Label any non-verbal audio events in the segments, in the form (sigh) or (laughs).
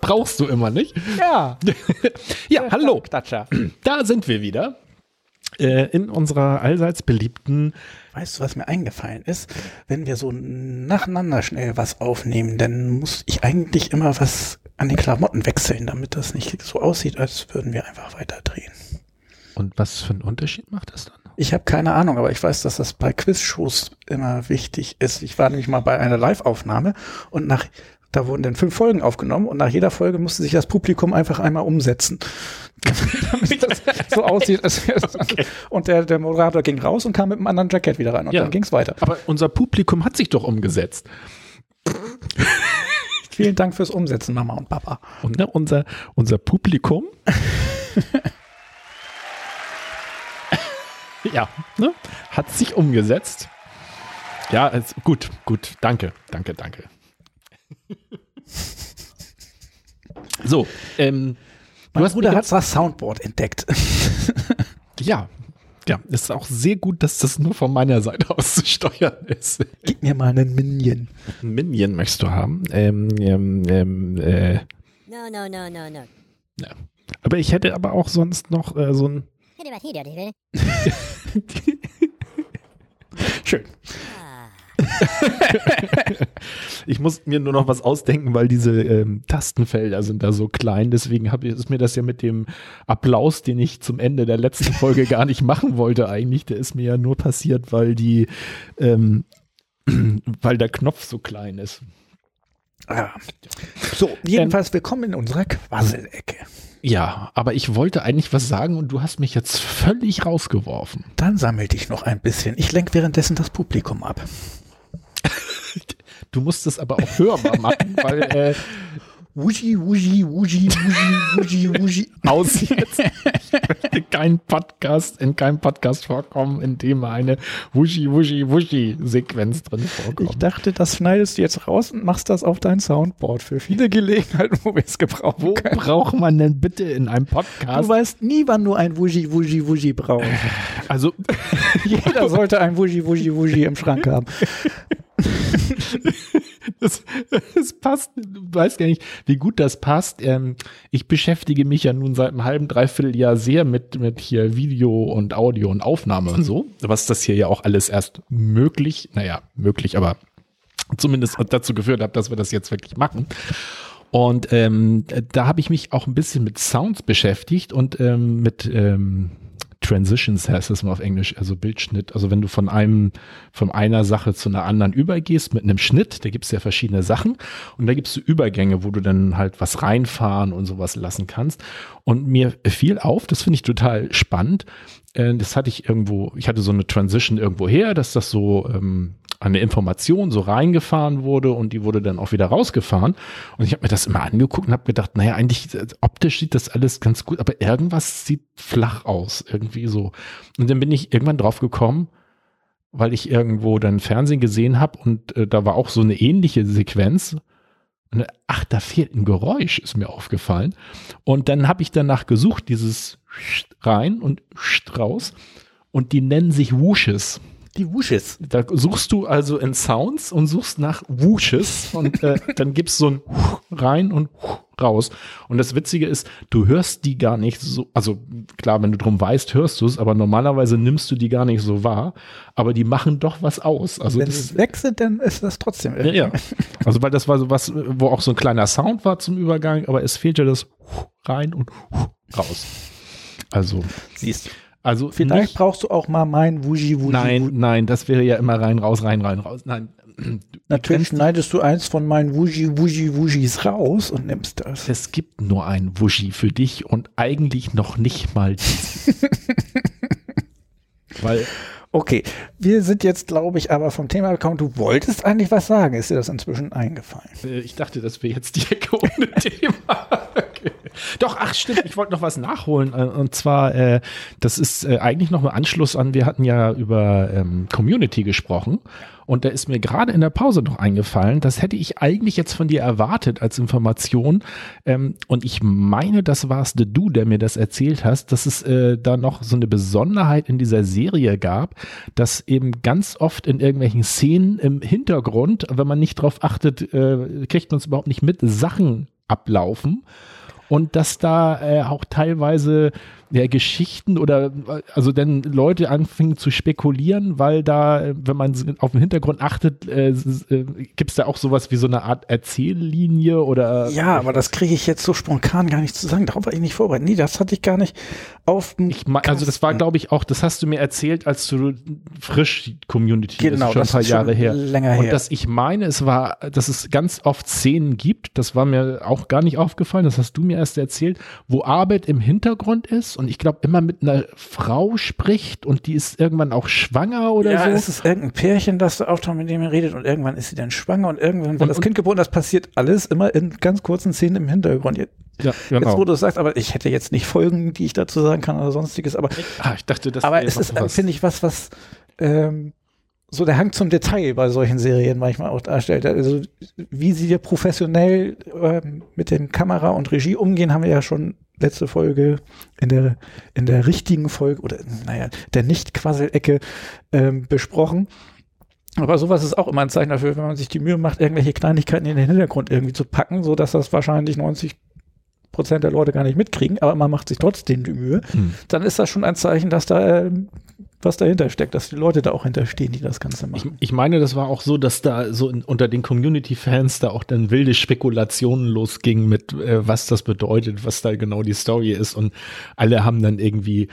Brauchst du immer nicht. Ja. (laughs) Ja, hallo. Klatscher. (clears throat) Da sind wir wieder. Äh, in unserer allseits beliebten. Weißt du, was mir eingefallen ist? Wenn wir so nacheinander schnell was aufnehmen, dann muss ich eigentlich immer was an den Klamotten wechseln, damit das nicht so aussieht, als würden wir einfach weiter drehen. Und was für einen Unterschied macht das dann? Ich habe keine Ahnung, aber ich weiß, dass das bei Quizshows immer wichtig ist. Ich war nämlich mal bei einer Live-Aufnahme und nach da wurden dann fünf Folgen aufgenommen und nach jeder Folge musste sich das Publikum einfach einmal umsetzen. (laughs) damit das so aussieht. (laughs) Okay. Und der, der Moderator ging raus und kam mit einem anderen Jackett wieder rein und Ja. dann ging's weiter. Aber unser Publikum hat sich doch umgesetzt. (laughs) Vielen Dank fürs Umsetzen, Mama und Papa. Und ne, unser, unser Publikum. ja, ne, hat sich umgesetzt. Ja, es, gut, gut. Danke, danke, danke. So, ähm, Mein hast Bruder hat das Soundboard entdeckt. (laughs) Ja, ja, ist auch sehr gut, dass das nur von meiner Seite aus zu steuern ist. Gib mir mal einen Minion. Minion möchtest du haben. Ähm, ähm, ähm, äh, No, no, no, no, no. ja. Aber ich hätte aber auch sonst noch äh, so ein. (laughs) Schön. Ich muss mir nur noch was ausdenken, weil diese ähm, Tastenfelder sind da so klein. Deswegen hab ich, ist mir das ja mit dem Applaus, den ich zum Ende der letzten Folge gar nicht machen wollte, eigentlich. Der ist mir ja nur passiert, weil die, ähm, (clears throat) weil der Knopf so klein ist. Ah. So, jedenfalls willkommen in unserer Quasselecke. Ja, aber ich wollte eigentlich was sagen und du hast mich jetzt völlig rausgeworfen. Dann sammel dich noch ein bisschen. Ich lenk währenddessen das Publikum ab. Du musst es aber auch hörbar machen, weil äh, Wuji, wuji, wuji, wuji, wuji, wuji. aus jetzt ich möchte kein Podcast, in keinem Podcast vorkommen, in dem eine Wuschi, Wuschi, Wuschi-Sequenz drin Ich vorkommt. dachte, das schneidest du jetzt raus und machst das auf dein Soundboard für viele Gelegenheiten, wo wir es gebrauchen Wo können. braucht man denn bitte in einem Du Podcast? weißt nie, wann du ein Wuji, Wuji, Wuji brauchst. Also, (laughs) Jeder sollte ein Wuji, Wuji, Wuji im Schrank haben. (laughs) das, das passt, du weißt gar nicht, wie gut das passt. Ähm, ich beschäftige mich ja nun seit einem halben, dreiviertel Jahr sehr mit, mit hier Video und Audio und Aufnahme und so, was das hier ja auch alles erst möglich, naja, möglich, aber zumindest dazu geführt hat, dass wir das jetzt wirklich machen. Und ähm, da habe ich mich auch ein bisschen mit Sounds beschäftigt und ähm, mit ähm, Transitions heißt das mal auf Englisch, also Bildschnitt. Also wenn du von einem, von einer Sache zu einer anderen übergehst mit einem Schnitt, da gibt es ja verschiedene Sachen und da gibst du Übergänge, wo du dann halt was reinfahren und sowas lassen kannst. Und mir fiel auf, das finde ich total spannend. Äh, das hatte ich irgendwo, ich hatte so eine Transition irgendwo her, dass das so ähm, eine Information so reingefahren wurde und die wurde dann auch wieder rausgefahren. Und ich habe mir das immer angeguckt und habe gedacht, naja, eigentlich äh, optisch sieht das alles ganz gut, aber irgendwas sieht flach aus, irgendwie so. Und dann bin ich irgendwann drauf gekommen, weil ich irgendwo dann Fernsehen gesehen habe und äh, da war auch so eine ähnliche Sequenz. Und, ach, da fehlt ein Geräusch, ist mir aufgefallen. Und dann habe ich danach gesucht, dieses rein und raus. Und die nennen sich Whooshes. Die Wuschis. Da suchst du also in Sounds und suchst nach Whooshes und äh, (laughs) dann gibst so ein rein und raus. Und das Witzige ist, du hörst die gar nicht so, also klar, wenn du drum weißt, hörst du es, aber normalerweise nimmst du die gar nicht so wahr, aber die machen doch was aus. Also Wenn das, es wechselt, dann ist das trotzdem. ja, ja. Also weil das war so was, wo auch so ein kleiner Sound war zum Übergang, aber es fehlte das rein und raus. Also, Siehst du. Also Vielleicht nicht- brauchst du auch mal mein Wuji, Wuji. Nein, Wuji. nein, das wäre ja immer rein, raus, rein, rein, raus. Nein. Natürlich schneidest du eins von meinen Wuji, Wuji, Wujis raus und nimmst das. Es gibt nur ein Wuschi für dich und eigentlich noch nicht mal. (laughs) Weil Okay, wir sind jetzt, glaube ich, aber vom Thema gekommen. Du wolltest eigentlich was sagen. Ist dir das inzwischen eingefallen? äh, ich dachte, das wäre jetzt die Ecke ohne (laughs) Thema. Doch, ach stimmt, ich wollte noch was nachholen. äh, Und zwar, äh, das ist äh, eigentlich noch ein Anschluss an, wir hatten ja über ähm, Community gesprochen. Und da ist mir gerade in der Pause noch eingefallen, das hätte ich eigentlich jetzt von dir erwartet als Information. Ähm, und ich meine, das war's du, der mir das erzählt hast, dass es äh, da noch so eine Besonderheit in dieser Serie gab, dass eben ganz oft in irgendwelchen Szenen im Hintergrund, wenn man nicht drauf achtet, äh, kriegt man es überhaupt nicht mit, Sachen ablaufen. Und dass da äh, auch teilweise ja, Geschichten oder also dann Leute anfingen zu spekulieren, weil da, wenn man auf den Hintergrund achtet, äh, äh, gibt es da auch sowas wie so eine Art Erzähllinie oder Ja, aber das kriege ich jetzt so spontan gar nicht zu sagen. Darauf war ich nicht vorbereitet. Nee, das hatte ich gar nicht auf dem also das war, glaube ich, auch, das hast du mir erzählt, als du frisch die Community Genau, ist schon ein das paar ist Jahre her. länger Und her. dass ich meine, es war, dass es ganz oft Szenen gibt, das war mir auch gar nicht aufgefallen, das hast du mir erst erzählt, wo Arbeit im Hintergrund ist und ich glaube immer mit einer Frau spricht und die ist irgendwann auch schwanger oder ja, so. es ist irgendein Pärchen, das da auftaucht, mit dem er redet und irgendwann ist sie dann schwanger und irgendwann wird Und- das und- Kind geboren. Das passiert alles immer in ganz kurzen Szenen im Hintergrund. Jetzt, ja, jetzt wo genau. du es sagst, aber ich hätte jetzt nicht Folgen, die ich dazu sagen kann oder sonstiges, aber, Ah, ich dachte, das aber es ist, äh, finde ich, was, was ähm, so der Hang zum Detail bei solchen Serien manchmal auch darstellt. Also wie sie hier professionell ähm, mit den Kamera und Regie umgehen, haben wir ja schon letzte Folge in der in der richtigen Folge oder naja der Nicht-Quassel-Ecke ähm, besprochen. Aber sowas ist auch immer ein Zeichen dafür, wenn man sich die Mühe macht, irgendwelche Kleinigkeiten in den Hintergrund irgendwie zu packen, so dass das wahrscheinlich 90 Prozent der Leute gar nicht mitkriegen, aber man macht sich trotzdem die Mühe, Hm. dann ist das schon ein Zeichen, dass da ähm, was dahinter steckt, dass die Leute da auch hinterstehen, die das Ganze Ich, machen. ich meine, das war auch so, dass da so in, unter den Community-Fans da auch dann wilde Spekulationen losgingen mit, äh, was das bedeutet, was da genau die Story ist. Und alle haben dann irgendwie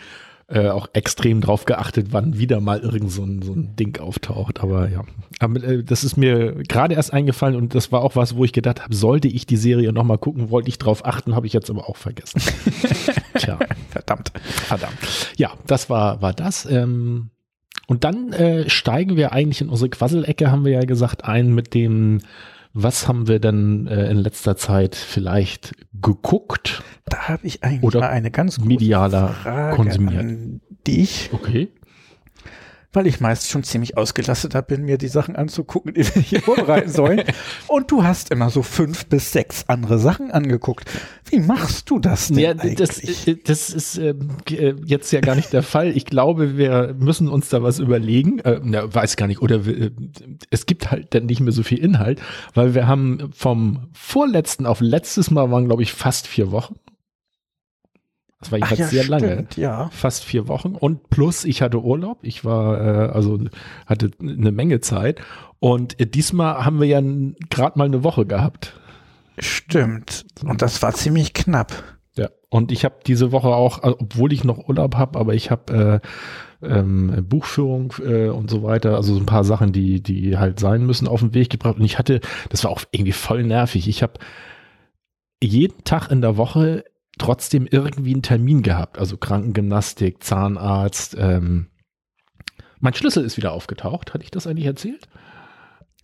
äh, auch extrem drauf geachtet, wann wieder mal irgend so ein, so ein Ding auftaucht. Aber ja, aber, äh, das ist mir gerade erst eingefallen und das war auch was, wo ich gedacht habe, sollte ich die Serie noch mal gucken, wollte ich drauf achten, habe ich jetzt aber auch vergessen. (laughs) Tja. Verdammt. Verdammt. Ja, das war, war das. Ähm, und dann äh, steigen wir eigentlich in unsere Quasselecke, haben wir ja gesagt, ein mit dem, was haben wir denn äh, in letzter Zeit vielleicht geguckt? Da habe ich eigentlich Oder mal eine ganz große medialer Frage konsumiert. an dich, Okay. Weil ich meist schon ziemlich ausgelastet habe, bin mir die Sachen anzugucken, die wir hier vorbereiten sollen. Und du hast immer so fünf bis sechs andere Sachen angeguckt. Wie machst du das denn Ja, das, eigentlich? äh, das ist ähm, äh, jetzt ja gar nicht der Fall. Ich glaube, wir müssen uns da was überlegen. Äh, na, weiß gar nicht. Oder äh, es gibt halt dann nicht mehr so viel Inhalt, weil wir haben vom vorletzten auf letztes Mal waren, glaube ich, fast vier Wochen. Das war jedenfalls ja, sehr lange. stimmt, ja. Fast vier Wochen. Und plus, ich hatte Urlaub. Ich war, äh, also hatte eine Menge Zeit. Und äh, diesmal haben wir ja gerade mal eine Woche gehabt. Stimmt. Und das war ziemlich knapp. Ja, und ich habe diese Woche auch, also, obwohl ich noch Urlaub habe, aber ich habe äh, ähm, Buchführung äh, und so weiter, also so ein paar Sachen, die die halt sein müssen, auf den Weg gebracht. Und ich hatte, das war auch irgendwie voll nervig. Ich habe jeden Tag in der Woche trotzdem irgendwie einen Termin gehabt, also Krankengymnastik, Zahnarzt. Ähm, mein Schlüssel ist wieder aufgetaucht. Hatte ich das eigentlich erzählt?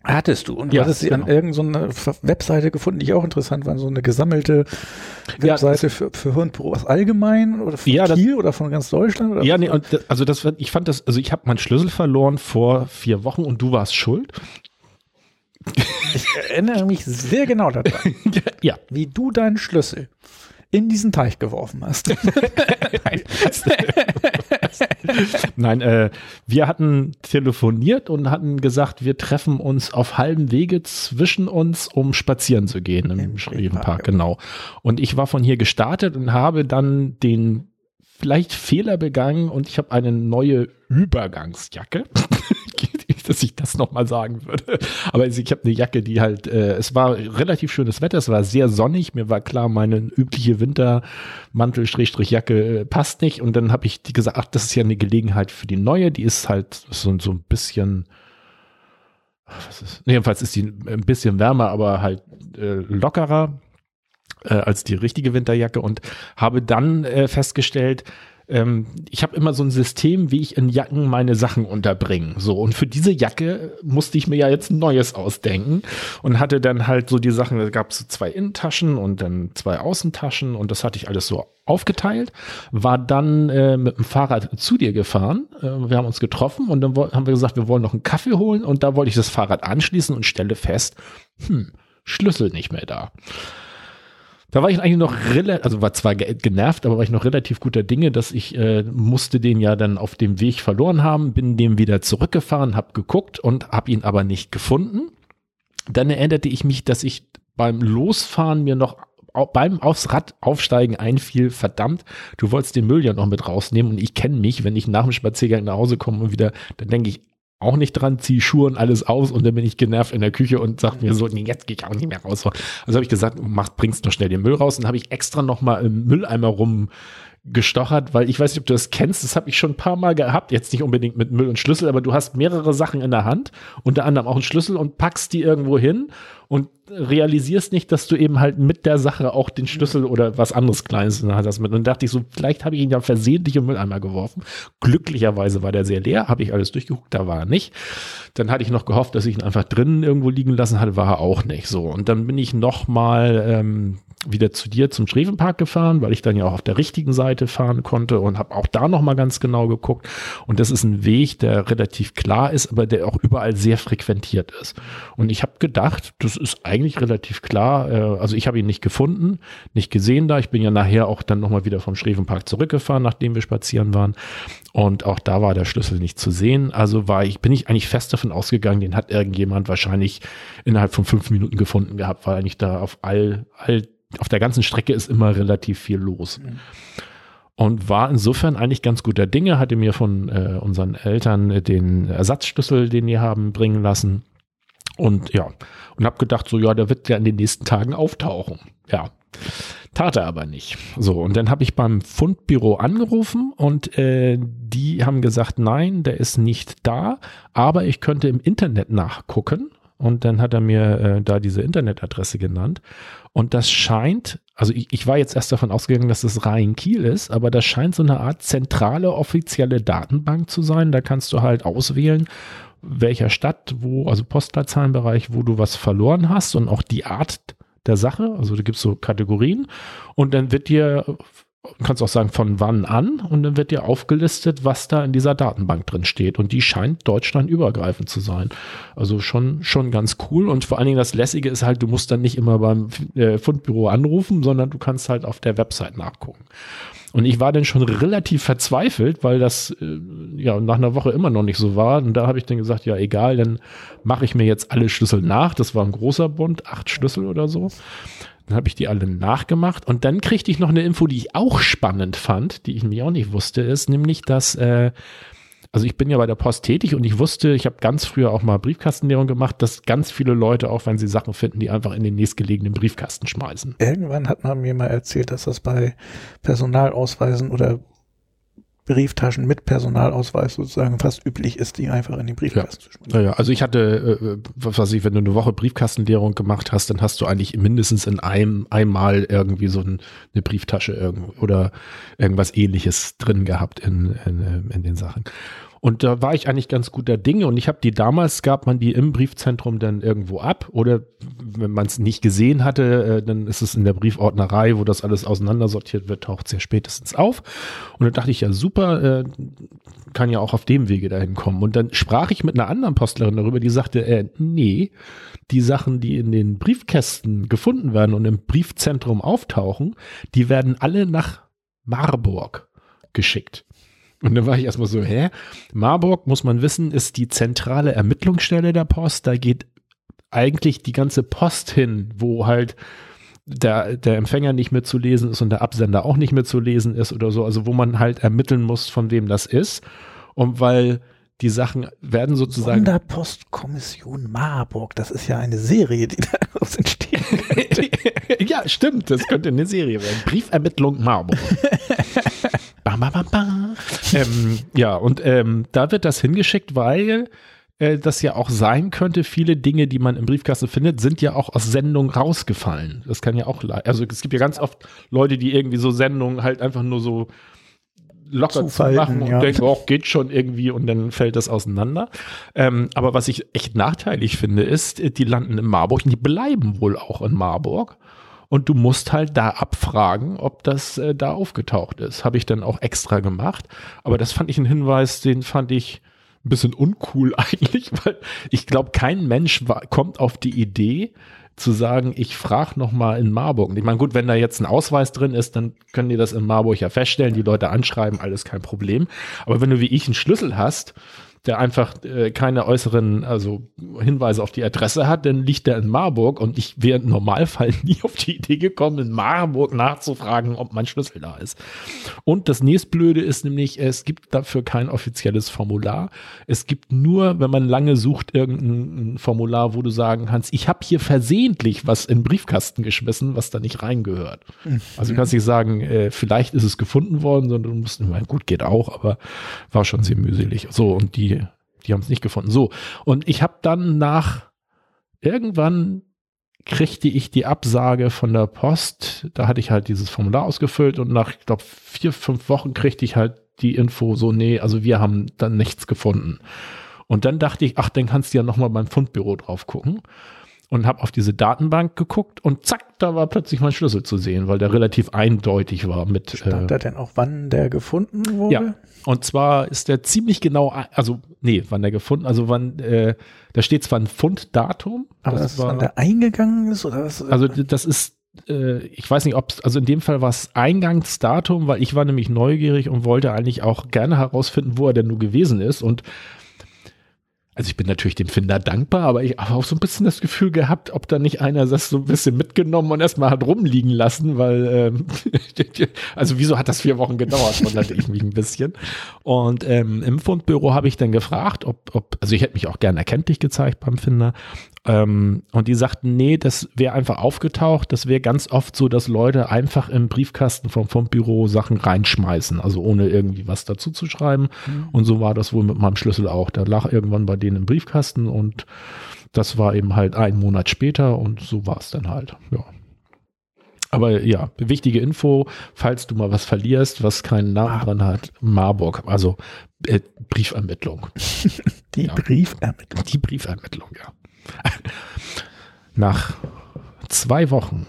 Hattest du. Und du Ja, hattest sie an genau. irgendeiner so Webseite gefunden, die auch interessant war, so eine gesammelte Ja, Webseite für, für Hirnbüros allgemein oder von Ja, das- Kiel oder von ganz Deutschland? Oder Ja, nee, und das, also das, ich fand das, also ich habe meinen Schlüssel verloren vor vier Wochen und du warst schuld. Ich erinnere mich sehr genau daran, (laughs) ja, wie du deinen Schlüssel in diesen Teich geworfen hast. (laughs) Nein. Nein, äh, wir hatten telefoniert und hatten gesagt, wir treffen uns auf halbem Wege zwischen uns, um spazieren zu gehen im, Im Schrevenpark, Park, genau. Und ich war von hier gestartet und habe dann den vielleicht Fehler begangen und ich habe eine neue Übergangsjacke. Nicht, dass ich das nochmal sagen würde. Aber also ich habe eine Jacke, die halt, äh, es war relativ schönes Wetter, es war sehr sonnig. Mir war klar, meine übliche Wintermantel-Jacke äh, passt nicht. Und dann habe ich gesagt, ach, das ist ja eine Gelegenheit für die neue. Die ist halt so, so ein bisschen, was ist, jedenfalls ist die ein bisschen wärmer, aber halt äh, lockerer äh, als die richtige Winterjacke und habe dann äh, festgestellt, ähm, ich habe immer so ein System, wie ich in Jacken meine Sachen unterbringe. So, und für diese Jacke musste ich mir ja jetzt ein neues ausdenken und hatte dann halt so die Sachen, da gab es so zwei Innentaschen und dann zwei Außentaschen und das hatte ich alles so aufgeteilt, war dann äh, mit dem Fahrrad zu dir gefahren. Äh, wir haben uns getroffen und dann haben wir gesagt, wir wollen noch einen Kaffee holen und da wollte ich das Fahrrad anschließen und stelle fest, hm, Schlüssel nicht mehr da. Da war ich eigentlich noch relativ, also war zwar genervt, aber war ich noch relativ guter Dinge, dass ich äh, musste den ja dann auf dem Weg verloren haben, bin dem wieder zurückgefahren, habe geguckt und habe ihn aber nicht gefunden. Dann erinnerte ich mich, dass ich beim Losfahren mir noch beim aufs Rad aufsteigen einfiel, verdammt, du wolltest den Müll ja noch mit rausnehmen und ich kenne mich, wenn ich nach dem Spaziergang nach Hause komme und wieder, dann denke ich, auch nicht dran, ziehe Schuhe und alles aus und dann bin ich genervt in der Küche und sag mir so, nee, jetzt gehe ich auch nicht mehr raus. Also habe ich gesagt, mach, bringst noch schnell den Müll raus und habe ich extra noch mal im Mülleimer rum gestochert, weil ich weiß nicht, ob du das kennst, das habe ich schon ein paar Mal gehabt, jetzt nicht unbedingt mit Müll und Schlüssel, aber du hast mehrere Sachen in der Hand, unter anderem auch einen Schlüssel und packst die irgendwo hin und realisierst nicht, dass du eben halt mit der Sache auch den Schlüssel oder was anderes Kleines hast mit. Und dachte ich so, vielleicht habe ich ihn ja versehentlich im Mülleimer geworfen. Glücklicherweise war der sehr leer, habe ich alles durchgeguckt, da war er nicht. Dann hatte ich noch gehofft, dass ich ihn einfach drinnen irgendwo liegen lassen hatte, war er auch nicht so. Und dann bin ich noch mal ähm, wieder zu dir zum Schrevenpark gefahren, weil ich dann ja auch auf der richtigen Seite fahren konnte und habe auch da noch mal ganz genau geguckt. Und das ist ein Weg, der relativ klar ist, aber der auch überall sehr frequentiert ist. Und ich habe gedacht, das ist eigentlich relativ klar. Äh, also ich habe ihn nicht gefunden, nicht gesehen da. Ich bin ja nachher auch dann noch mal wieder vom Schrevenpark zurückgefahren, nachdem wir spazieren waren. Und auch da war der Schlüssel nicht zu sehen. Also war ich, bin ich eigentlich fest davon ausgegangen, den hat irgendjemand wahrscheinlich innerhalb von fünf Minuten gefunden gehabt, weil eigentlich da auf all, all auf der ganzen Strecke ist immer relativ viel los. Mhm. Und war insofern eigentlich ganz guter Dinge, hatte mir von äh, unseren Eltern den Ersatzschlüssel, den die haben, bringen lassen. Und ja, und habe gedacht, so ja, der wird ja in den nächsten Tagen auftauchen. Ja, tat er aber nicht. So, und dann habe ich beim Fundbüro angerufen und äh, die haben gesagt, nein, der ist nicht da, aber ich könnte im Internet nachgucken. Und dann hat er mir äh, da diese Internetadresse genannt. Und das scheint, also ich, ich war jetzt erst davon ausgegangen, dass es Rhein-Kiel ist, aber das scheint so eine Art zentrale offizielle Datenbank zu sein. Da kannst du halt auswählen, welcher Stadt, wo, also Postleitzahlenbereich, wo du was verloren hast und auch die Art der Sache. Also da gibt es so Kategorien und dann wird dir kannst auch sagen, von wann an und dann wird dir aufgelistet, was da in dieser Datenbank drin steht. Und die scheint deutschlandübergreifend zu sein. Also schon, schon ganz cool. Und vor allen Dingen das Lässige ist halt, du musst dann nicht immer beim äh, Fundbüro anrufen, sondern du kannst halt auf der Website nachgucken. Und ich war dann schon relativ verzweifelt, weil das äh, ja nach einer Woche immer noch nicht so war. Und da habe ich dann gesagt, ja egal, dann mache ich mir jetzt alle Schlüssel nach. Das war ein großer Bund, acht Schlüssel oder so. Dann habe ich die alle nachgemacht und dann kriegte ich noch eine Info, die ich auch spannend fand, die ich mir auch nicht wusste, ist nämlich, dass äh, also ich bin ja bei der Post tätig und ich wusste, ich habe ganz früher auch mal Briefkastenlehrung gemacht, dass ganz viele Leute, auch wenn sie Sachen finden, die einfach in den nächstgelegenen Briefkasten schmeißen. Irgendwann hat man mir mal erzählt, dass das bei Personalausweisen oder Brieftaschen mit Personalausweis sozusagen fast üblich ist, die einfach in den Briefkasten ja. zu schmeißen. Ja, also ich hatte, äh, was weiß ich, wenn du eine Woche Briefkastenleerung gemacht hast, dann hast du eigentlich mindestens in einem einmal irgendwie so ein, eine Brieftasche irgendwo oder irgendwas ähnliches drin gehabt in, in, in den Sachen. Und da war ich eigentlich ganz guter Dinge und ich habe die damals, gab man die im Briefzentrum dann irgendwo ab oder wenn man es nicht gesehen hatte, äh, dann ist es in der Briefordnerei, wo das alles auseinandersortiert wird, taucht ja spätestens auf. Und dann dachte ich, ja super, äh, kann ja auch auf dem Wege dahin kommen. Und dann sprach ich mit einer anderen Postlerin darüber, die sagte, äh, nee, die Sachen, die in den Briefkästen gefunden werden und im Briefzentrum auftauchen, die werden alle nach Marburg geschickt. Und dann war ich erstmal so, hä? Marburg, muss man wissen, ist die zentrale Ermittlungsstelle der Post. Da geht eigentlich die ganze Post hin, wo halt der, der Empfänger nicht mehr zu lesen ist und der Absender auch nicht mehr zu lesen ist oder so. Also wo man halt ermitteln muss, von wem das ist. Und weil die Sachen werden sozusagen. Sonderpostkommission Marburg, das ist ja eine Serie, die daraus (laughs) entstehen könnte. (laughs) ja, stimmt, das könnte eine Serie werden. Briefermittlung Marburg. (laughs) bam, bam, bam, bam. Ähm, ja, und ähm, da wird das hingeschickt, weil äh, das ja auch sein könnte, viele Dinge, die man im Briefkasten findet, sind ja auch aus Sendungen rausgefallen. Das kann ja auch, also es gibt ja ganz oft Leute, die irgendwie so Sendungen halt einfach nur so locker zu Zufalten, machen und ja. denke, oh, geht schon irgendwie und dann fällt das auseinander. Ähm, aber was ich echt nachteilig finde, ist, äh, die landen in Marburg und die bleiben wohl auch in Marburg. Und du musst halt da abfragen, ob das äh, da aufgetaucht ist. Habe ich dann auch extra gemacht. Aber das fand ich einen Hinweis, den fand ich ein bisschen uncool (laughs) eigentlich, weil ich glaube, kein Mensch kommt auf die Idee, zu sagen, ich frage noch mal in Marburg. Ich meine, gut, wenn da jetzt ein Ausweis drin ist, dann können die das in Marburg ja feststellen, die Leute anschreiben, alles kein Problem. Aber wenn du wie ich einen Schlüssel hast, der einfach äh, keine äußeren also Hinweise auf die Adresse hat, dann liegt der in Marburg und ich wäre im Normalfall (laughs) nie auf die Idee gekommen, in Marburg nachzufragen, ob mein Schlüssel da ist. Und das nächstblöde ist nämlich, es gibt dafür kein offizielles Formular. Es gibt nur, wenn man lange sucht, irgendein Formular, wo du sagen kannst, ich habe hier versehentlich was in den Briefkasten geschmissen, was da nicht reingehört. Also du kannst nicht sagen, äh, vielleicht ist es gefunden worden, sondern du musst, ich meine, gut, geht auch, aber war schon sehr mühselig. So, und die die haben es nicht gefunden. So, und ich habe dann nach irgendwann kriegte ich die Absage von der Post. Da hatte ich halt dieses Formular ausgefüllt und nach, ich glaube, vier, fünf Wochen kriegte ich halt die Info so, nee, also wir haben dann nichts gefunden. Und dann dachte ich, ach, dann kannst du ja nochmal beim Fundbüro drauf gucken. Und habe auf diese Datenbank geguckt und zack, da war plötzlich mein Schlüssel zu sehen, weil der relativ eindeutig war mit. Stand da denn auch, wann der gefunden wurde? Ja. Und zwar ist der ziemlich genau, also nee, wann der gefunden, also wann, äh, da steht zwar ein Funddatum, Aber das, wann der eingegangen ist oder was? also das ist, äh, ich weiß nicht, ob also in dem Fall war es Eingangsdatum, weil ich war nämlich neugierig und wollte eigentlich auch gerne herausfinden, wo er denn nur gewesen ist und also ich bin natürlich dem Finder dankbar, aber ich habe auch so ein bisschen das Gefühl gehabt, ob da nicht einer das so ein bisschen mitgenommen und erstmal hat rumliegen lassen, weil, ähm, (laughs) also wieso hat das vier Wochen gedauert, wunderte ich mich ein bisschen. Und ähm, im Fundbüro habe ich dann gefragt, ob, ob, also ich hätte mich auch gern erkenntlich gezeigt beim Finder. Ähm, und die sagten, nee, das wäre einfach aufgetaucht. Das wäre ganz oft so, dass Leute einfach im Briefkasten vom Fundbüro Sachen reinschmeißen, also ohne irgendwie was dazu zu schreiben. Und so war das wohl mit meinem Schlüssel auch. Der lag irgendwann bei denen im Briefkasten und das war eben halt einen Monat später und so war es dann halt. Ja. Aber ja, wichtige Info, falls du mal was verlierst, was keinen Namen dran hat, Marburg, also äh, Briefermittlung. (laughs) die ja. Briefermittlung. Die Briefermittlung, ja. (laughs) Nach zwei Wochen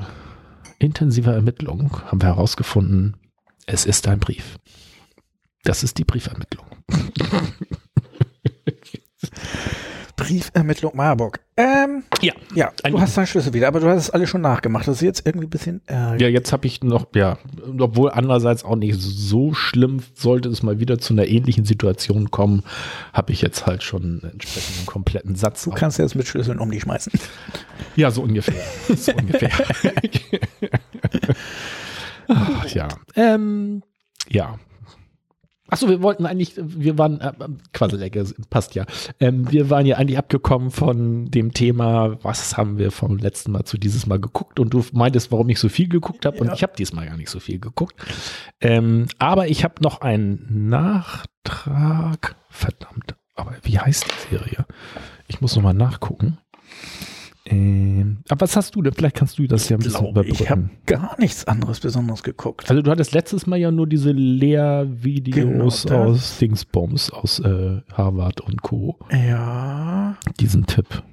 intensiver Ermittlung haben wir herausgefunden, es ist ein Brief. Das ist die Briefermittlung. (laughs) Briefermittlung Marburg. Ähm, Ja. ja, du hast deinen Schlüssel wieder, aber du hast es alles schon nachgemacht. Das ist jetzt irgendwie ein bisschen ärgerlich. Ja, jetzt habe ich noch, ja, obwohl andererseits auch nicht so schlimm, sollte es mal wieder zu einer ähnlichen Situation kommen, habe ich jetzt halt schon einen entsprechenden kompletten Satz. Du kannst jetzt mit Schlüsseln um dich schmeißen. (laughs) Ja, so ungefähr. (laughs) So ungefähr. (laughs) Ach, ja. Ähm, ja. Achso, wir wollten eigentlich, wir waren, äh, Quasselecke, passt ja. Ähm, wir waren ja eigentlich abgekommen von dem Thema, was haben wir vom letzten Mal zu dieses Mal geguckt und du meintest, warum ich so viel geguckt habe und Ja. ich habe diesmal gar nicht so viel geguckt. Ähm, aber ich habe noch einen Nachtrag. Verdammt, aber wie heißt die Serie? Ich muss noch mal nachgucken. Ähm, aber was hast du denn? Vielleicht kannst du das ja ein bisschen Glaube, ich habe überbrücken. gar nichts anderes Besonderes geguckt. Also du hattest letztes Mal ja nur diese Lehrvideos Genau, aus Dingsbombs, aus äh, Harvard und Co. Ja, Diesen Tipp.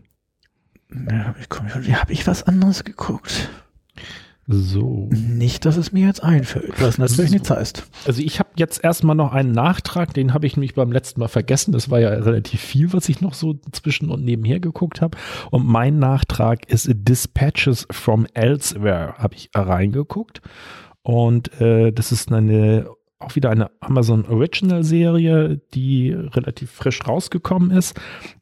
da habe ich, komm, hab ich was anderes geguckt. So. Nicht, dass es mir jetzt einfällt, was natürlich So. nichts heißt. Also ich habe jetzt erstmal noch einen Nachtrag, den habe ich nämlich beim letzten Mal vergessen. Das war ja relativ viel, was ich noch so zwischen und nebenher geguckt habe. Und mein Nachtrag ist Dispatches from Elsewhere, habe ich reingeguckt. Und äh, das ist eine auch wieder eine Amazon Original Serie, die relativ frisch rausgekommen ist.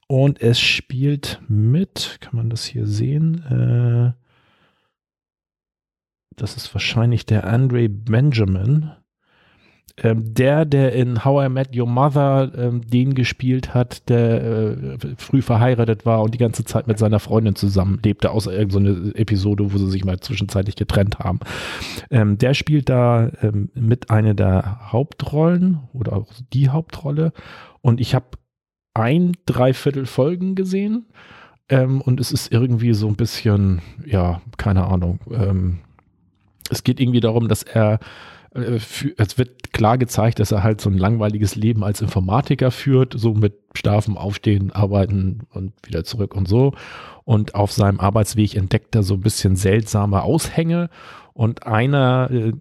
Und es spielt mit, kann man das hier sehen? Äh, das ist wahrscheinlich der Andre Benjamin. Ähm, der, der in How I Met Your Mother ähm, den gespielt hat, der äh, früh verheiratet war und die ganze Zeit mit seiner Freundin zusammen lebte, außer irgendeine Episode, wo sie sich mal zwischenzeitlich getrennt haben. Ähm, der spielt da ähm, mit einer der Hauptrollen oder auch die Hauptrolle. Und ich habe ein Dreiviertel Folgen gesehen. Ähm, und es ist irgendwie so ein bisschen, ja, keine Ahnung. Es geht irgendwie darum, dass er äh, es wird klar gezeigt, dass er halt so ein langweiliges Leben als Informatiker führt, so mit Schlafen, Aufstehen, Arbeiten und wieder zurück und so. Und auf seinem Arbeitsweg entdeckt er so ein bisschen seltsame Aushänge. Und einer, äh,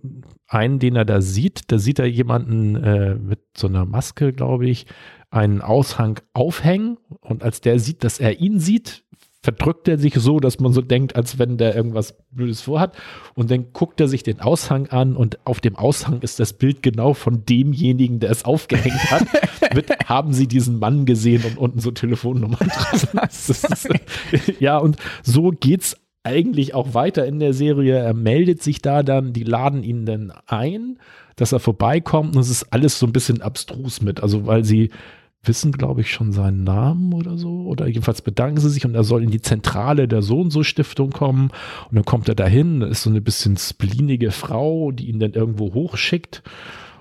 einen, den er da sieht, da sieht er jemanden äh, mit so einer Maske, glaube ich, einen Aushang aufhängen. Und als der sieht, dass er ihn sieht, verdrückt er sich so, dass man so denkt, als wenn der irgendwas Blödes vorhat. Und dann guckt er sich den Aushang an und auf dem Aushang ist das Bild genau von demjenigen, der es aufgehängt hat. (laughs) Mit, haben Sie diesen Mann gesehen und unten so Telefonnummern dran. (laughs) (laughs) Ja, und so geht's eigentlich auch weiter in der Serie. Er meldet sich da dann, die laden ihn dann ein, dass er vorbeikommt und es ist alles so ein bisschen abstrus mit. Also weil sie wissen, glaube ich, schon seinen Namen oder so. Oder jedenfalls bedanken sie sich und er soll in die Zentrale der So und so Stiftung kommen. Und dann kommt er dahin, da ist so eine bisschen splinige Frau, die ihn dann irgendwo hochschickt.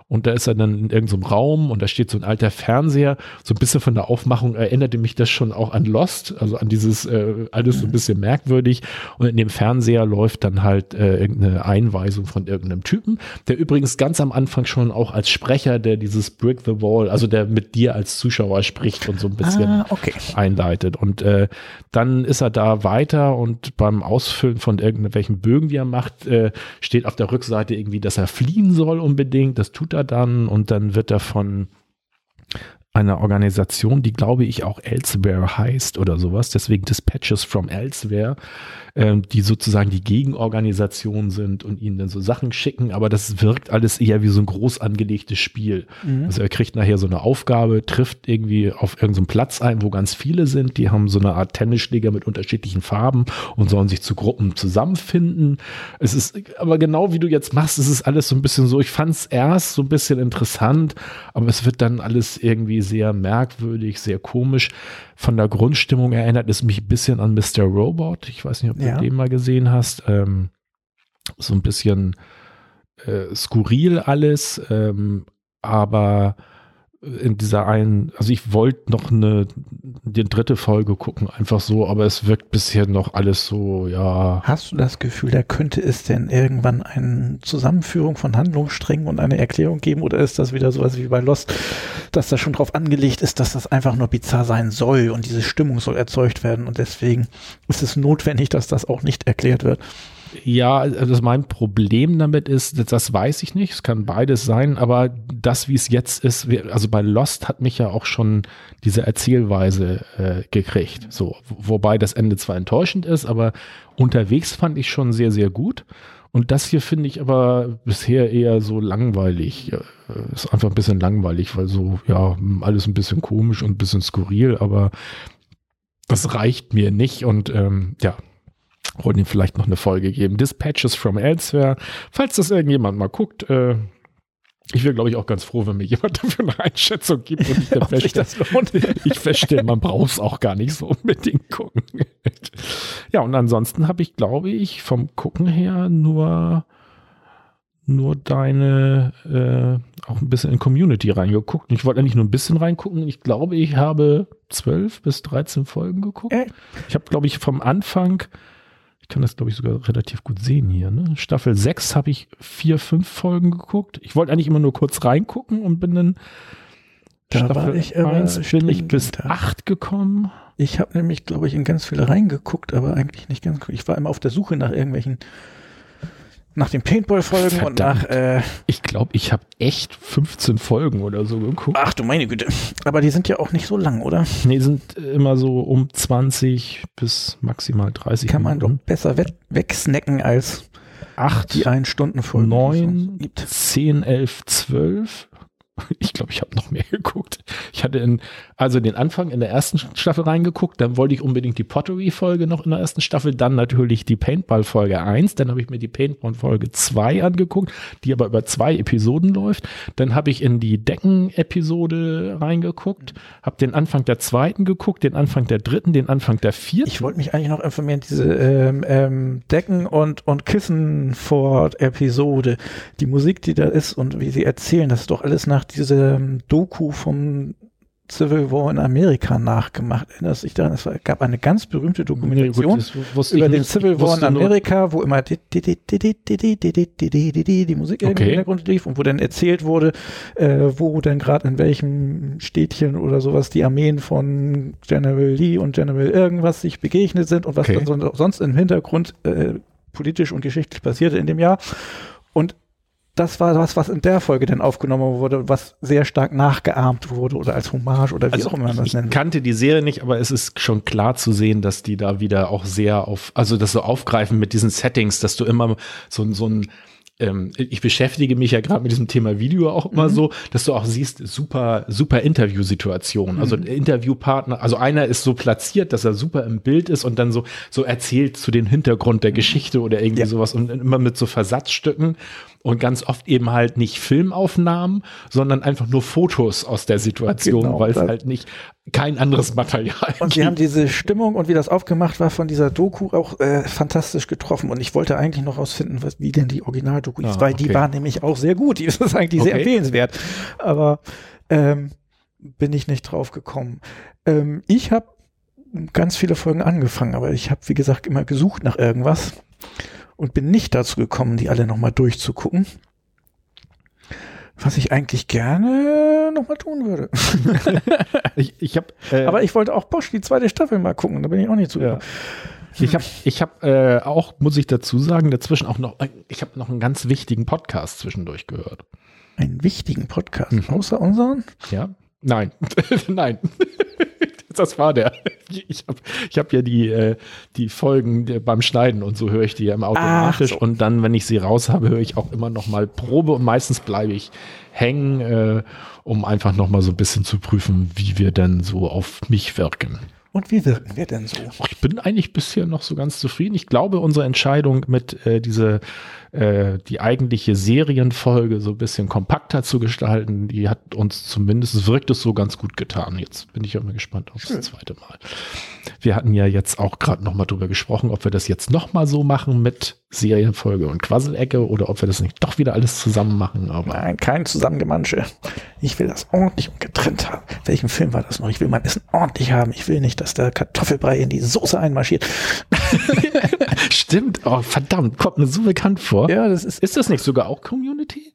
Und da ist er dann in irgendeinem Raum und da steht so ein alter Fernseher. So ein bisschen von der Aufmachung erinnerte mich das schon auch an Lost, also an dieses äh, alles so ein bisschen merkwürdig. Und in dem Fernseher läuft dann halt äh, irgendeine Einweisung von irgendeinem Typen, der übrigens ganz am Anfang schon auch als Sprecher, der dieses Brick the Wall, also der mit dir als Zuschauer spricht und so ein bisschen Ah, okay. einleitet. Und äh, dann ist er da weiter und beim Ausfüllen von irgendwelchen Bögen, die er macht, äh, steht auf der Rückseite irgendwie, dass er fliehen soll unbedingt. Das tut er dann und dann wird er von einer Organisation, die glaube ich auch Elsewhere heißt oder sowas, deswegen Dispatches from Elsewhere, ähm, die sozusagen die Gegenorganisation sind und ihnen dann so Sachen schicken, aber das wirkt alles eher wie so ein groß angelegtes Spiel. Also er kriegt nachher so eine Aufgabe, trifft irgendwie auf irgendeinen Platz ein, wo ganz viele sind, die haben so eine Art Tennisschläger mit unterschiedlichen Farben und sollen sich zu Gruppen zusammenfinden. Es ist aber genau wie du jetzt machst, es ist alles so ein bisschen so, ich fand es erst so ein bisschen interessant, aber es wird dann alles irgendwie sehr merkwürdig, sehr komisch. Von der Grundstimmung erinnert es mich ein bisschen an Mr. Robot. Ich weiß nicht, ob Ja. den mal gesehen hast. Ähm, so ein bisschen äh, skurril alles, ähm, aber in dieser einen, also ich wollte noch eine, die dritte Folge gucken, einfach so, aber es wirkt bisher noch alles so, ja, Hast du das Gefühl, da könnte es denn irgendwann eine Zusammenführung von Handlungssträngen und eine Erklärung geben? Oder ist das wieder sowas wie bei Lost, dass das schon drauf angelegt ist, dass das einfach nur bizarr sein soll und diese Stimmung soll erzeugt werden und deswegen ist es notwendig, dass das auch nicht erklärt wird? Ja, also mein Problem damit ist, das- weiß ich nicht, es kann beides sein, aber das, wie es jetzt ist, also bei Lost hat mich ja auch schon diese Erzählweise äh, gekriegt. So, wo- wobei das Ende zwar enttäuschend ist, aber unterwegs fand ich schon sehr, sehr gut. Und das hier finde ich aber bisher eher so langweilig. Äh, Ist einfach ein bisschen langweilig, weil so, ja, alles ein bisschen komisch und ein bisschen skurril, aber das reicht mir nicht und ähm, ja, wollen ihm vielleicht noch eine Folge geben. Dispatches from Elsewhere. Falls das irgendjemand mal guckt, äh, ich wäre, glaube ich, auch ganz froh, wenn mir jemand (laughs) dafür eine Einschätzung gibt und ich (laughs) dann feststelle, (laughs) ich feststelle, man braucht es auch gar nicht so unbedingt gucken. ja, und ansonsten habe ich, glaube ich, vom Gucken her nur nur deine äh, auch ein bisschen in Community reingeguckt. Und Ich wollte eigentlich nur ein bisschen reingucken. Ich glaube, ich habe zwölf bis 13 Folgen geguckt. Äh. Ich habe, glaube ich, vom Anfang, ich kann das, glaube ich, sogar relativ gut sehen hier, ne? Staffel 6 habe ich vier, fünf Folgen geguckt. Ich wollte eigentlich immer nur kurz reingucken und bin dann Da war ich aber 1 bin ich bis stringenter. 8 gekommen. Ich habe nämlich, glaube ich, in ganz viele reingeguckt, aber eigentlich nicht ganz. Ich war immer auf der Suche nach irgendwelchen, nach den Paintball-Folgen und nach, äh, Ich glaube, ich habe echt 15 Folgen oder so geguckt. ach du meine Güte. Aber die sind ja auch nicht so lang, oder? Nee, sind immer so um 20 bis maximal 30 Kann man doch Minuten. besser we wegsnacken als 8, die ein Stunden Folgen. die es 9, sonst gibt. 10, 11, 12. (laughs) Ich glaube, ich habe noch mehr (laughs) geguckt. Ich hatte in, also den Anfang in der ersten Staffel reingeguckt, dann wollte ich unbedingt die Pottery-Folge noch in der ersten Staffel, dann natürlich die Paintball-Folge 1, dann habe ich mir die Paintball-Folge 2 angeguckt, die aber über zwei Episoden läuft. Dann habe ich in die Decken-Episode reingeguckt, habe den Anfang der zweiten geguckt, den Anfang der dritten, den Anfang der vierten. Ich wollte mich eigentlich noch informieren, diese ähm, ähm, Decken- und, und Kissenfort-Episode, die Musik, die da ist und wie sie erzählen, das ist doch alles nach diese Doku vom Civil War in Amerika nachgemacht. Erinnerst du dich daran? Es gab eine ganz berühmte Dokumentation über den Civil War in Amerika, wo immer die, Musik im Hintergrund lief und wo dann erzählt wurde, wo denn gerade in welchem Städtchen oder sowas die Armeen von General Lee und General irgendwas sich begegnet sind und was dann sonst im Hintergrund politisch und geschichtlich passierte in dem Jahr. Und das war was, was in der Folge dann aufgenommen wurde, was sehr stark nachgeahmt wurde oder als Hommage oder wie Also auch immer man das ich nennt. kannte die Serie nicht, aber es ist schon klar zu sehen, dass die da wieder auch sehr auf, also das so aufgreifen mit diesen Settings, dass du immer so, ein- so ein ähm, ich beschäftige mich ja gerade mit diesem Thema Video auch immer so, dass du auch siehst, super, super Interviewsituation. Also Interviewpartner, also einer ist so platziert, dass er super im Bild ist und dann so, so erzählt zu den Hintergrund der Geschichte oder irgendwie Ja. sowas und immer mit so Versatzstücken und ganz oft eben halt nicht Filmaufnahmen, sondern einfach nur Fotos aus der Situation, Genau, weil es halt nicht kein anderes Material Und sie haben diese Stimmung und wie das aufgemacht war von dieser Doku auch äh, fantastisch getroffen. Und ich wollte eigentlich noch rausfinden, was, wie denn die Originaldoku ist, Ah, weil die okay. war nämlich auch sehr gut. (laughs) Die ist eigentlich sehr Okay. empfehlenswert. Aber ähm, bin ich nicht drauf gekommen. Ähm, ich habe ganz viele Folgen angefangen, aber ich habe, wie gesagt, immer gesucht nach irgendwas und bin nicht dazu gekommen, die alle nochmal durchzugucken. Was ich eigentlich gerne nochmal tun würde. (laughs) Ich, ich habe äh, Aber ich wollte auch Bosch die zweite Staffel mal gucken, da bin ich auch nicht zu. Ja. Ich habe ich hab, äh, auch, muss ich dazu sagen, dazwischen auch noch, ich habe noch einen ganz wichtigen Podcast zwischendurch gehört. Einen wichtigen Podcast, Mhm. außer unseren. Ja? Nein, (laughs) nein. (laughs) Das war der. Ich habe ich hab ja die, äh, die Folgen beim Schneiden und so höre ich die ja immer automatisch. so. Und dann, wenn ich sie raus habe, höre ich auch immer noch mal Probe und meistens bleibe ich hängen, äh, um einfach noch mal so ein bisschen zu prüfen, wie wir denn so auf mich wirken. Und wie wirken wir denn so? Ach, Ich bin eigentlich bisher noch so ganz zufrieden. Ich glaube, unsere Entscheidung mit äh, diese äh, die eigentliche Serienfolge so ein bisschen kompakter zu gestalten, die hat uns zumindest, es wirkt es so ganz gut getan. Jetzt bin ich auch mal gespannt aufs Schön. zweite Mal. Wir hatten ja jetzt auch gerade noch mal drüber gesprochen, ob wir das jetzt noch mal so machen mit Serienfolge und Quasselecke oder ob wir das nicht doch wieder alles zusammen machen. Aber Nein, kein Zusammengemansche. Ich will das ordentlich und getrennt haben. Welchen Film war das noch? Ich will mein Essen ordentlich haben. Ich will nicht, dass der Kartoffelbrei in die Soße einmarschiert. (laughs) stimmt, oh, verdammt, kommt mir so bekannt vor. Ja, das ist, Ist das nicht sogar auch Community?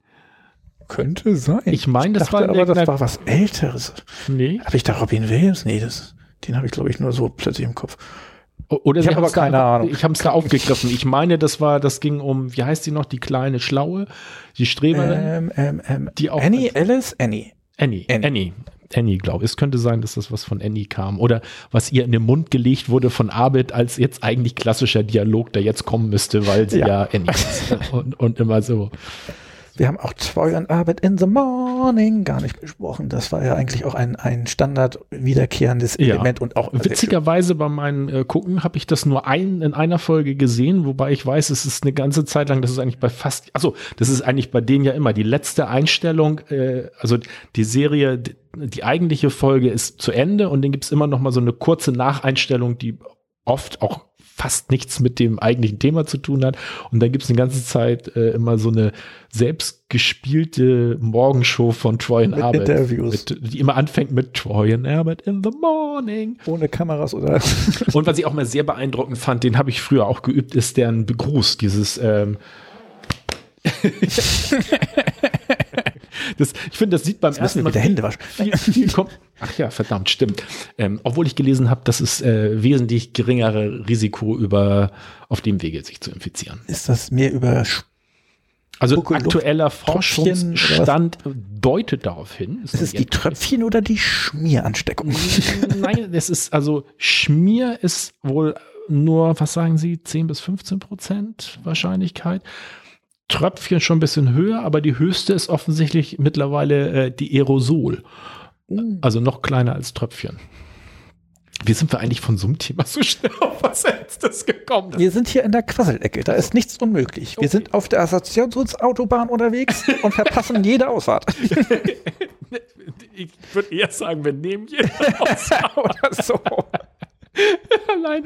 könnte sein. Ich meine, das dachte war aber, das war was Älteres. Nee. Habe ich da Robin Williams? Nee, das, den habe ich, glaube ich, nur so plötzlich im Kopf. Oder Ich sie hab aber da keine einfach- Ahnung. Ich habe es da aufgegriffen. Ich meine, das war, das ging um, wie heißt die noch, die kleine Schlaue, die Streberin, Ähm, ähm, ähm, die auch Annie, Alice, Annie. Annie, Annie. Annie, Annie, glaube ich. Es könnte sein, dass das was von Annie kam oder was ihr in den Mund gelegt wurde von Abed als jetzt eigentlich klassischer Dialog, der jetzt kommen müsste, weil sie ja, Ja. Annie ist (laughs) und, und immer so. Wir haben auch Troy und Arbeit in the Morning gar nicht besprochen. Das war ja eigentlich auch ein, ein Standard wiederkehrendes Ja. Element und auch Witzigerweise bei meinem äh, Gucken habe ich das nur ein, in einer Folge gesehen, wobei ich weiß, es ist eine ganze Zeit lang, das ist eigentlich bei fast, also das ist eigentlich bei denen ja immer die letzte Einstellung, äh, also die Serie, die, die eigentliche Folge ist zu Ende und dann gibt's immer noch mal so eine kurze Nacheinstellung, die oft auch fast nichts mit dem eigentlichen Thema zu tun hat. Und dann gibt's eine ganze Zeit äh, immer so eine selbstgespielte Morgenshow von Troy und Arbeit. Interviews. Mit, die immer anfängt mit Troy and Arbeit in the morning. ohne Kameras oder (laughs) Und was ich auch mal sehr beeindruckend fand, den habe ich früher auch geübt, ist deren Begruß, dieses ähm (laughs) das, ich finde, das sieht beim wir ersten Mal mit der Hände waschen. (laughs) viel, viel kom- Ach ja, verdammt, stimmt. Ähm, obwohl ich gelesen habe, dass es äh, wesentlich geringere Risiko über auf dem Wege sich zu infizieren. Ist das mehr über Also Spucke, Luft, aktueller? Forschungsstand deutet darauf hin. ist es die Tröpfchen oder die Schmieransteckung? (laughs) Nein, das ist also Schmier ist wohl nur, was sagen Sie, 10 bis 15 Prozent Wahrscheinlichkeit. Tröpfchen schon ein bisschen höher, aber die höchste ist offensichtlich mittlerweile äh, die Aerosol. Also noch kleiner als Tröpfchen. Wie sind wir eigentlich von so einem Thema so schnell auf was Ernstes gekommen? Wir sind hier in der Quasselecke, da ist nichts unmöglich. Wir sind auf der Assoziationsautobahn unterwegs und verpassen (laughs) jede Ausfahrt. Ich würde eher sagen, wir nehmen jeder (laughs) aus. oder so. allein,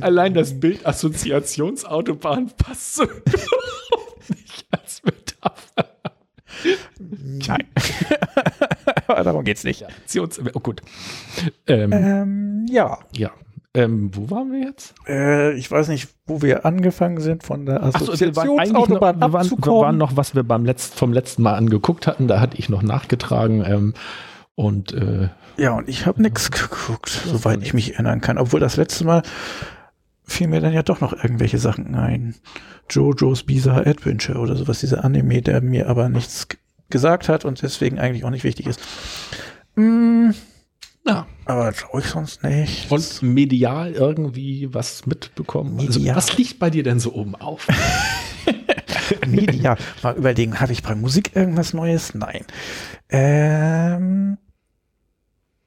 allein das Bild Assoziationsautobahn passt so überhaupt nicht als Metapher. Nein. (laughs) Darum geht's nicht. Aktions oh gut. Ähm, Ähm, ja, ja. Ähm, wo waren wir jetzt? äh, ich weiß nicht, wo wir angefangen sind, von der Ach so, wir waren eigentlich noch, Assoziationsautobahn wir waren, waren noch, was wir beim letzten, vom letzten Mal angeguckt hatten. Da hatte ich noch nachgetragen. Ähm, und äh, Ja, und ich habe nichts geguckt, soweit ich mich erinnern kann. Obwohl das letzte Mal fiel mir dann ja doch noch irgendwelche Sachen ein. Jojo's Bizarre Adventure oder sowas, dieser Anime, der mir aber nichts gesagt hat und deswegen eigentlich auch nicht wichtig ist. Mm, ja. aber glaube ich sonst nicht. Und medial irgendwie was mitbekommen. Medial. Also, was liegt bei dir denn so oben auf? (laughs) Media. Mal überlegen, habe ich bei Musik irgendwas Neues? Nein. Ähm,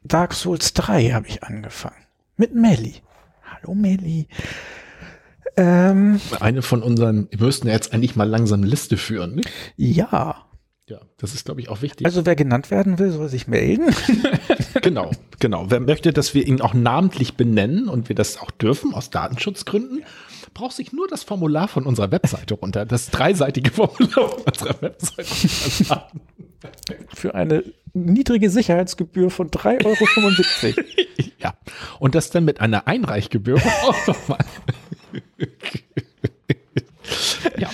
Dark Souls 3 habe ich angefangen. Mit Melly. Hallo Melly. Ähm, Eine von unseren, wir müssten jetzt eigentlich mal langsam eine Liste führen. Ne? ja. Ja, das ist, glaube ich, auch wichtig. Also wer genannt werden will, soll sich melden. (laughs) genau, genau. Wer möchte, dass wir ihn auch namentlich benennen und wir das auch dürfen aus Datenschutzgründen, braucht sich nur das Formular von unserer Webseite runter, das dreiseitige Formular von unserer Webseite runterladen. Für eine niedrige Sicherheitsgebühr von 3,75 Euro. (laughs) Ja, und das dann mit einer Einreichgebühr (laughs) auch nochmal. ja,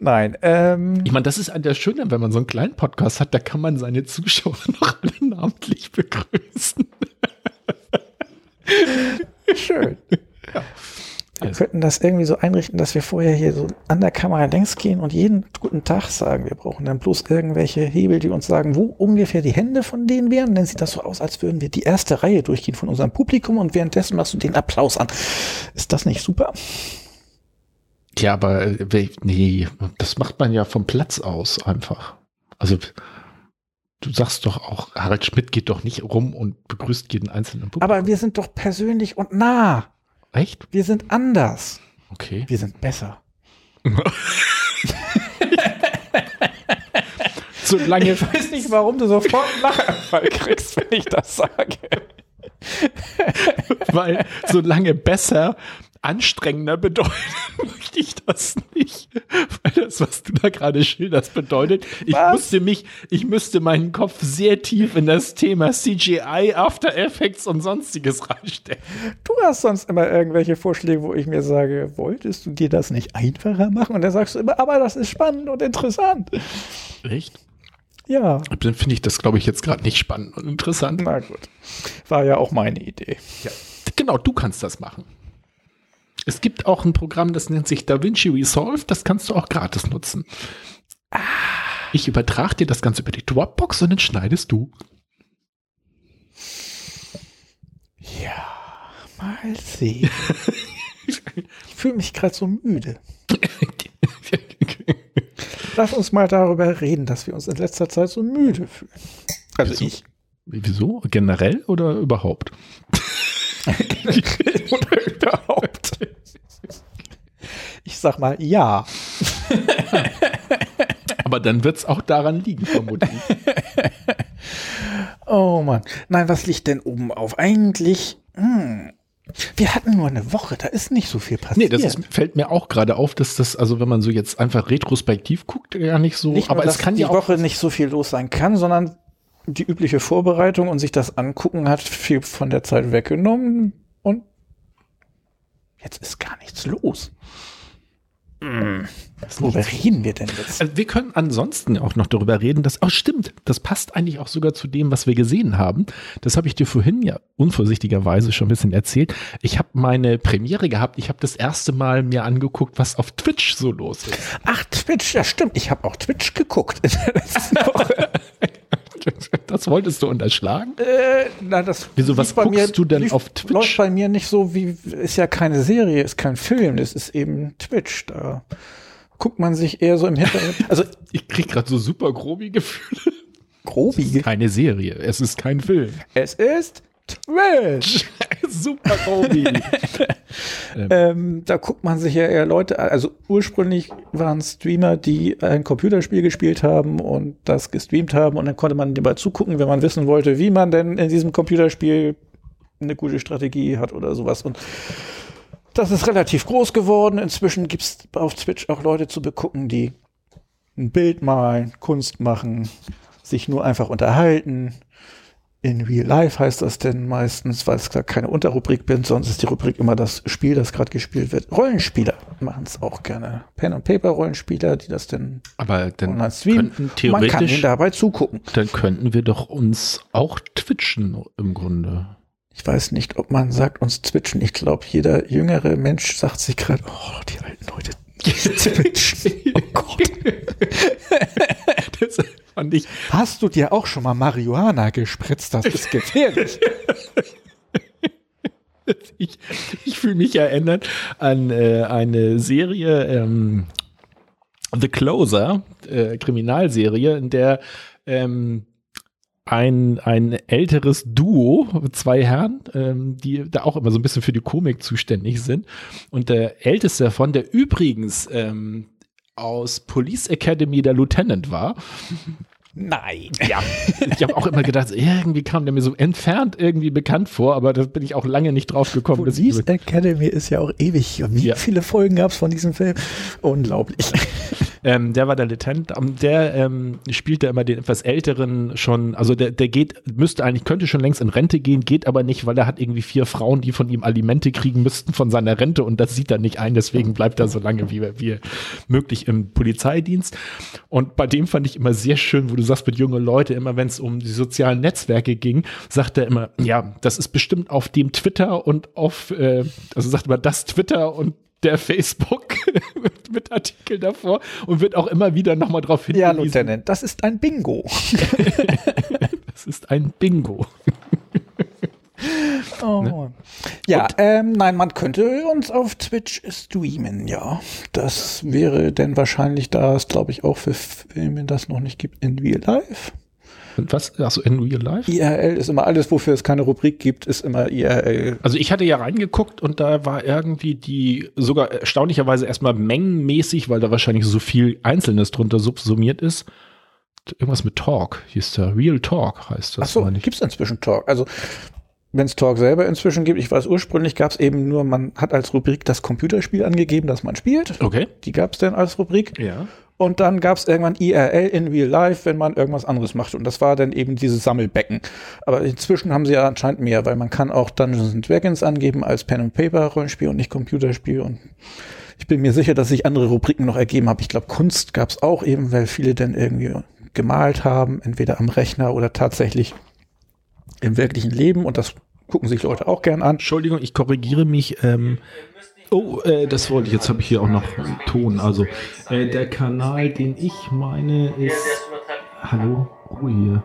Nein, ähm, ich meine, das ist an der Schöne, wenn man so einen kleinen Podcast hat, da kann man seine Zuschauer (laughs) noch alle namentlich begrüßen. schön. Wir könnten das irgendwie so einrichten, dass wir vorher hier so an der Kamera längs gehen und jeden guten Tag sagen. Wir brauchen dann bloß irgendwelche Hebel, die uns sagen, wo ungefähr die Hände von denen wären. Dann sieht das so aus, als würden wir die erste Reihe durchgehen von unserem Publikum und währenddessen machst du den Applaus an. Ist das nicht super? Ja, aber äh, nee, das macht man ja vom Platz aus einfach. Also du sagst doch auch, Harald Schmidt geht doch nicht rum und begrüßt jeden einzelnen Publikum. Aber wir sind doch persönlich und nah. Echt? Wir sind anders. Okay. Wir sind besser. (laughs) Solange, Ich weiß nicht, warum du sofort einen Lachanfall kriegst, wenn ich das sage. weil solange besser anstrengender bedeutet, (laughs) möchte ich das nicht. Weil das, was du da gerade schilderst, bedeutet, ich Was? musste mich, ich müsste meinen Kopf sehr tief in das Thema CGI, After Effects und sonstiges reinstecken. Du hast sonst immer irgendwelche Vorschläge, wo ich mir sage, wolltest du dir das nicht einfacher machen? Und dann sagst du immer, aber das ist spannend und interessant. Echt? Ja, Dann finde ich das, glaube ich, jetzt gerade nicht spannend und interessant. na gut. War ja auch meine Idee. Genau, du kannst das machen. Es gibt auch ein Programm, das nennt sich DaVinci Resolve, das kannst du auch gratis nutzen. Ich übertrage dir das Ganze über die Dropbox und dann schneidest du. Ja, mal sehen. (laughs) ich fühle mich gerade so müde. (laughs) Lass uns mal darüber reden, dass wir uns in letzter Zeit so müde fühlen. Also Wieso? ich. Wieso? Generell oder überhaupt? (laughs) Oder überhaupt. Ich sag mal ja. Aber dann wird es auch daran liegen, vermutlich. (laughs) Oh Mann. Nein, was liegt denn oben auf? Eigentlich, hm, wir hatten nur eine Woche, da ist nicht so viel passiert. nee, das ist, fällt mir auch gerade auf, dass das, also wenn man so jetzt einfach retrospektiv guckt, ja nicht so, nicht nur, aber dass es kann die ja auch. Woche nicht so viel los sein kann, sondern die übliche Vorbereitung und sich das angucken hat viel von der Zeit weggenommen und jetzt ist gar nichts los. Hm. Worüber reden wir denn jetzt? Also wir können ansonsten auch noch darüber reden, dass, oh stimmt, das passt eigentlich auch sogar zu dem, was wir gesehen haben. Das habe ich dir vorhin ja unvorsichtigerweise schon ein bisschen erzählt. Ich habe meine Premiere gehabt. Ich habe das erste Mal mir angeguckt, was auf Twitch so los ist. Ach, Twitch, ja stimmt. Ich habe auch Twitch geguckt in der letzten (laughs) Woche. (laughs) Das wolltest du unterschlagen? Äh, na, das Wieso, was guckst du denn lief- auf Twitch? Läuft bei mir nicht so wie, ist ja keine Serie, ist kein Film, das ist eben Twitch. Da guckt man sich eher so im Hintergrund. (laughs) Also, Ich krieg gerade so super grobi Gefühle. Grobi. Keine Serie, es ist kein Film. Es ist Twitch. (laughs) super grobi. (laughs) Ähm, da guckt man sich ja eher Leute, an. also ursprünglich waren Streamer, die ein Computerspiel gespielt haben und das gestreamt haben und dann konnte man dabei zugucken, wenn man wissen wollte, wie man denn in diesem Computerspiel eine gute Strategie hat oder sowas. Und das ist relativ groß geworden. Inzwischen gibt es auf Twitch auch Leute zu begucken, die ein Bild malen, Kunst machen, sich nur einfach unterhalten. In Real Life heißt das denn meistens, weil es gar keine Unterrubrik bin, sonst ist die Rubrik immer das Spiel, das gerade gespielt wird. Rollenspieler machen es auch gerne. Pen and Paper Rollenspieler, die das denn Aber dann online streamen. könnten Man kann theoretisch, ihnen dabei zugucken. dann könnten wir doch uns auch twitchen im Grunde. Ich weiß nicht, ob man sagt uns twitchen. Ich glaube, jeder jüngere Mensch sagt sich gerade, oh, die alten Leute (laughs) twitchen. Oh Gott. (laughs) (laughs) Das fand ich Hast du dir auch schon mal Marihuana gespritzt? Das ist gefährlich. (laughs) ich, ich fühle mich erinnert an äh, eine Serie, ähm, The Closer, äh, Kriminalserie, in der ähm, ein, ein älteres Duo, zwei Herren, ähm, die da auch immer so ein bisschen für die Komik zuständig sind. Und der älteste davon, der übrigens ähm, aus Police Academy der Lieutenant war, Nein. ja, ich habe auch immer gedacht, irgendwie kam der mir so entfernt irgendwie bekannt vor, aber da bin ich auch lange nicht drauf gekommen. Police Academy ist ja auch ewig. Wie Ja. viele Folgen gab es von diesem Film? Unglaublich. Ähm, der war der Lieutenant. Der ähm, spielte immer den etwas älteren schon, also der, der geht, müsste eigentlich, könnte schon längst in Rente gehen, geht aber nicht, weil er hat irgendwie vier Frauen, die von ihm Alimente kriegen müssten von seiner Rente und das sieht er nicht ein, deswegen bleibt er so lange wie, wie möglich im Polizeidienst. Und bei dem fand ich immer sehr schön, wo du sagst, mit junge Leute, immer wenn es um die sozialen Netzwerke ging, sagt er immer, ja, das ist bestimmt auf dem Twitter und auf, äh, also sagt immer das Twitter und der Facebook (laughs) mit, mit Artikel davor und wird auch immer wieder nochmal drauf Ja, hingewiesen. Lieutenant, das ist ein Bingo. (laughs) (laughs) das ist ein Bingo. Oh. Ja, ähm, nein, man könnte uns auf Twitch streamen, ja. Das wäre denn wahrscheinlich, da es, glaube ich, auch für Filme das noch nicht gibt, in Real Life. Was? Achso, in Real Life? IRL ist immer alles, wofür es keine Rubrik gibt, ist immer IRL. Also ich hatte ja reingeguckt und da war irgendwie die sogar erstaunlicherweise erstmal mengenmäßig, weil da wahrscheinlich so viel Einzelnes drunter subsumiert ist. Irgendwas mit Talk hieß da. Real Talk heißt das. Ach so, meine ich. gibt es inzwischen Talk. Also wenn es Talk selber inzwischen gibt, ich weiß, ursprünglich gab es eben nur, man hat als Rubrik das Computerspiel angegeben, das man spielt. Okay. Die gab es dann als Rubrik. Ja. Und dann gab es irgendwann IRL in Real Life, wenn man irgendwas anderes macht. Und das war dann eben dieses Sammelbecken. Aber inzwischen haben sie ja anscheinend mehr, weil man kann auch Dungeons and Dragons angeben als Pen and Paper Rollenspiel und nicht Computerspiel. Und ich bin mir sicher, dass sich andere Rubriken noch ergeben haben. Ich glaube, Kunst gab es auch eben, weil viele dann irgendwie gemalt haben, entweder am Rechner oder tatsächlich im wirklichen Leben. Und das gucken sich Leute auch gern an. Entschuldigung, ich korrigiere mich. Ähm, oh, äh, das wollte ich. Jetzt habe ich hier auch noch Ton. Also äh, der Kanal, den ich meine, ist. Hallo, Ruhe hier.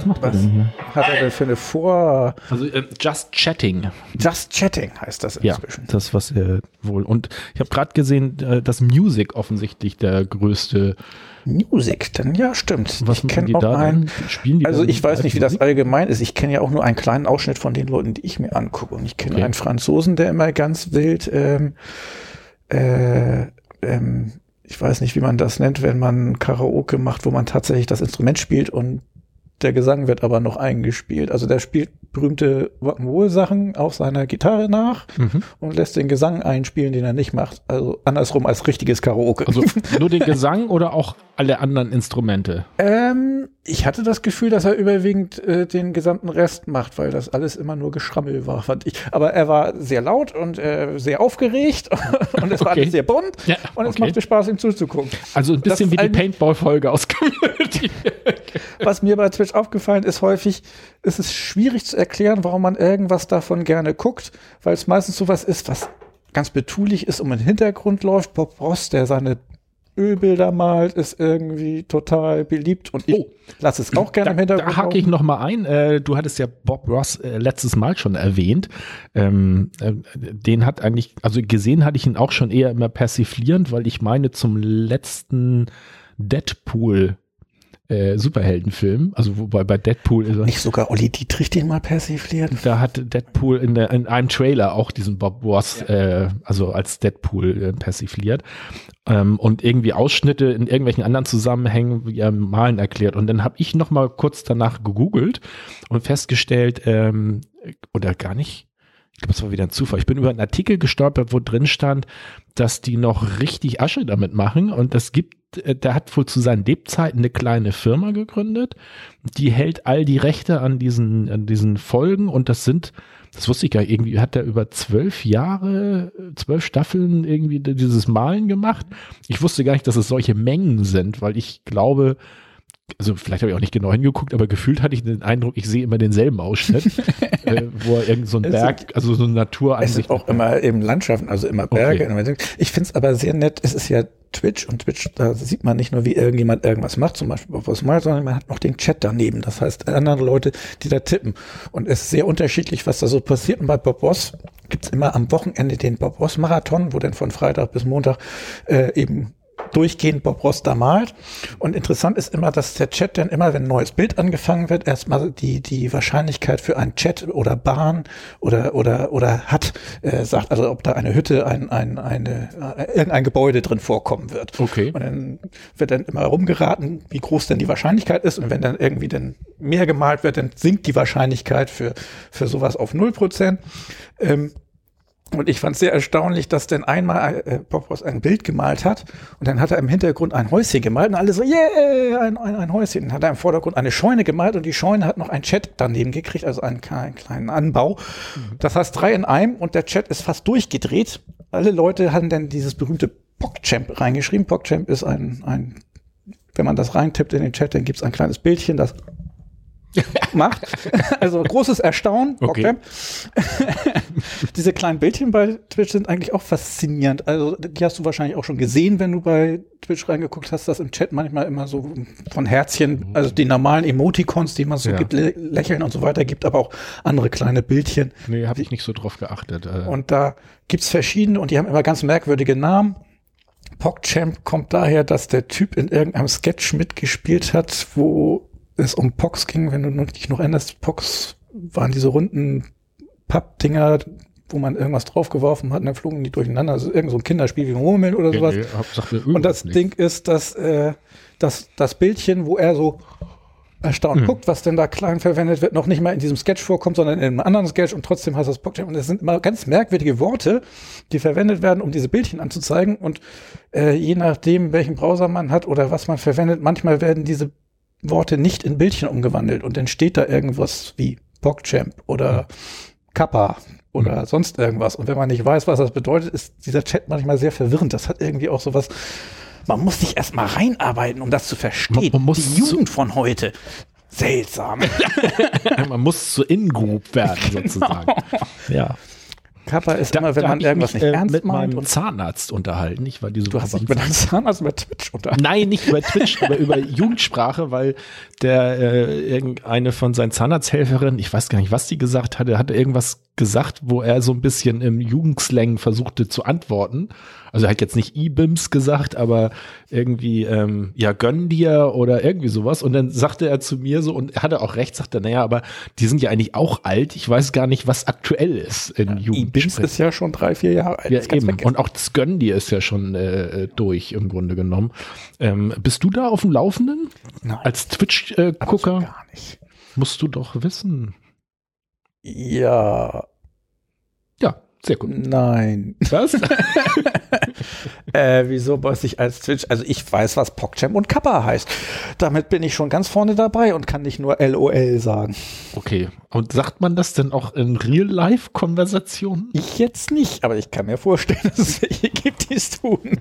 Was macht er denn hier? Hat er denn für eine Vor... Also äh, Just Chatting. Just Chatting heißt das Ja, inzwischen. das was er wohl. Und ich habe gerade gesehen, äh, dass Music offensichtlich der größte. Music, denn ja, stimmt. Was ich kenne die auch da? einen. denn? Spielen die Also ich weiß nicht, wie das allgemein ist. Ich kenne ja auch nur einen kleinen Ausschnitt von den Leuten, die ich mir angucke. Und ich kenne Okay. einen Franzosen, der immer ganz wild, ähm, äh, ähm, ich weiß nicht, wie man das nennt, wenn man Karaoke macht, wo man tatsächlich das Instrument spielt und der Gesang wird aber noch eingespielt. Also der spielt berühmte Rock'n'Roll-Sachen auf seiner Gitarre nach Mhm. und lässt den Gesang einspielen, den er nicht macht. Also andersrum als richtiges Karaoke. Also (laughs) nur den Gesang oder auch alle anderen Instrumente? Ähm, ich hatte das Gefühl, dass er überwiegend äh, den gesamten Rest macht, weil das alles immer nur Geschrammel war, fand ich. Aber er war sehr laut und äh, sehr aufgeregt (laughs) und es war Okay. alles sehr bunt Ja, und es okay. machte Spaß, ihm zuzugucken. Also ein bisschen wie die Paintball-Folge aus (laughs) Community. Was mir bei Twitch aufgefallen ist, häufig ist es schwierig zu erklären, warum man irgendwas davon gerne guckt, weil es meistens sowas ist, was ganz betulich ist und im Hintergrund läuft. Bob Ross, der seine Ölbilder malt, ist irgendwie total beliebt und ich Oh. lasse es auch gerne da, im Hintergrund. Da hake ich laufen. noch mal ein. Äh, du hattest ja Bob Ross äh, letztes Mal schon erwähnt. Ähm, äh, den hat eigentlich, also gesehen hatte ich ihn auch schon eher immer persiflierend, weil ich meine zum letzten Deadpool äh, Superheldenfilm, also wobei bei Deadpool ist er, Nicht sogar Olli Dietrich den mal persifliert. da hat Deadpool in, der, in einem Trailer auch diesen Bob Ross, äh, also als Deadpool äh, persifliert ähm, und irgendwie Ausschnitte in irgendwelchen anderen Zusammenhängen wie er Malen erklärt. Und dann habe ich noch mal kurz danach gegoogelt und festgestellt, ähm, oder gar nicht, ich glaube, es war wieder ein Zufall. Ich bin über einen Artikel gestolpert, wo drin stand, dass die noch richtig Asche damit machen und das gibt, äh, der hat wohl zu seinen Lebzeiten eine kleine Firma gegründet, die hält all die Rechte an diesen, an diesen Folgen und das sind, das wusste ich gar nicht, irgendwie hat er über zwölf Jahre, zwölf Staffeln irgendwie dieses Malen gemacht. Ich wusste gar nicht, dass es solche Mengen sind, weil ich glaube, also vielleicht habe ich auch nicht genau hingeguckt, aber gefühlt hatte ich den Eindruck, ich sehe immer denselben Ausschnitt, (laughs) äh, wo er irgend so ein Berg, also so eine Naturansicht. Es sind auch immer eben Landschaften, also immer Berge. Okay. Ich finde es aber sehr nett, es ist ja Twitch und Twitch, da sieht man nicht nur, wie irgendjemand irgendwas macht, zum Beispiel was mal, sondern man hat noch den Chat daneben. Das heißt, andere Leute, die da tippen. Und es ist sehr unterschiedlich, was da so passiert. Und bei Bob Ross gibt's immer am Wochenende den Bob Ross Marathon, wo dann von Freitag bis Montag äh, eben durchgehend Bob Ross da malt. Und interessant ist immer, dass der Chat dann immer, wenn ein neues Bild angefangen wird, erstmal die, die Wahrscheinlichkeit für einen Chat oder Bahn oder, oder, oder hat, äh, sagt, also ob da eine Hütte, ein, ein, eine, äh, irgendein Gebäude drin vorkommen wird. Okay. Und dann wird dann immer rumgeraten, wie groß denn die Wahrscheinlichkeit ist. Und wenn dann irgendwie dann mehr gemalt wird, dann sinkt die Wahrscheinlichkeit für, für sowas auf null Prozent. Ähm, und ich fand es sehr erstaunlich, dass denn einmal äh, Bob Ross ein Bild gemalt hat und dann hat er im Hintergrund ein Häuschen gemalt und alle so, yeah, ein, ein, ein Häuschen. Dann hat er im Vordergrund eine Scheune gemalt und die Scheune hat noch einen Chat daneben gekriegt, also einen, einen kleinen Anbau. Mhm. Das heißt drei in einem und der Chat ist fast durchgedreht. Alle Leute haben dann dieses berühmte PogChamp reingeschrieben. PogChamp ist ein, ein, wenn man das reintippt in den Chat, dann gibt's ein kleines Bildchen, das (laughs) macht. Also großes Erstaunen. Okay. (laughs) Diese kleinen Bildchen bei Twitch sind eigentlich auch faszinierend. Also die hast du wahrscheinlich auch schon gesehen, wenn du bei Twitch reingeguckt hast, dass im Chat manchmal immer so von Herzchen, also die normalen Emoticons, die man so ja. gibt, Lä Lächeln und so weiter gibt, aber auch andere kleine Bildchen. Nee, habe ich nicht so drauf geachtet. Äh. Und da gibt's verschiedene und die haben immer ganz merkwürdige Namen. PogChamp kommt daher, dass der Typ in irgendeinem Sketch mitgespielt hat, wo es um Pox ging, wenn du dich noch erinnerst, Pox waren diese runden Pappdinger, wo man irgendwas draufgeworfen hat und dann flogen die durcheinander. Also irgend so ein Kinderspiel wie Murmeln oder sowas. Nee, und das nicht. Ding ist, dass äh, das, das Bildchen, wo er so erstaunt hm. guckt, was denn da klein verwendet wird, noch nicht mal in diesem Sketch vorkommt, sondern in einem anderen Sketch und trotzdem heißt das Pocket. Und es sind immer ganz merkwürdige Worte, die verwendet werden, um diese Bildchen anzuzeigen. Und äh, je nachdem, welchen Browser man hat oder was man verwendet, manchmal werden diese Worte nicht in Bildchen umgewandelt und dann steht da irgendwas wie PogChamp oder Kappa oder mhm. sonst irgendwas. Und wenn man nicht weiß, was das bedeutet, ist dieser Chat manchmal sehr verwirrend. Das hat irgendwie auch sowas. Man muss sich erstmal reinarbeiten, um das zu verstehen. Man, man Die Jugend von heute. Seltsam. (laughs) man muss zu In-Group werden, (laughs) genau. sozusagen. Ja. Kappa ist da, immer, wenn man irgendwas mich, nicht äh, ernst mit meinem Zahnarzt unterhalten. Ich war diese du hast dich mit deinem Zahnarzt über Twitch unterhalten? Nein, nicht über (laughs) Twitch, aber über Jugendsprache, weil der äh, irgendeine von seinen Zahnarzthelferinnen, ich weiß gar nicht, was die gesagt hatte, hatte irgendwas gesagt, wo er so ein bisschen im Jugendslang versuchte zu antworten. Also er hat jetzt nicht E-Bims gesagt, aber irgendwie, ähm, ja, gönn dir oder irgendwie sowas. Und dann sagte er zu mir so, und er hatte auch recht, sagte, naja, aber die sind ja eigentlich auch alt. Ich weiß gar nicht, was aktuell ist in ja, E-Bims ist ja schon drei, vier Jahre alt. Ja, eben. Und auch das Gönn dir ist ja schon äh, durch im Grunde genommen. Ähm, bist du da auf dem Laufenden? Nein. Als Twitch-Gucker? Äh, gar nicht. Musst du doch wissen. Ja, sehr gut. Nein. Was? (laughs) äh, wieso weiß ich als Twitch? Also ich weiß, was PogChamp und Kappa heißt. Damit bin ich schon ganz vorne dabei und kann nicht nur LOL sagen. Okay. Und sagt man das denn auch in Real-Life-Konversationen? Ich jetzt nicht, aber ich kann mir vorstellen, (laughs) dass es welche gibt, die es tun.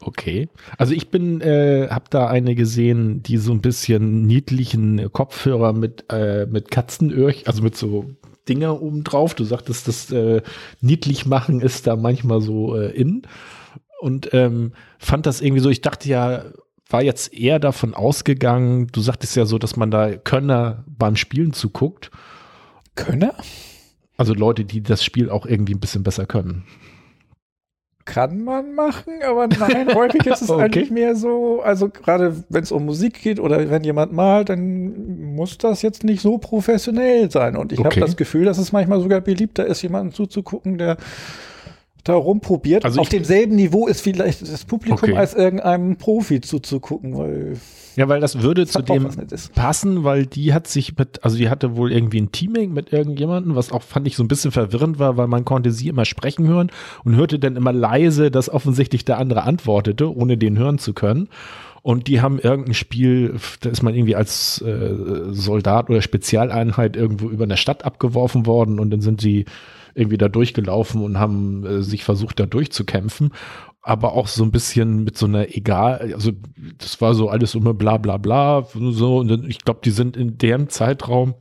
Okay. Also ich bin, äh, habe da eine gesehen, die so ein bisschen niedlichen Kopfhörer mit äh, mit Katzenöhrchen, also mit so Dinger oben drauf. Du sagtest, das äh, niedlich machen ist da manchmal so äh, in. Und ähm, fand das irgendwie so, ich dachte ja, war jetzt eher davon ausgegangen, du sagtest ja so, dass man da Könner beim Spielen zuguckt. Könner? Also Leute, die das Spiel auch irgendwie ein bisschen besser können kann man machen, aber nein, häufig ist es (laughs) okay. eigentlich mehr so, also gerade wenn es um Musik geht oder wenn jemand malt, dann muss das jetzt nicht so professionell sein. Und ich okay. habe das Gefühl, dass es manchmal sogar beliebter ist, jemanden zuzugucken, der da rumprobiert. Also Auf demselben Niveau ist vielleicht das Publikum Okay. als irgendeinem Profi zuzugucken, weil Ja, weil das würde Das zu dem passen, weil die hat sich mit, also die hatte wohl irgendwie ein Teaming mit irgendjemandem, was auch fand ich so ein bisschen verwirrend war, weil man konnte sie immer sprechen hören und hörte dann immer leise, dass offensichtlich der andere antwortete, ohne den hören zu können. Und die haben irgendein Spiel, da ist man irgendwie als äh, Soldat oder Spezialeinheit irgendwo über eine Stadt abgeworfen worden und dann sind sie irgendwie da durchgelaufen und haben äh, sich versucht, da durchzukämpfen. Aber auch so ein bisschen mit so einer egal, also das war so alles immer bla bla bla, so. Und ich glaube, die sind in dem Zeitraum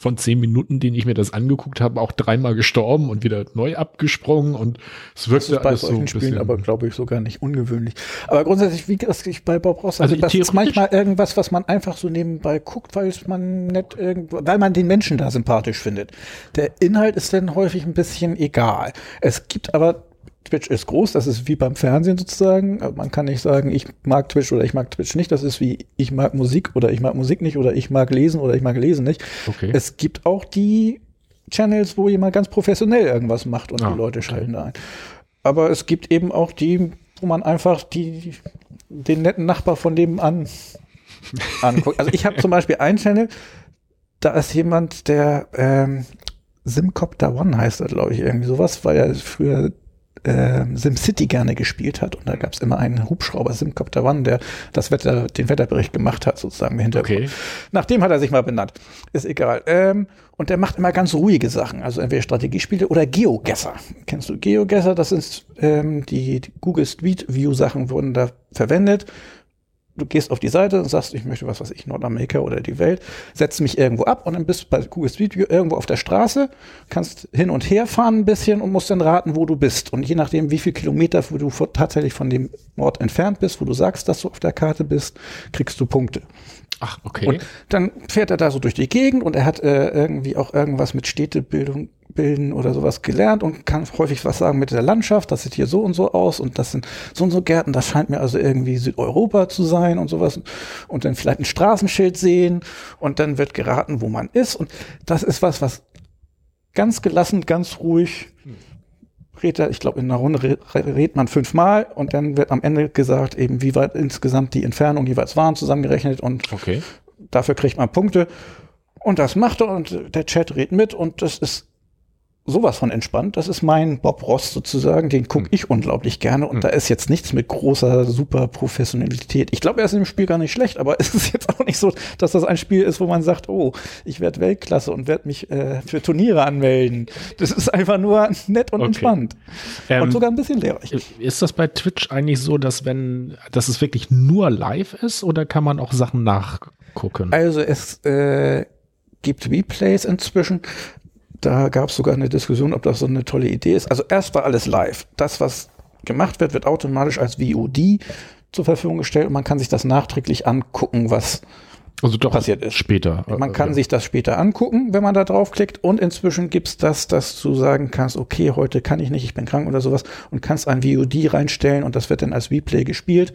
von zehn Minuten, den ich mir das angeguckt habe, auch dreimal gestorben und wieder neu abgesprungen und es das wirkte ist bei alles so solchen ein Spielen bisschen, aber, glaube ich, sogar nicht ungewöhnlich. Aber grundsätzlich, wie das ich bei Bob Ross, also, das ist manchmal irgendwas, was man einfach so nebenbei guckt, weil man nicht irgendwo, weil man den Menschen da sympathisch findet. Der Inhalt ist dann häufig ein bisschen egal. Es gibt aber Twitch ist groß, das ist wie beim Fernsehen sozusagen. Also Man kann nicht sagen, ich mag Twitch oder ich mag Twitch nicht. Das ist wie ich mag Musik oder ich mag Musik nicht oder ich mag lesen oder ich mag lesen nicht. Okay. Es gibt auch die Channels, wo jemand ganz professionell irgendwas macht und Ah, die Leute okay. schalten da ein. Aber es gibt eben auch die, wo man einfach die, den netten Nachbar von nebenan (laughs) anguckt. Also ich habe zum Beispiel einen Channel, da ist jemand, der ähm, Simcopter One heißt er, glaube ich, irgendwie sowas, weil er früher ähm, SimCity gerne gespielt hat und da gab es immer einen Hubschrauber Simcopter One, der das Wetter, den Wetterbericht gemacht hat, sozusagen im Hintergrund. Okay. Nach dem hat er sich mal benannt. Ist egal. Ähm, und der macht immer ganz ruhige Sachen, also entweder Strategiespiele oder Geogesser. Kennst du Geogesser? Das ist ähm, die, die Google Street View Sachen wurden da verwendet. Du gehst auf die Seite und sagst, ich möchte was weiß ich, Nordamerika oder die Welt, setzt mich irgendwo ab und dann bist du bei Google Street View irgendwo auf der Straße, kannst hin und her fahren ein bisschen und musst dann raten, wo du bist. Und je nachdem, wie viel Kilometer wo du tatsächlich von dem Ort entfernt bist, wo du sagst, dass du auf der Karte bist, kriegst du Punkte. Ach, okay. Und dann fährt er da so durch die Gegend und er hat äh, irgendwie auch irgendwas mit Städtebildung bilden oder sowas gelernt und kann häufig was sagen mit der Landschaft, das sieht hier so und so aus und das sind so und so Gärten, das scheint mir also irgendwie Südeuropa zu sein und sowas und dann vielleicht ein Straßenschild sehen und dann wird geraten, wo man ist und das ist was, was ganz gelassen, ganz ruhig redet ich glaube in einer Runde re- re- redet man fünfmal und dann wird am Ende gesagt eben, wie weit insgesamt die Entfernung jeweils waren, zusammengerechnet und okay. dafür kriegt man Punkte. Und das macht er und der Chat redet mit und das ist sowas von entspannt. Das ist mein Bob Ross sozusagen, den gucke ich unglaublich gerne und da ist jetzt nichts mit großer, super Professionalität. Ich glaube, er ist im Spiel gar nicht schlecht, aber (laughs) es ist jetzt auch nicht so, dass das ein Spiel ist, wo man sagt, oh, ich werde Weltklasse und werde mich äh, für Turniere anmelden. Das ist einfach nur nett und Okay. entspannt. Ähm, und sogar ein bisschen lehrreich. Ist das bei Twitch eigentlich so, dass wenn, dass es wirklich nur live ist oder kann man auch Sachen nachgucken? Also es äh, gibt Replays inzwischen. Da gab es sogar eine Diskussion, ob das so eine tolle Idee ist. Also erst war alles live. Das, was gemacht wird, wird automatisch als VOD zur Verfügung gestellt und man kann sich das nachträglich angucken, was Also doch passiert ist. später. man kann Äh, sich das später angucken, wenn man da draufklickt. Und inzwischen gibt's das, dass du sagen kannst, okay, heute kann ich nicht, ich bin krank oder sowas und kannst ein VOD reinstellen und das wird dann als Replay gespielt.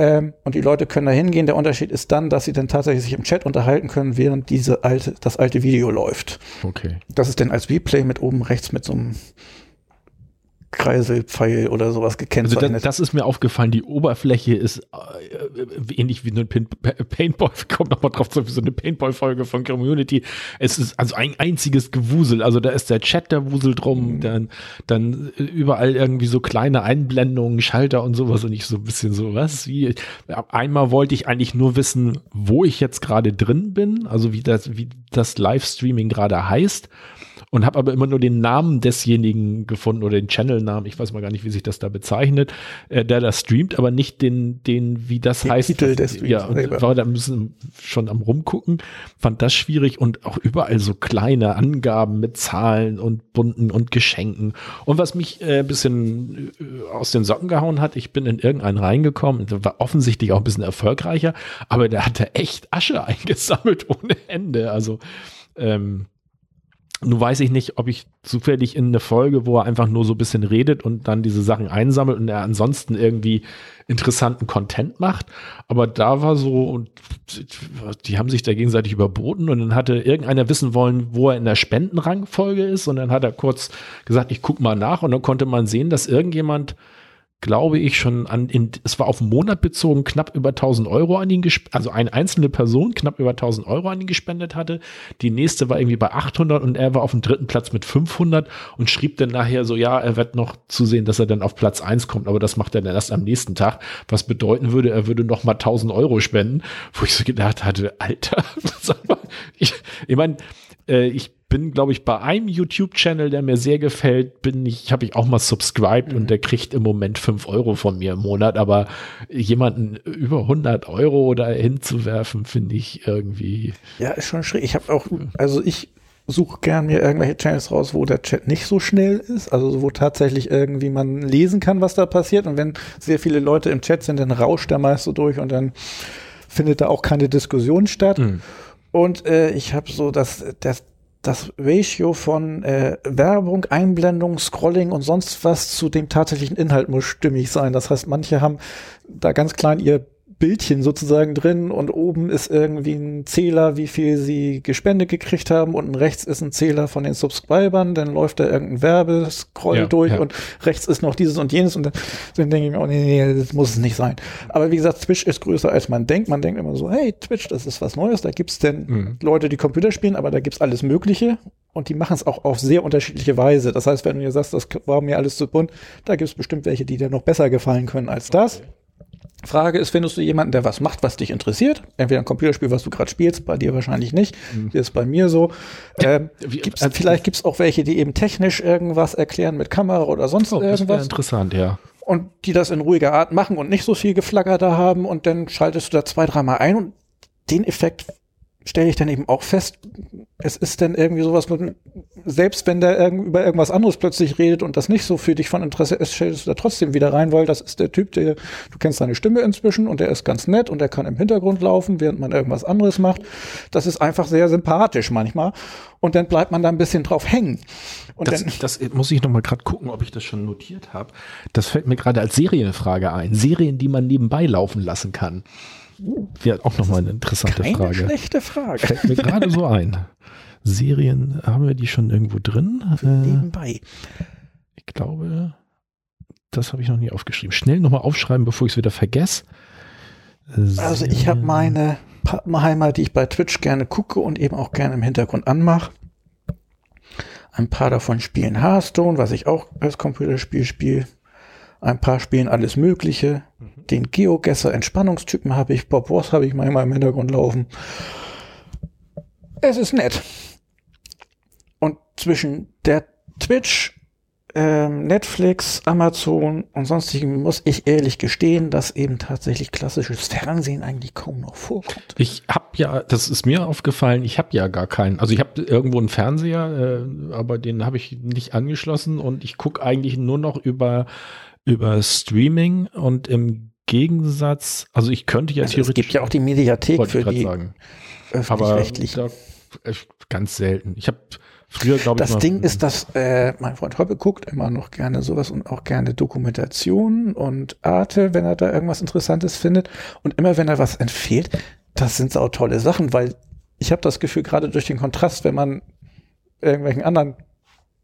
Ähm, und die Leute können da hingehen. Der Unterschied ist dann, dass sie dann tatsächlich sich im Chat unterhalten können, während diese alte, das alte Video läuft. Okay. Das ist dann als Replay mit oben rechts mit so einem Kreiselpfeil oder sowas Also gekennzeichnet. das, das ist mir aufgefallen, die Oberfläche ist äh, äh, ähnlich wie eine Pin Pa- Paintball, (laughs) kommt nochmal drauf zu, wie so eine Paintball-Folge von Community. Es ist also ein einziges Gewusel. Also da ist der Chat, der wuselt rum, Mhm. dann, dann überall irgendwie so kleine Einblendungen, Schalter und sowas und ich so ein bisschen so, was? Wie, einmal wollte ich eigentlich nur wissen, wo ich jetzt gerade drin bin, also wie das, wie das Livestreaming gerade heißt und habe aber immer nur den Namen desjenigen gefunden oder den Channelnamen, ich weiß mal gar nicht, wie sich das da bezeichnet, äh, der das streamt, aber nicht den, den wie das Den heißt. Titel des Streams Ja, und war da bisschen schon am rumgucken, fand das schwierig und auch überall so kleine Angaben mit Zahlen und bunten und Geschenken. Und was mich äh, ein bisschen äh, aus den Socken gehauen hat, ich bin in irgendeinen reingekommen, der war offensichtlich auch ein bisschen erfolgreicher, aber der hatte echt Asche (laughs) eingesammelt ohne Ende. Also ähm, Nun weiß ich nicht, ob ich zufällig in eine Folge, wo er einfach nur so ein bisschen redet und dann diese Sachen einsammelt und er ansonsten irgendwie interessanten Content macht. Aber da war so, und die haben sich da gegenseitig überboten und dann hatte irgendeiner wissen wollen, wo er in der Spendenrangfolge ist und dann hat er kurz gesagt, ich guck mal nach und dann konnte man sehen, dass irgendjemand glaube ich, schon an, in, es war auf einen Monat bezogen, knapp über 1000 Euro an ihn, gespendet, also eine einzelne Person knapp über 1000 Euro an ihn gespendet hatte. Die nächste war irgendwie bei 800 und er war auf dem dritten Platz mit 500 und schrieb dann nachher so, ja, er wird noch zusehen, dass er dann auf Platz eins kommt, aber das macht er dann erst am nächsten Tag, was bedeuten würde, er würde noch mal 1000 Euro spenden, wo ich so gedacht hatte, Alter, (laughs) ich, ich meine, äh, ich bin, glaube ich, bei einem YouTube-Channel, der mir sehr gefällt, bin ich, habe ich auch mal subscribed mhm. und der kriegt im Moment fünf Euro von mir im Monat, aber jemanden über 100 Euro da hinzuwerfen, finde ich irgendwie. Ja, ist schon schräg. Ich habe auch, also ich suche gern mir irgendwelche Channels raus, wo der Chat nicht so schnell ist, also wo tatsächlich irgendwie man lesen kann, was da passiert und wenn sehr viele Leute im Chat sind, dann rauscht der meist so durch und dann findet da auch keine Diskussion statt. Mhm. Und äh, ich habe so das, das das Ratio von äh, Werbung, Einblendung, Scrolling und sonst was zu dem tatsächlichen Inhalt muss stimmig sein. Das heißt, manche haben da ganz klein ihr Bildchen sozusagen drin und oben ist irgendwie ein Zähler, wie viel sie gespendet gekriegt haben. Unten rechts ist ein Zähler von den Subscribern, dann läuft da irgendein Werbescroll ja, durch ja. und rechts ist noch dieses und jenes und dann, dann denke ich mir, oh nee, nee, das muss es nicht sein. Aber wie gesagt, Twitch ist größer als man denkt. Man denkt immer so, hey, Twitch, das ist was Neues, da gibt's denn mhm. Leute, die Computer spielen, aber da gibt's alles Mögliche und die machen es auch auf sehr unterschiedliche Weise. Das heißt, wenn du dir sagst, das war mir alles zu bunt, da gibt's bestimmt welche, die dir noch besser gefallen können als das. Frage ist, findest du jemanden, der was macht, was dich interessiert? Entweder ein Computerspiel, was du gerade spielst, bei dir wahrscheinlich nicht. Mhm. ist bei mir so. Ähm, gibt's, äh, vielleicht gibt es auch welche, die eben technisch irgendwas erklären mit Kamera oder sonst oh, irgendwas. Das interessant, ja. Und die das in ruhiger Art machen und nicht so viel Geflagger da haben und dann schaltest du da zwei, dreimal ein und den Effekt stelle ich dann eben auch fest, es ist dann irgendwie sowas, mit, selbst wenn der irg über irgendwas anderes plötzlich redet und das nicht so für dich von Interesse ist, stellst du da trotzdem wieder rein, weil das ist der Typ, der, du kennst seine Stimme inzwischen und der ist ganz nett und der kann im Hintergrund laufen, während man irgendwas anderes macht. Das ist einfach sehr sympathisch manchmal und dann bleibt man da ein bisschen drauf hängen. Und das, dann, das muss ich noch mal gerade gucken, ob ich das schon notiert habe. Das fällt mir gerade als Serienfrage ein. Serien, die man nebenbei laufen lassen kann. Ja, auch nochmal eine interessante keine Frage. schlechte Frage. Fällt mir gerade so ein. Serien, haben wir die schon irgendwo drin? Äh, Nebenbei. Ich glaube, das habe ich noch nie aufgeschrieben. Schnell nochmal aufschreiben, bevor ich es wieder vergesse. Also ich habe meine Pappenheimer, die ich bei Twitch gerne gucke und eben auch gerne im Hintergrund anmache. Ein paar davon spielen Hearthstone, was ich auch als Computerspiel spiele. Ein paar spielen alles Mögliche. Mhm. Den Geogesser Entspannungstypen habe ich. Bob Ross habe ich manchmal im Hintergrund laufen. Es ist nett. Und zwischen der Twitch, ähm, Netflix, Amazon und sonstigen muss ich ehrlich gestehen, dass eben tatsächlich klassisches Fernsehen eigentlich kaum noch vorkommt. Ich habe ja, das ist mir aufgefallen, ich habe ja gar keinen. Also ich habe irgendwo einen Fernseher, äh, aber den habe ich nicht angeschlossen und ich gucke eigentlich nur noch über über Streaming und im Gegensatz, also ich könnte ja also theoretisch. Es gibt ja auch die Mediathek für die öffentlich-rechtlichen. Ganz selten. Ich habe früher, glaube ich. Das Ding ist, dass äh, mein Freund Hoppe guckt immer noch gerne sowas und auch gerne Dokumentation und Arte, wenn er da irgendwas Interessantes findet. Und immer wenn er was empfiehlt, das sind auch tolle Sachen, weil ich habe das Gefühl, gerade durch den Kontrast, wenn man irgendwelchen anderen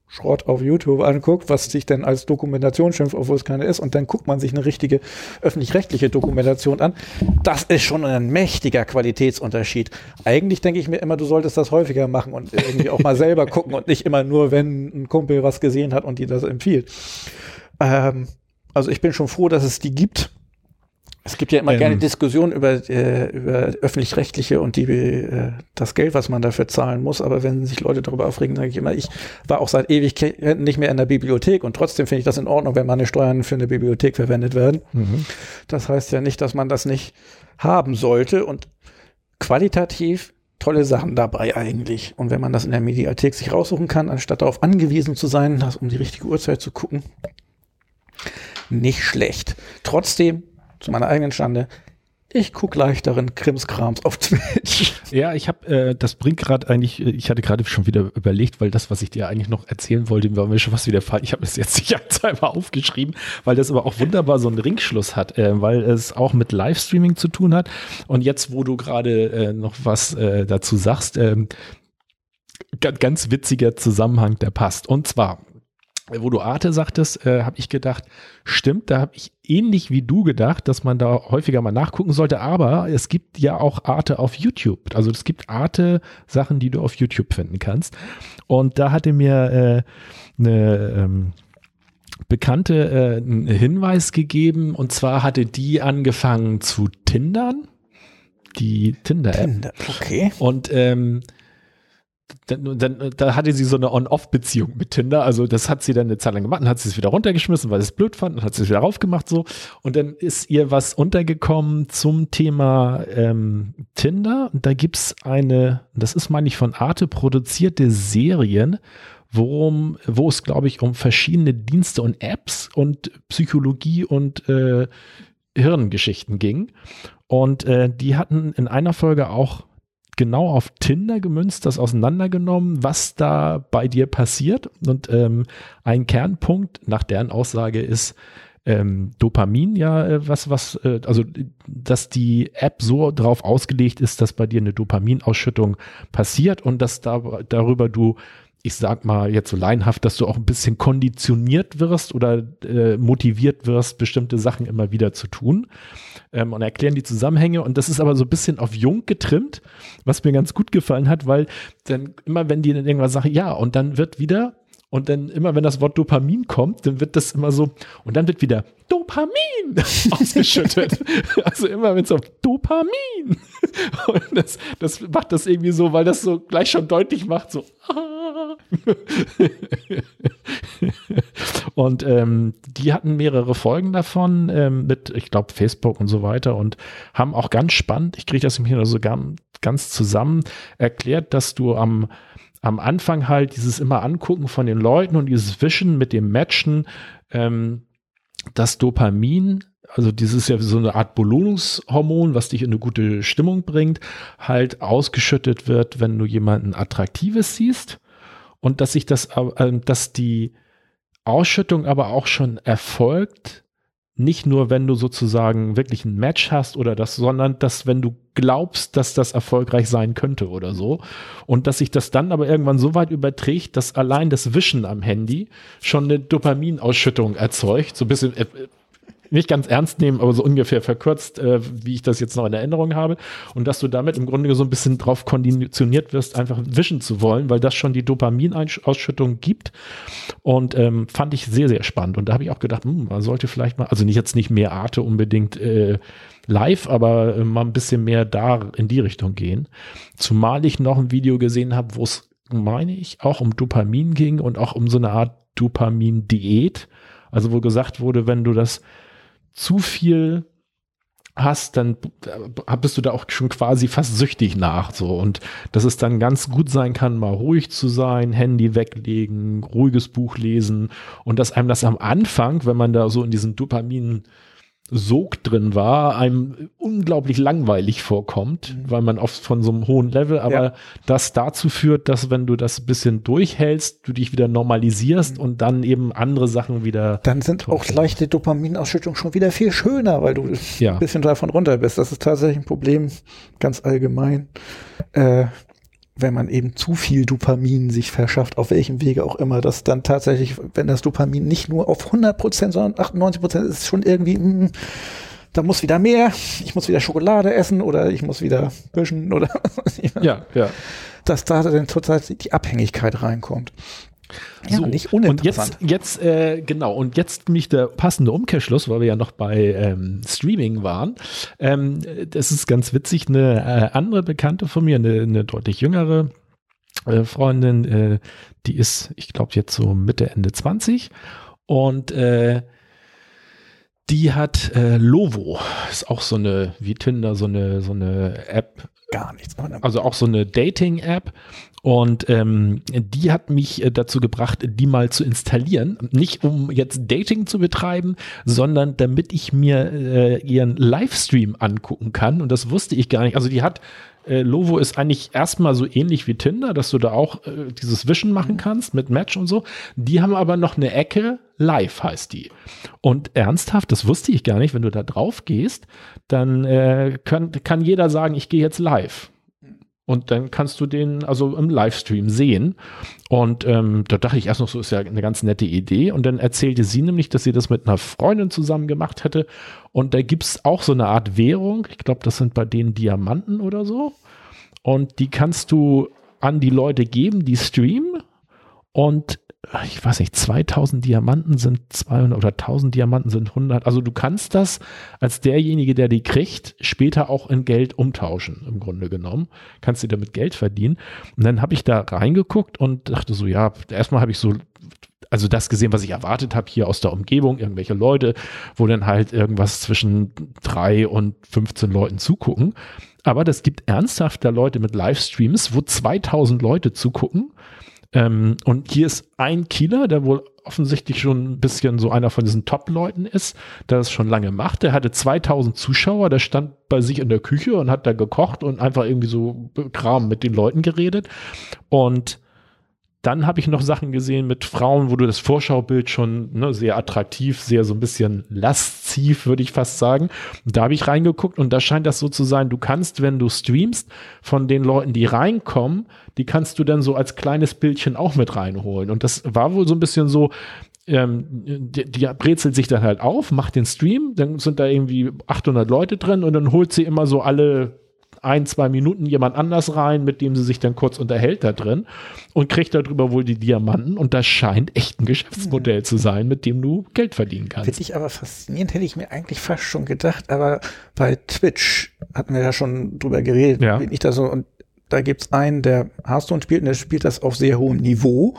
Schrott auf YouTube anguckt, was sich denn als Dokumentation schimpft, obwohl es keine ist, und dann guckt man sich eine richtige öffentlich-rechtliche Dokumentation an. Das ist schon ein mächtiger Qualitätsunterschied. Eigentlich denke ich mir immer, du solltest das häufiger machen und irgendwie auch mal (laughs) selber gucken und nicht immer nur, wenn ein Kumpel was gesehen hat und dir das empfiehlt. Ähm, also ich bin schon froh, dass es die gibt es gibt ja immer ähm, gerne Diskussionen über, äh, über öffentlich-rechtliche und die, äh, das Geld, was man dafür zahlen muss. Aber wenn sich Leute darüber aufregen, sage ich immer, ich war auch seit Ewigkeiten nicht mehr in der Bibliothek und trotzdem finde ich das in Ordnung, wenn meine Steuern für eine Bibliothek verwendet werden. Mhm. Das heißt ja nicht, dass man das nicht haben sollte und qualitativ tolle Sachen dabei eigentlich. Und wenn man das in der Mediathek sich raussuchen kann, anstatt darauf angewiesen zu sein, das um die richtige Uhrzeit zu gucken, nicht schlecht. Trotzdem zu meiner eigenen Stande, Ich guck leichteren Krimskrams auf Twitch. (laughs) Ja, ich habe, äh, das bringt gerade eigentlich, äh, ich hatte gerade schon wieder überlegt, weil das, was ich dir eigentlich noch erzählen wollte, war mir schon fast wieder falsch. Ich habe es jetzt sicherheitshalber (laughs) aufgeschrieben, weil das aber auch wunderbar so einen Ringschluss hat, äh, weil es auch mit Livestreaming zu tun hat. Und jetzt, wo du gerade äh, noch was äh, dazu sagst, ähm, ganz witziger Zusammenhang, der passt. Und zwar, wo du Arte sagtest, äh, habe ich gedacht, stimmt, da habe ich ähnlich wie du gedacht, dass man da häufiger mal nachgucken sollte, aber es gibt ja auch Arte auf YouTube. Also es gibt Arte Sachen, die du auf YouTube finden kannst. Und da hatte mir äh, eine ähm, Bekannte äh, einen Hinweis gegeben und zwar hatte die angefangen zu Tindern, die Tinder-App. Tinder, okay. Und ähm, dann, dann, da hatte sie so eine On-Off-Beziehung mit Tinder. Also das hat sie dann eine Zeit lang gemacht, dann hat sie es wieder runtergeschmissen, weil sie es blöd fand, dann hat sie es wieder raufgemacht so. Und dann ist ihr was untergekommen zum Thema ähm, Tinder. Und da gibt's eine, das ist meine ich von Arte produzierte Serien, worum, wo es, glaube ich, um verschiedene Dienste und Apps und Psychologie und äh, Hirngeschichten ging. Und äh, die hatten in einer Folge auch genau auf Tinder gemünzt, das auseinandergenommen, was da bei dir passiert. Und ähm, ein Kernpunkt nach deren Aussage ist, ähm, Dopamin ja äh, was, was, äh, also dass die App so drauf ausgelegt ist, dass bei dir eine Dopaminausschüttung passiert und dass da, darüber du ich sag mal jetzt so leinhaft, dass du auch ein bisschen konditioniert wirst oder äh, motiviert wirst, bestimmte Sachen immer wieder zu tun ähm, und erklären die Zusammenhänge. Und das ist aber so ein bisschen auf jung getrimmt, was mir ganz gut gefallen hat, weil dann immer, wenn die dann irgendwas sagen, ja, und dann wird wieder und dann immer, wenn das Wort Dopamin kommt, dann wird das immer so, und dann wird wieder Dopamin (laughs) ausgeschüttet. (laughs) also immer, wenn es auf Dopamin. (laughs) Und das, das macht das irgendwie so, weil das so gleich schon deutlich macht, so. Ah. (laughs) und ähm, die hatten mehrere Folgen davon ähm, mit, ich glaube, Facebook und so weiter und haben auch ganz spannend, ich kriege das im Hintergrund so ganz, ganz zusammen, erklärt, dass du am am Anfang halt dieses immer angucken von den Leuten und dieses Wischen mit dem Matchen, ähm, das Dopamin, also dieses ja so eine Art Belohnungshormon, was dich in eine gute Stimmung bringt, halt ausgeschüttet wird, wenn du jemanden Attraktives siehst und dass sich das, äh, dass die Ausschüttung aber auch schon erfolgt, nicht nur, wenn du sozusagen wirklich ein Match hast oder das, sondern dass, wenn du glaubst, dass das erfolgreich sein könnte oder so. Und dass sich das dann aber irgendwann so weit überträgt, dass allein das Wischen am Handy schon eine Dopaminausschüttung erzeugt. So ein bisschen, äh, nicht ganz ernst nehmen, aber so ungefähr verkürzt, äh, wie ich das jetzt noch in Erinnerung habe. Und dass du damit im Grunde so ein bisschen drauf konditioniert wirst, einfach wischen zu wollen, weil das schon die Dopaminausschüttung gibt. Und ähm, fand ich sehr, sehr spannend. Und da habe ich auch gedacht, hm, man sollte vielleicht mal, also nicht jetzt nicht mehr Arte unbedingt äh, live, aber äh, mal ein bisschen mehr da in die Richtung gehen. Zumal ich noch ein Video gesehen habe, wo es, meine ich, auch um Dopamin ging und auch um so eine Art Dopamin-Diät. Also wo gesagt wurde, wenn du das zu viel hast, dann bist du da auch schon quasi fast süchtig nach so. Und dass es dann ganz gut sein kann, mal ruhig zu sein, Handy weglegen, ruhiges Buch lesen und dass einem das am Anfang, wenn man da so in diesen Dopamin Sog drin war, einem unglaublich langweilig vorkommt, mhm. weil man oft von so einem hohen Level, aber ja. das dazu führt, dass wenn du das ein bisschen durchhältst, du dich wieder normalisierst mhm. und dann eben andere Sachen wieder. Dann sind auch leichte Dopaminausschüttungen schon wieder viel schöner, weil du ja. ein bisschen davon runter bist. Das ist tatsächlich ein Problem, ganz allgemein. Äh, wenn man eben zu viel Dopamin sich verschafft, auf welchem Wege auch immer, dass dann tatsächlich, wenn das Dopamin nicht nur auf 100 Prozent, sondern 98 Prozent ist schon irgendwie, mh, hm, da muss wieder mehr, ich muss wieder Schokolade essen oder ich muss wieder büschen oder ja, ja. Dass da dann total die Abhängigkeit reinkommt. Ja, so, nicht uninteressant. Und jetzt, jetzt äh, genau, und jetzt mich der passende Umkehrschluss, weil wir ja noch bei ähm, Streaming waren. Ähm, das ist ganz witzig, eine äh, andere Bekannte von mir, eine, eine deutlich jüngere äh, Freundin, äh, die ist, ich glaube, jetzt so Mitte, Ende 20 und äh, die hat äh, Lovo, ist auch so eine, wie Tinder, so eine, so eine App, gar nichts. Also auch so eine Dating-App. Und ähm, die hat mich äh, dazu gebracht, die mal zu installieren. Nicht um jetzt Dating zu betreiben, sondern damit ich mir äh, ihren Livestream angucken kann. Und das wusste ich gar nicht. Also die hat, äh, Lovo ist eigentlich erstmal so ähnlich wie Tinder, dass du da auch äh, dieses Wischen machen kannst mit Match und so. Die haben aber noch eine Ecke, live heißt die. Und ernsthaft, das wusste ich gar nicht, wenn du da drauf gehst, dann äh, kann, kann jeder sagen, ich gehe jetzt live. Und dann kannst du den also im Livestream sehen. Und ähm, da dachte ich erst noch, so ist ja eine ganz nette Idee. Und dann erzählte sie nämlich, dass sie das mit einer Freundin zusammen gemacht hätte. Und da gibt's auch so eine Art Währung. Ich glaube, das sind bei denen Diamanten oder so. Und die kannst du an die Leute geben, die streamen. Und ich weiß nicht, 2000 Diamanten sind 200 oder 1000 Diamanten sind 100. Also du kannst das als derjenige, der die kriegt, später auch in Geld umtauschen, im Grunde genommen. Kannst du damit Geld verdienen. Und dann habe ich da reingeguckt und dachte so, ja, erstmal habe ich so also das gesehen, was ich erwartet habe hier aus der Umgebung, irgendwelche Leute, wo dann halt irgendwas zwischen drei und 15 Leuten zugucken. Aber das gibt ernsthaft da Leute mit Livestreams, wo 2000 Leute zugucken. Ähm, und hier ist ein Kieler, der wohl offensichtlich schon ein bisschen so einer von diesen Top-Leuten ist, der das schon lange macht. Der hatte 2000 Zuschauer, der stand bei sich in der Küche und hat da gekocht und einfach irgendwie so Kram mit den Leuten geredet. Und dann habe ich noch Sachen gesehen mit Frauen, wo du das Vorschaubild schon ne, sehr attraktiv, sehr so ein bisschen lasziv, würde ich fast sagen. Da habe ich reingeguckt und da scheint das so zu sein, du kannst, wenn du streamst, von den Leuten, die reinkommen, die kannst du dann so als kleines Bildchen auch mit reinholen. Und das war wohl so ein bisschen so, ähm, die, die brezelt sich dann halt auf, macht den Stream, dann sind da irgendwie 800 Leute drin und dann holt sie immer so alle ein, zwei Minuten jemand anders rein, mit dem sie sich dann kurz unterhält da drin und kriegt darüber wohl die Diamanten und das scheint echt ein Geschäftsmodell zu sein, mit dem du Geld verdienen kannst. Finde ich aber faszinierend, hätte ich mir eigentlich fast schon gedacht, aber bei Twitch hatten wir ja schon drüber geredet, Ja. bin ich da so, und da gibt's einen, der Hearthstone spielt und der spielt das auf sehr hohem Niveau.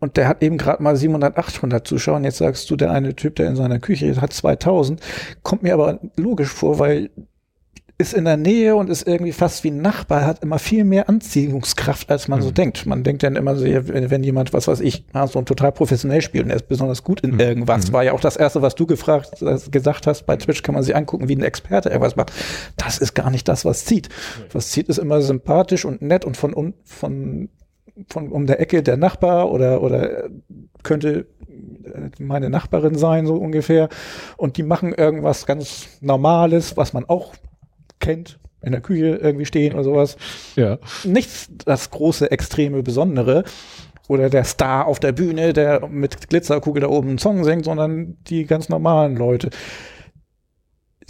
Und der hat eben gerade mal 700, 800 Zuschauer. Und jetzt sagst du, der eine Typ, der in seiner Küche hat 2000. Kommt mir aber logisch vor, weil ist in der Nähe und ist irgendwie fast wie ein Nachbar, hat immer viel mehr Anziehungskraft, als man so denkt. Man denkt dann immer so, wenn jemand, was weiß ich, so total professionell spielt und er ist besonders gut in irgendwas, war ja auch das erste, was du gefragt, gesagt hast, bei Twitch kann man sich angucken, wie ein Experte irgendwas macht. Das ist gar nicht das, was zieht. Was zieht, ist immer sympathisch und nett und von, un, von, von um der Ecke der Nachbar oder, oder äh, könnte äh, meine Nachbarin sein, so ungefähr. Und die machen irgendwas ganz Normales, was man auch kennt, in der Küche irgendwie stehen oder sowas. Ja. Nichts das große, extreme, Besondere. Oder der Star auf der Bühne, der mit Glitzerkugel da oben einen Song singt, sondern die ganz normalen Leute.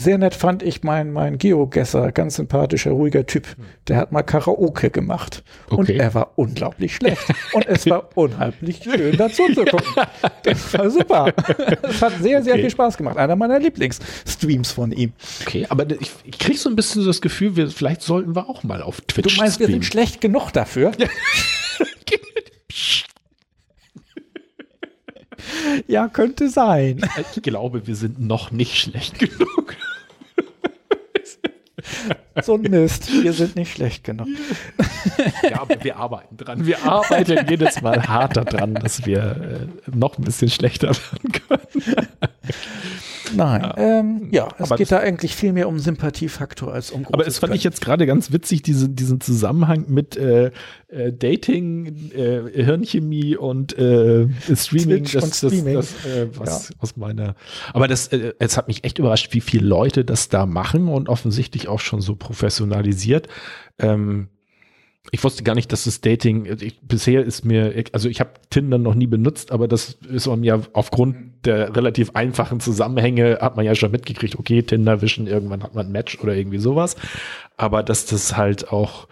Sehr nett fand ich meinen mein Geogesser, ganz sympathischer, ruhiger Typ. Der hat mal Karaoke gemacht. Und Okay. er war unglaublich schlecht. Und es war (laughs) unheimlich schön dazu zu gucken. Das war super. Es hat sehr, sehr Okay. viel Spaß gemacht. Einer meiner Lieblingsstreams von ihm. Okay, aber ich, ich kriege so ein bisschen so das Gefühl, wir, vielleicht sollten wir auch mal auf Twitch Du meinst, wir streamen. sind schlecht genug dafür? (laughs) (laughs) ja, könnte sein. Ich glaube, wir sind noch nicht schlecht genug. (laughs) So ein Mist. Wir sind nicht schlecht genug. Ja, aber wir arbeiten dran. Wir arbeiten jedes Mal hart daran, dass wir äh, noch ein bisschen schlechter werden können. (laughs) Nein. Ja, ähm, ja es geht das- da eigentlich viel mehr um Sympathiefaktor als um Aber es fand ich jetzt gerade ganz witzig, diese, diesen Zusammenhang mit äh, äh, Dating, äh, Hirnchemie und äh, Streaming. Twitch und Streaming. Das, das, äh, was aus meiner. Aber das, äh, es hat mich echt überrascht, wie viele Leute das da machen und offensichtlich auch schon so professionalisiert. Ähm, ich wusste gar nicht, dass das Dating, ich, bisher ist mir, also ich habe Tinder noch nie benutzt, aber das ist man ja aufgrund der relativ einfachen Zusammenhänge, hat man ja schon mitgekriegt, okay, Tinder wischen, irgendwann hat man ein Match oder irgendwie sowas. Aber dass das halt auch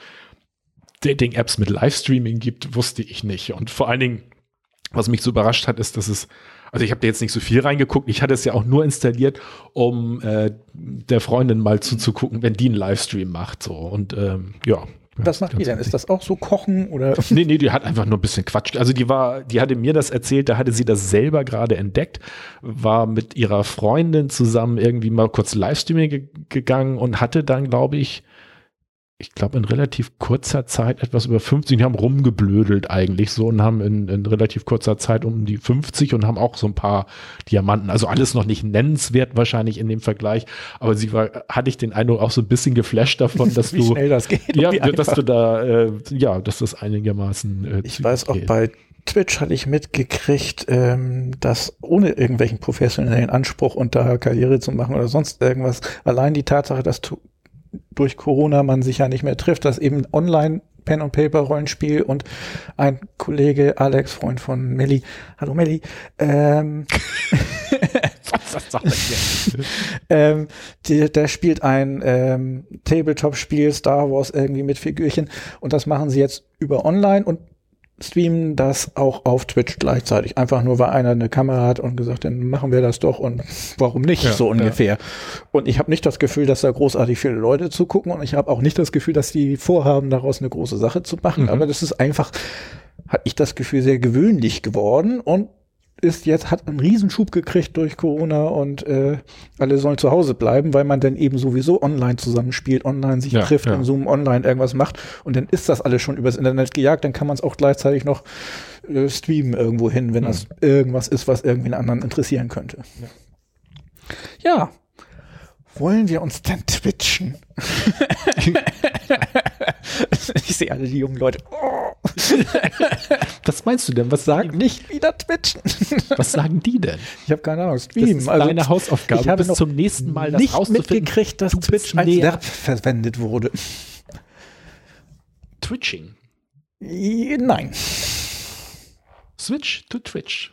Dating-Apps mit Livestreaming gibt, wusste ich nicht. Und vor allen Dingen, was mich so überrascht hat, ist, dass es, also ich habe da jetzt nicht so viel reingeguckt, ich hatte es ja auch nur installiert, um äh, der Freundin mal zuzugucken, wenn die einen Livestream macht. So. Und ähm, ja. Was macht die denn? Ist das auch so Kochen oder? (laughs) Nee, nee, die hat einfach nur ein bisschen Quatsch. Also die war, die hatte mir das erzählt, da hatte sie das selber gerade entdeckt, war mit ihrer Freundin zusammen irgendwie mal kurz Livestreaming ge gegangen und hatte dann, glaube ich, ich glaube, in relativ kurzer Zeit etwas über 50, die haben rumgeblödelt eigentlich so und haben in, in relativ kurzer Zeit um die 50 und haben auch so ein paar Diamanten. Also alles noch nicht nennenswert wahrscheinlich in dem Vergleich, aber sie war, hatte ich den Eindruck auch so ein bisschen geflasht davon, (laughs) dass Wie du, schnell das geht. ja, wie dass du da, äh, ja, dass das einigermaßen. Äh, Ich weiß auch geht. bei Twitch hatte ich mitgekriegt, ähm, dass ohne irgendwelchen professionellen Anspruch und da Karriere zu machen oder sonst irgendwas, allein die Tatsache, dass tu- durch Corona man sich ja nicht mehr trifft, dass eben online Pen und Paper Rollenspiel und ein Kollege Alex, Freund von Melli, hallo Melli, ähm, (laughs) (laughs) ähm, die, der spielt ein ähm, Tabletop-Spiel, Star Wars irgendwie mit Figürchen und das machen sie jetzt über online und streamen das auch auf Twitch gleichzeitig. Einfach nur, weil einer eine Kamera hat und gesagt, dann machen wir das doch und warum nicht, Ja, so ungefähr. Und ich habe nicht das Gefühl, dass da großartig viele Leute zugucken und ich habe auch nicht das Gefühl, dass die vorhaben, daraus eine große Sache zu machen, Mhm. aber das ist einfach, hat ich das Gefühl, sehr gewöhnlich geworden und ist jetzt, hat einen Riesenschub gekriegt durch Corona und äh, alle sollen zu Hause bleiben, weil man dann eben sowieso online zusammenspielt, online sich Ja, trifft, ja. im Zoom online irgendwas macht und dann ist das alles schon übers Internet gejagt, dann kann man es auch gleichzeitig noch äh, streamen irgendwo hin, wenn das irgendwas ist, was irgendwie einen anderen interessieren könnte. Ja. Wollen wir uns denn twitchen? (laughs) (laughs) ich sehe alle die jungen Leute. Oh, (laughs) Was meinst du denn? Was sag sagen, nicht wieder twitchen. was sagen die denn? Ich habe keine Ahnung. Das Streamen. ist also deine Hausaufgabe. ich habe bis zum nächsten Mal das nicht mitgekriegt, dass Twitch als näher. Verb verwendet wurde. Twitching. Nein. Switch to Twitch.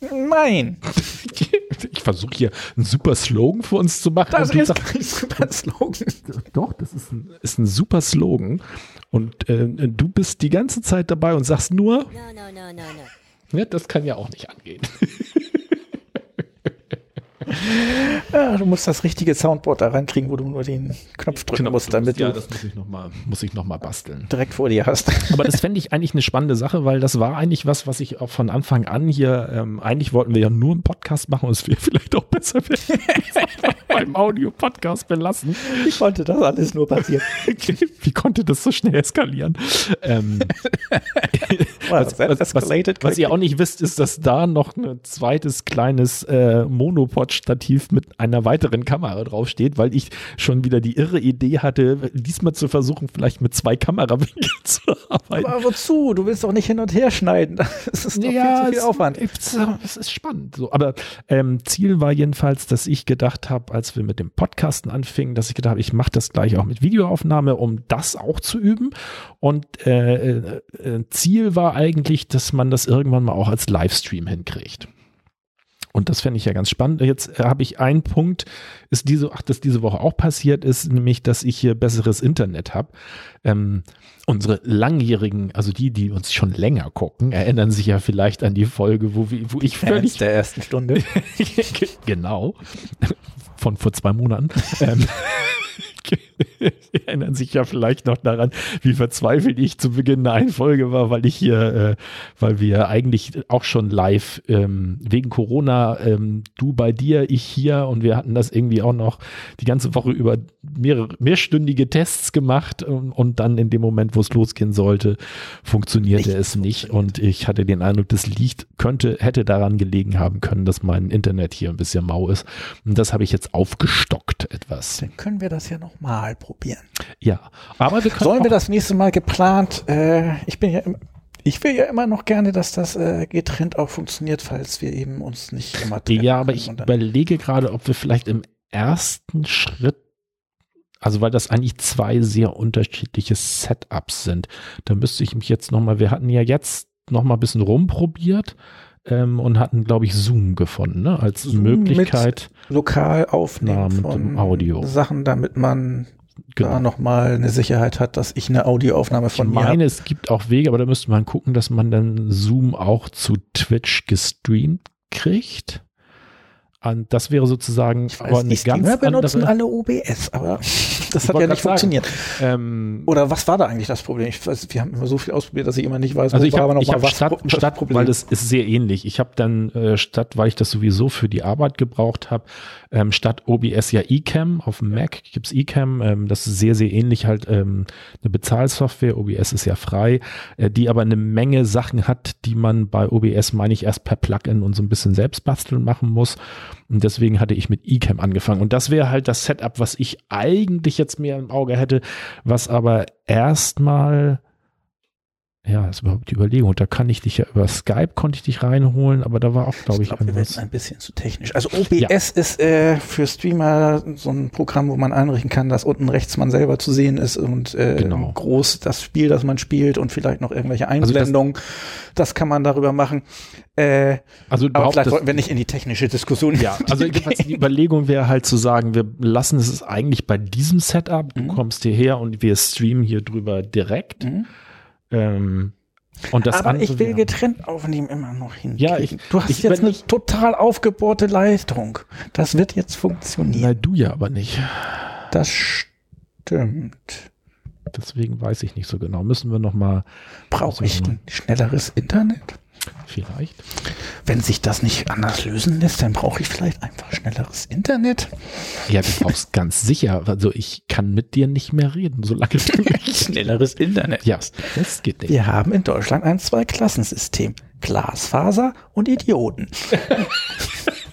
Nein. (laughs) Ich versuche hier einen super Slogan für uns zu machen. Das und du ist sagst, kein super Slogan. doch, das ist ein, ist ein super Slogan. Und äh, du bist die ganze Zeit dabei und sagst nur, No, no, no, no, no. ja, das kann ja auch nicht angehen. (laughs) Ja, du musst das richtige Soundboard da reinkriegen, wo du nur den Knopf drücken musst, damit ja, du das muss ich nochmal noch mal basteln. direkt vor dir hast. Aber das fände ich eigentlich eine spannende Sache, weil das war eigentlich was, was ich auch von Anfang an hier, ähm, eigentlich wollten wir ja nur einen Podcast machen und es wäre vielleicht auch besser, wenn wir (laughs) beim Audio-Podcast belassen. Wie konnte das alles nur passieren? (laughs) Wie konnte das so schnell eskalieren? Ähm, (laughs) Well, was, was, was, was ihr auch nicht wisst, ist, dass da noch ein zweites kleines äh, Monopod-Stativ mit einer weiteren Kamera draufsteht, weil ich schon wieder die irre Idee hatte, diesmal zu versuchen, vielleicht mit zwei Kamerawinkeln (laughs) zu arbeiten. Aber wozu? Du willst doch nicht hin und her schneiden. (laughs) Das ist doch viel zu viel es, Aufwand. Es, es ist spannend. So. Aber ähm, Ziel war jedenfalls, dass ich gedacht habe, als wir mit dem Podcasten anfingen, dass ich gedacht habe, ich mache das gleich auch mit Videoaufnahme, um das auch zu üben. Und äh, äh, äh, Ziel war eigentlich, dass man das irgendwann mal auch als Livestream hinkriegt. Und das fände ich ja ganz spannend. Jetzt äh, habe ich einen Punkt, ist diese, ach, das diese Woche auch passiert ist, nämlich, dass ich hier besseres Internet habe. Ähm, unsere langjährigen, also die, die uns schon länger gucken, erinnern sich ja vielleicht an die Folge, wo, wo ich völlig der ersten Stunde. (laughs) genau. Von vor zwei Monaten. ähm, (laughs) (laughs) Sie erinnern sich ja vielleicht noch daran, wie verzweifelt ich zu Beginn der einen Folge war, weil ich hier, äh, weil wir eigentlich auch schon live ähm, wegen Corona, ähm, du bei dir, ich hier und wir hatten das irgendwie auch noch die ganze Woche über mehrere, mehrstündige Tests gemacht und, und dann in dem Moment, wo es losgehen sollte, funktionierte Nicht es nicht. und ich hatte den Eindruck, das liegt, könnte, hätte daran gelegen haben können, dass mein Internet hier ein bisschen mau ist. Und das habe ich jetzt aufgestockt etwas. Dann können wir das ja nochmal probieren. Ja, aber wir können Sollen wir das nächste Mal geplant? Äh, ich bin ja immer, ich will ja immer noch gerne, dass das äh, getrennt auch funktioniert, falls wir eben uns nicht immer treffen. ja, aber ich überlege gerade, ob wir vielleicht im ersten Schritt also weil das eigentlich zwei sehr unterschiedliche Setups sind. Da müsste ich mich jetzt nochmal, wir hatten ja jetzt nochmal ein bisschen rumprobiert ähm, und hatten, glaube ich, Zoom gefunden, ne? Als Zoom Möglichkeit. lokal aufnehmen von Audio. Sachen, damit man da Genau. nochmal eine Sicherheit hat, dass ich eine Audioaufnahme Ich von mir meine, habe. es gibt auch Wege, aber da müsste man gucken, dass man dann Zoom auch zu Twitch gestreamt kriegt. Und das wäre sozusagen Ich weiß, die Streamer benutzen alle OBS, aber (laughs) das hat ja nicht funktioniert. Ähm, Oder was war da eigentlich das Problem? Ich weiß, wir haben immer so viel ausprobiert, dass ich immer nicht weiß, also ich habe aber noch ich mal hab was Stadt, Pro- Stadt Problem. weil das ist sehr ähnlich. Ich habe dann äh, Stadt, weil ich das sowieso für die Arbeit gebraucht habe, ähm, statt OBS ja eCam auf dem Mac gibt's eCam. Ähm, das ist sehr, sehr ähnlich halt ähm, eine Bezahlsoftware. OBS ist ja frei, äh, die aber eine Menge Sachen hat, die man bei OBS, meine ich, erst per Plugin und so ein bisschen selbst basteln machen muss. Und deswegen hatte ich mit eCam angefangen. Und das wäre halt das Setup, was ich eigentlich jetzt mehr im Auge hätte, was aber erstmal, ja, das ist überhaupt die Überlegung. Da kann ich dich ja über Skype konnte ich dich reinholen, aber da war auch, glaube ich, glaub, wir werden ein bisschen zu technisch. Also OBS ist äh, für Streamer so ein Programm, wo man einrichten kann, dass unten rechts man selber zu sehen ist und äh, Genau. groß das Spiel, das man spielt und vielleicht noch irgendwelche Also das- Einblendungen. das, kann man darüber machen. Äh, Also aber vielleicht wollten wir nicht in die technische Diskussion. ja, also die Überlegung wäre halt zu sagen, wir lassen es eigentlich bei diesem Setup. Du Mhm. kommst hierher und wir streamen hier drüber direkt. Mhm. Ähm, und das aber andere ich will getrennt aufnehmen immer noch hin. Ja, ich- du hast ich- jetzt eine ich- total aufgebohrte Leistung. Das wird jetzt funktionieren. Na, du ja aber nicht. Das stimmt. Deswegen weiß ich nicht so genau. Müssen wir noch mal Brauche ich ein schnelleres Internet? Vielleicht. Wenn sich das nicht anders lösen lässt, dann brauche ich vielleicht einfach schnelleres Internet. Ja, du brauchst ganz sicher. Also ich kann mit dir nicht mehr reden, solange du (laughs) nicht. Schnelleres Internet. Ja, das geht nicht. Wir haben in Deutschland ein Zweiklassensystem. Glasfaser und Idioten. (laughs)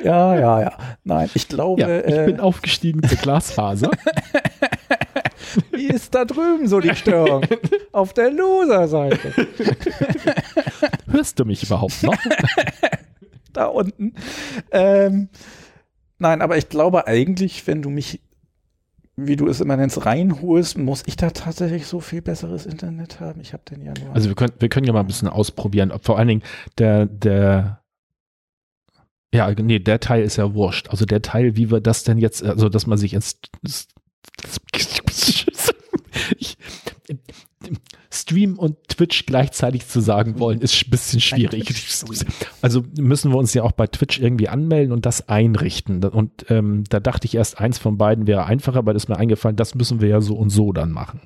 (laughs) ja, ja, ja. Nein, ich glaube, Ja, ich äh, bin aufgestiegen zur Glasfaser. (laughs) wie ist da drüben so die Störung? Auf der Loser-Seite. (laughs) Hörst du mich überhaupt noch? da unten. Ähm, nein, aber ich glaube eigentlich, wenn du mich, wie du es immer nennst, reinholst, muss ich da tatsächlich so viel besseres Internet haben. Ich habe den ja nur. Also wir können, wir können ja mal ein bisschen ausprobieren. Ob vor allen Dingen der, der, ja, nee, der Teil ist ja wurscht. Also der Teil, wie wir das denn jetzt, also dass man sich ins (laughs) ich, Stream und Twitch gleichzeitig zu sagen wollen, ist ein bisschen schwierig. Also müssen wir uns ja auch bei Twitch irgendwie anmelden und das einrichten. Und ähm, da dachte ich erst, eins von beiden wäre einfacher, aber das ist mir eingefallen, das müssen wir ja so und so dann machen.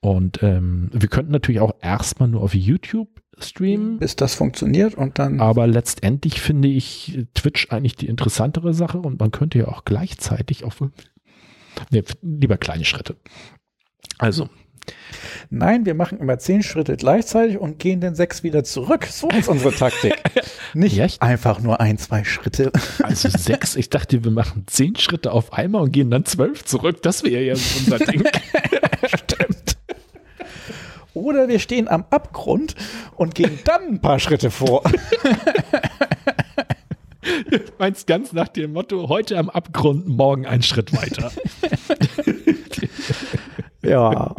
Und ähm, wir könnten natürlich auch erstmal nur auf YouTube streamen. bis das funktioniert und dann. Aber letztendlich finde ich Twitch eigentlich die interessantere Sache und man könnte ja auch gleichzeitig auf nee, lieber kleine Schritte. Also, Nein, wir machen immer zehn Schritte gleichzeitig und gehen dann sechs wieder zurück. So ist unsere Taktik. (laughs) Nicht Echt? einfach nur ein, zwei Schritte. also sechs, ich dachte, wir machen zehn Schritte auf einmal und gehen dann zwölf zurück. Das wäre ja unser Ding. (laughs) Stimmt. Oder wir stehen am Abgrund und gehen (laughs) dann ein paar Schritte vor. Meinst ganz nach dem Motto, heute am Abgrund, morgen ein Schritt weiter. (laughs) Ja.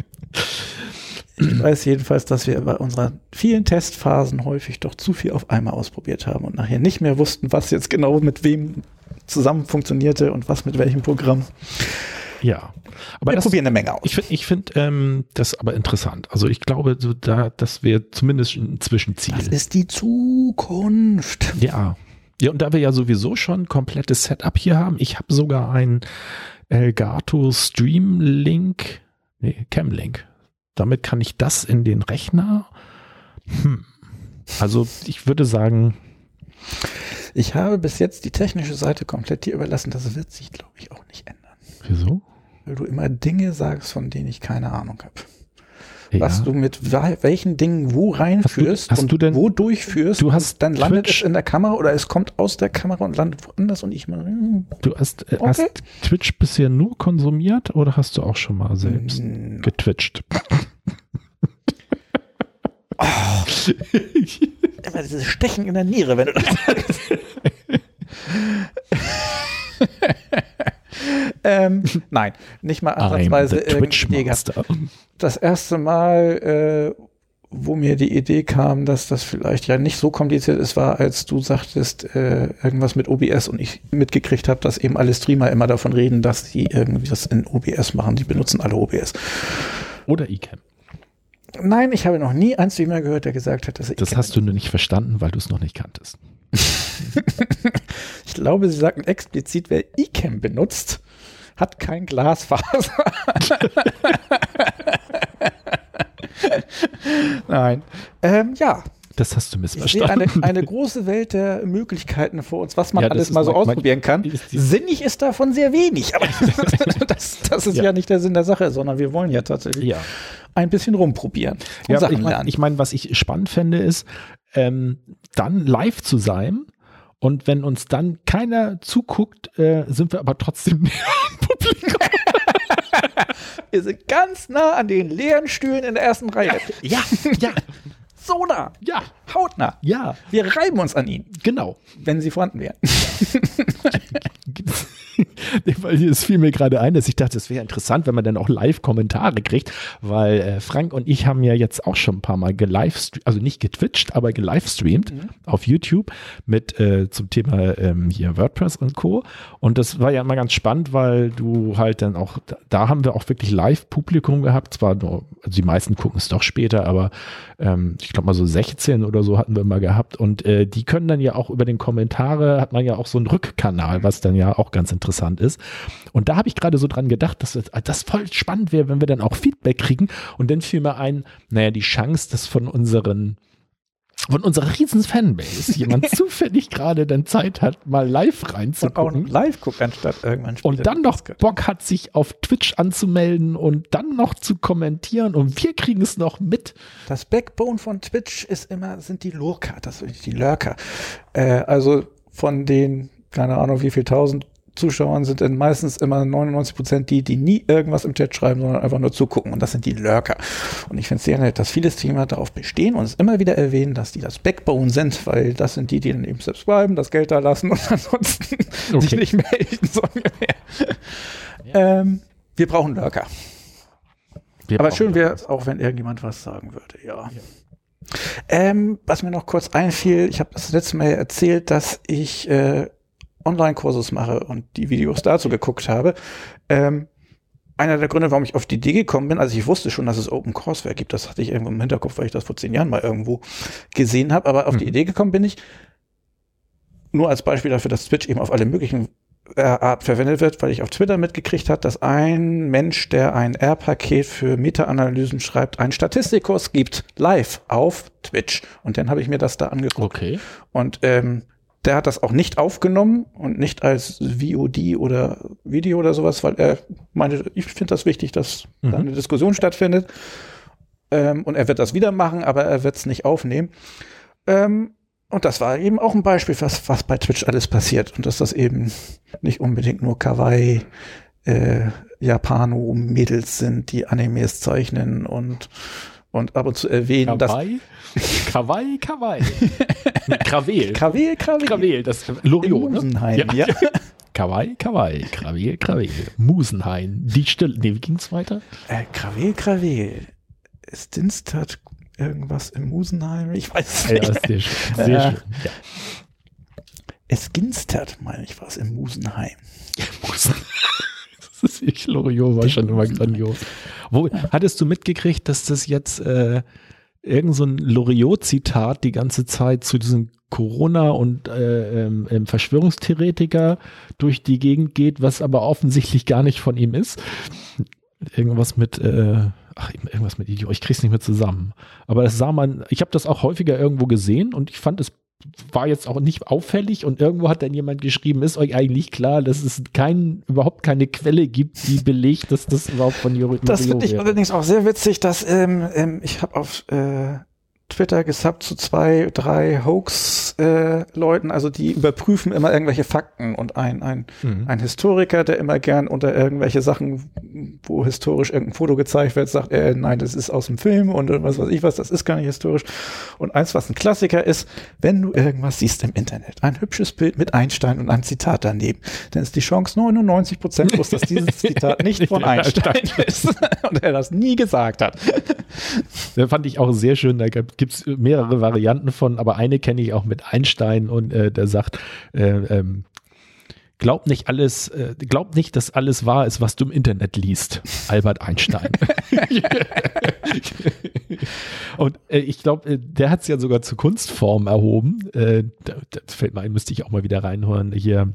Ich weiß jedenfalls, dass wir bei unseren vielen Testphasen häufig doch zu viel auf einmal ausprobiert haben und nachher nicht mehr wussten, was jetzt genau mit wem zusammen funktionierte und was mit welchem Programm. Ja. Aber wir das, probieren eine Menge aus. ich finde ich find, ähm, das aber interessant. Also ich glaube, so da, das wäre zumindest ein Zwischenziel. das ist die Zukunft. Ja. Ja, und da wir ja sowieso schon ein komplettes Setup hier haben, ich habe sogar ein Elgato Stream Link, nee, Cam Link. Damit kann ich das in den Rechner. Hm. Also ich würde sagen, Ich habe bis jetzt die technische Seite komplett dir überlassen. Das wird sich, glaube ich, auch nicht ändern. wieso? Weil du immer Dinge sagst, von denen ich keine Ahnung habe. Ja. Was du mit welchen Dingen wo reinführst hast und du denn- wo durchführst. du hast dann landet Twitch- es in der Kamera oder es kommt aus der Kamera und landet woanders und ich mal. hm, Du hast, äh, Okay. hast Twitch bisher nur konsumiert oder hast du auch schon mal selbst hm, getwitcht? (laughs) immer dieses Stechen in der Niere, wenn du das sagst. (laughs) ähm, (laughs) nein, nicht mal ansatzweise irgendwie gehabt. Das erste Mal, äh, wo mir die Idee kam, dass das vielleicht ja nicht so kompliziert ist, war, als du sagtest, äh, irgendwas mit OBS und ich mitgekriegt habe, dass eben alle Streamer immer davon reden, dass sie irgendwie das in OBS machen. Die benutzen alle OBS. Oder eCam. Nein, ich habe noch nie einen Streamer gehört, der gesagt hat, dass er Das hast du nur nicht verstanden, weil du es noch nicht kanntest. (laughs) glaube, sie sagten explizit, wer eCam benutzt, hat kein Glasfaser. (laughs) Nein. Ähm, ja, Das hast du ich sehe missverstanden. eine, eine (laughs) große Welt der Möglichkeiten vor uns, was man Ja, alles mal so mein- ausprobieren kann. Sinnig ist davon sehr wenig, aber das, das ist ja. Ja. nicht der Sinn der Sache, sondern wir wollen ja tatsächlich ja. ein bisschen rumprobieren und Ja, Sachen ich meine, ich mein, was ich spannend fände, ist, ähm, dann live zu sein. Und wenn uns dann keiner zuguckt, äh, sind wir aber trotzdem (laughs) näher am Publikum. (laughs) wir sind ganz nah an den leeren Stühlen in der ersten Reihe. Ja, ja, (laughs) So nah, ja, hautnah. ja, Wir reiben uns an ihnen, genau. wenn sie vorhanden wären. (laughs) weil es fiel mir gerade ein, dass ich dachte, es wäre interessant, wenn man dann auch Live-Kommentare kriegt, weil äh, Frank und ich haben ja jetzt auch schon ein paar Mal gelivestreamt, also nicht getwitcht, aber gelivestreamt auf YouTube mit äh, zum Thema ähm, hier WordPress und Co. Und das war ja immer ganz spannend, weil du halt dann auch, da, haben wir auch wirklich Live-Publikum gehabt, zwar nur, also die meisten gucken es doch später, aber ähm, ich glaube mal so 16 oder so hatten wir mal gehabt. Und äh, die können dann ja auch über den Kommentare, hat man ja auch so einen Rückkanal, was dann ja auch ganz interessant ist. Und da habe ich gerade so dran gedacht, dass das, das voll spannend wäre, wenn wir dann auch Feedback kriegen und dann fiel mir ein, naja, die Chance, dass von unseren von unserer riesen Fanbase jemand (laughs) zufällig gerade dann Zeit hat, mal live Und auch reinzugucken. live guckt, anstatt irgendwann. Und dann noch Bock hat, sich auf Twitch anzumelden und dann noch zu kommentieren und wir kriegen es noch mit. Das Backbone von Twitch ist immer, sind die Lurker, das sind die Lurker. Äh, also von den, keine Ahnung, wie viel tausend Zuschauern sind dann meistens immer 99 Prozent die, die nie irgendwas im Chat schreiben, sondern einfach nur zugucken. Und das sind die Lurker. Und ich finde es sehr nett, dass viele Streamer darauf bestehen und es immer wieder erwähnen, dass die das Backbone sind, weil das sind die, die dann eben subscriben, das Geld da lassen und (laughs) ansonsten Okay. sich nicht melden, (laughs) so ungefähr. Ähm, wir brauchen Lurker. Wir Aber brauchen schön wäre es auch, wenn irgendjemand was sagen würde, ja. Ähm, was mir noch kurz einfiel, ich habe das letzte Mal erzählt, dass ich äh, Online-Kursus mache und die Videos dazu geguckt habe. Ähm, einer der Gründe, warum ich auf die Idee gekommen bin, also ich wusste schon, dass es Open Courseware gibt, das hatte ich irgendwo im Hinterkopf, weil ich das vor zehn Jahren mal irgendwo gesehen habe, aber auf die Mhm. Idee gekommen bin ich, nur als Beispiel dafür, dass Twitch eben auf alle möglichen äh, Art verwendet wird, weil ich auf Twitter mitgekriegt habe, dass ein Mensch, der ein R-Paket für Meta-Analysen schreibt, einen Statistikkurs gibt, live auf Twitch. Und dann habe ich mir das da angeguckt. Okay. Und ähm, der hat das auch nicht aufgenommen und nicht als VOD oder Video oder sowas, weil er meinte, ich finde das wichtig, dass Mhm. da eine Diskussion stattfindet. Ähm, und er wird das wieder machen, aber er wird es nicht aufnehmen. Ähm, und das war eben auch ein Beispiel, was, was bei Twitch alles passiert. Und dass das eben nicht unbedingt nur Kawaii, äh, Japano-Mädels sind, die Animes zeichnen und, und ab und zu erwähnen, dass Kawaii? Kawaii, Kawaii. Nee, (laughs) (laughs) Krawel. Krawel, Krawel, Krawel, das Loriot, ne? Musenheim, ja. Kawaii, Kawaii, Krawel, Krawel. Musenhain, die Stille. Nee, wie ging's weiter? Äh, Krawel, Krawel. Ist Dinstad irgendwas im Musenheim? Ich weiß es Ja, nicht. ist sehr schön. Sehr Äh, schön. Ja. Es Ginstad, meine ich, was im Musenheim. (laughs) Musen. (laughs) Das ist ich, Loriot war schon immer grandios. Wo, hattest du mitgekriegt, dass das jetzt äh, irgend so ein Loriot-Zitat die ganze Zeit zu diesem Corona und äh, ähm, ähm, Verschwörungstheoretiker durch die Gegend geht, was aber offensichtlich gar nicht von ihm ist? Irgendwas mit, äh, ach, irgendwas mit Idiot, ich krieg's nicht mehr zusammen. Aber das sah man, ich habe das auch häufiger irgendwo gesehen und ich fand es war jetzt auch nicht auffällig und irgendwo hat dann jemand geschrieben, ist euch eigentlich klar, dass es kein, überhaupt keine Quelle gibt, die (laughs) belegt, dass das überhaupt von Juri Das finde ich wäre. allerdings auch sehr witzig, dass ähm, ähm, ich habe auf äh, Twitter gesubbt zu zwei, drei Hoax-Leuten, also die überprüfen immer irgendwelche Fakten und ein, ein, Mhm. ein Historiker, der immer gern unter irgendwelche Sachen, wo historisch irgendein Foto gezeigt wird, sagt, äh, nein, das ist aus dem Film und was weiß ich was, das ist gar nicht historisch. Und eins, was ein Klassiker ist, wenn du irgendwas siehst im Internet, ein hübsches Bild mit Einstein und einem Zitat daneben, dann ist die Chance 99 Prozent groß, dass dieses (laughs) Zitat nicht von Einstein ist (laughs) und er das nie gesagt hat. Da fand ich auch sehr schön, da gibt es mehrere Varianten von, aber eine kenne ich auch mit Einstein und äh, der sagt, äh, ähm, glaub nicht alles, äh, glaub nicht, dass alles wahr ist, was du im Internet liest. Albert Einstein. (laughs) Und äh, ich glaube, äh, der hat es ja sogar zur Kunstform erhoben. Äh, das fällt mir ein, müsste ich auch mal wieder reinhören. Hier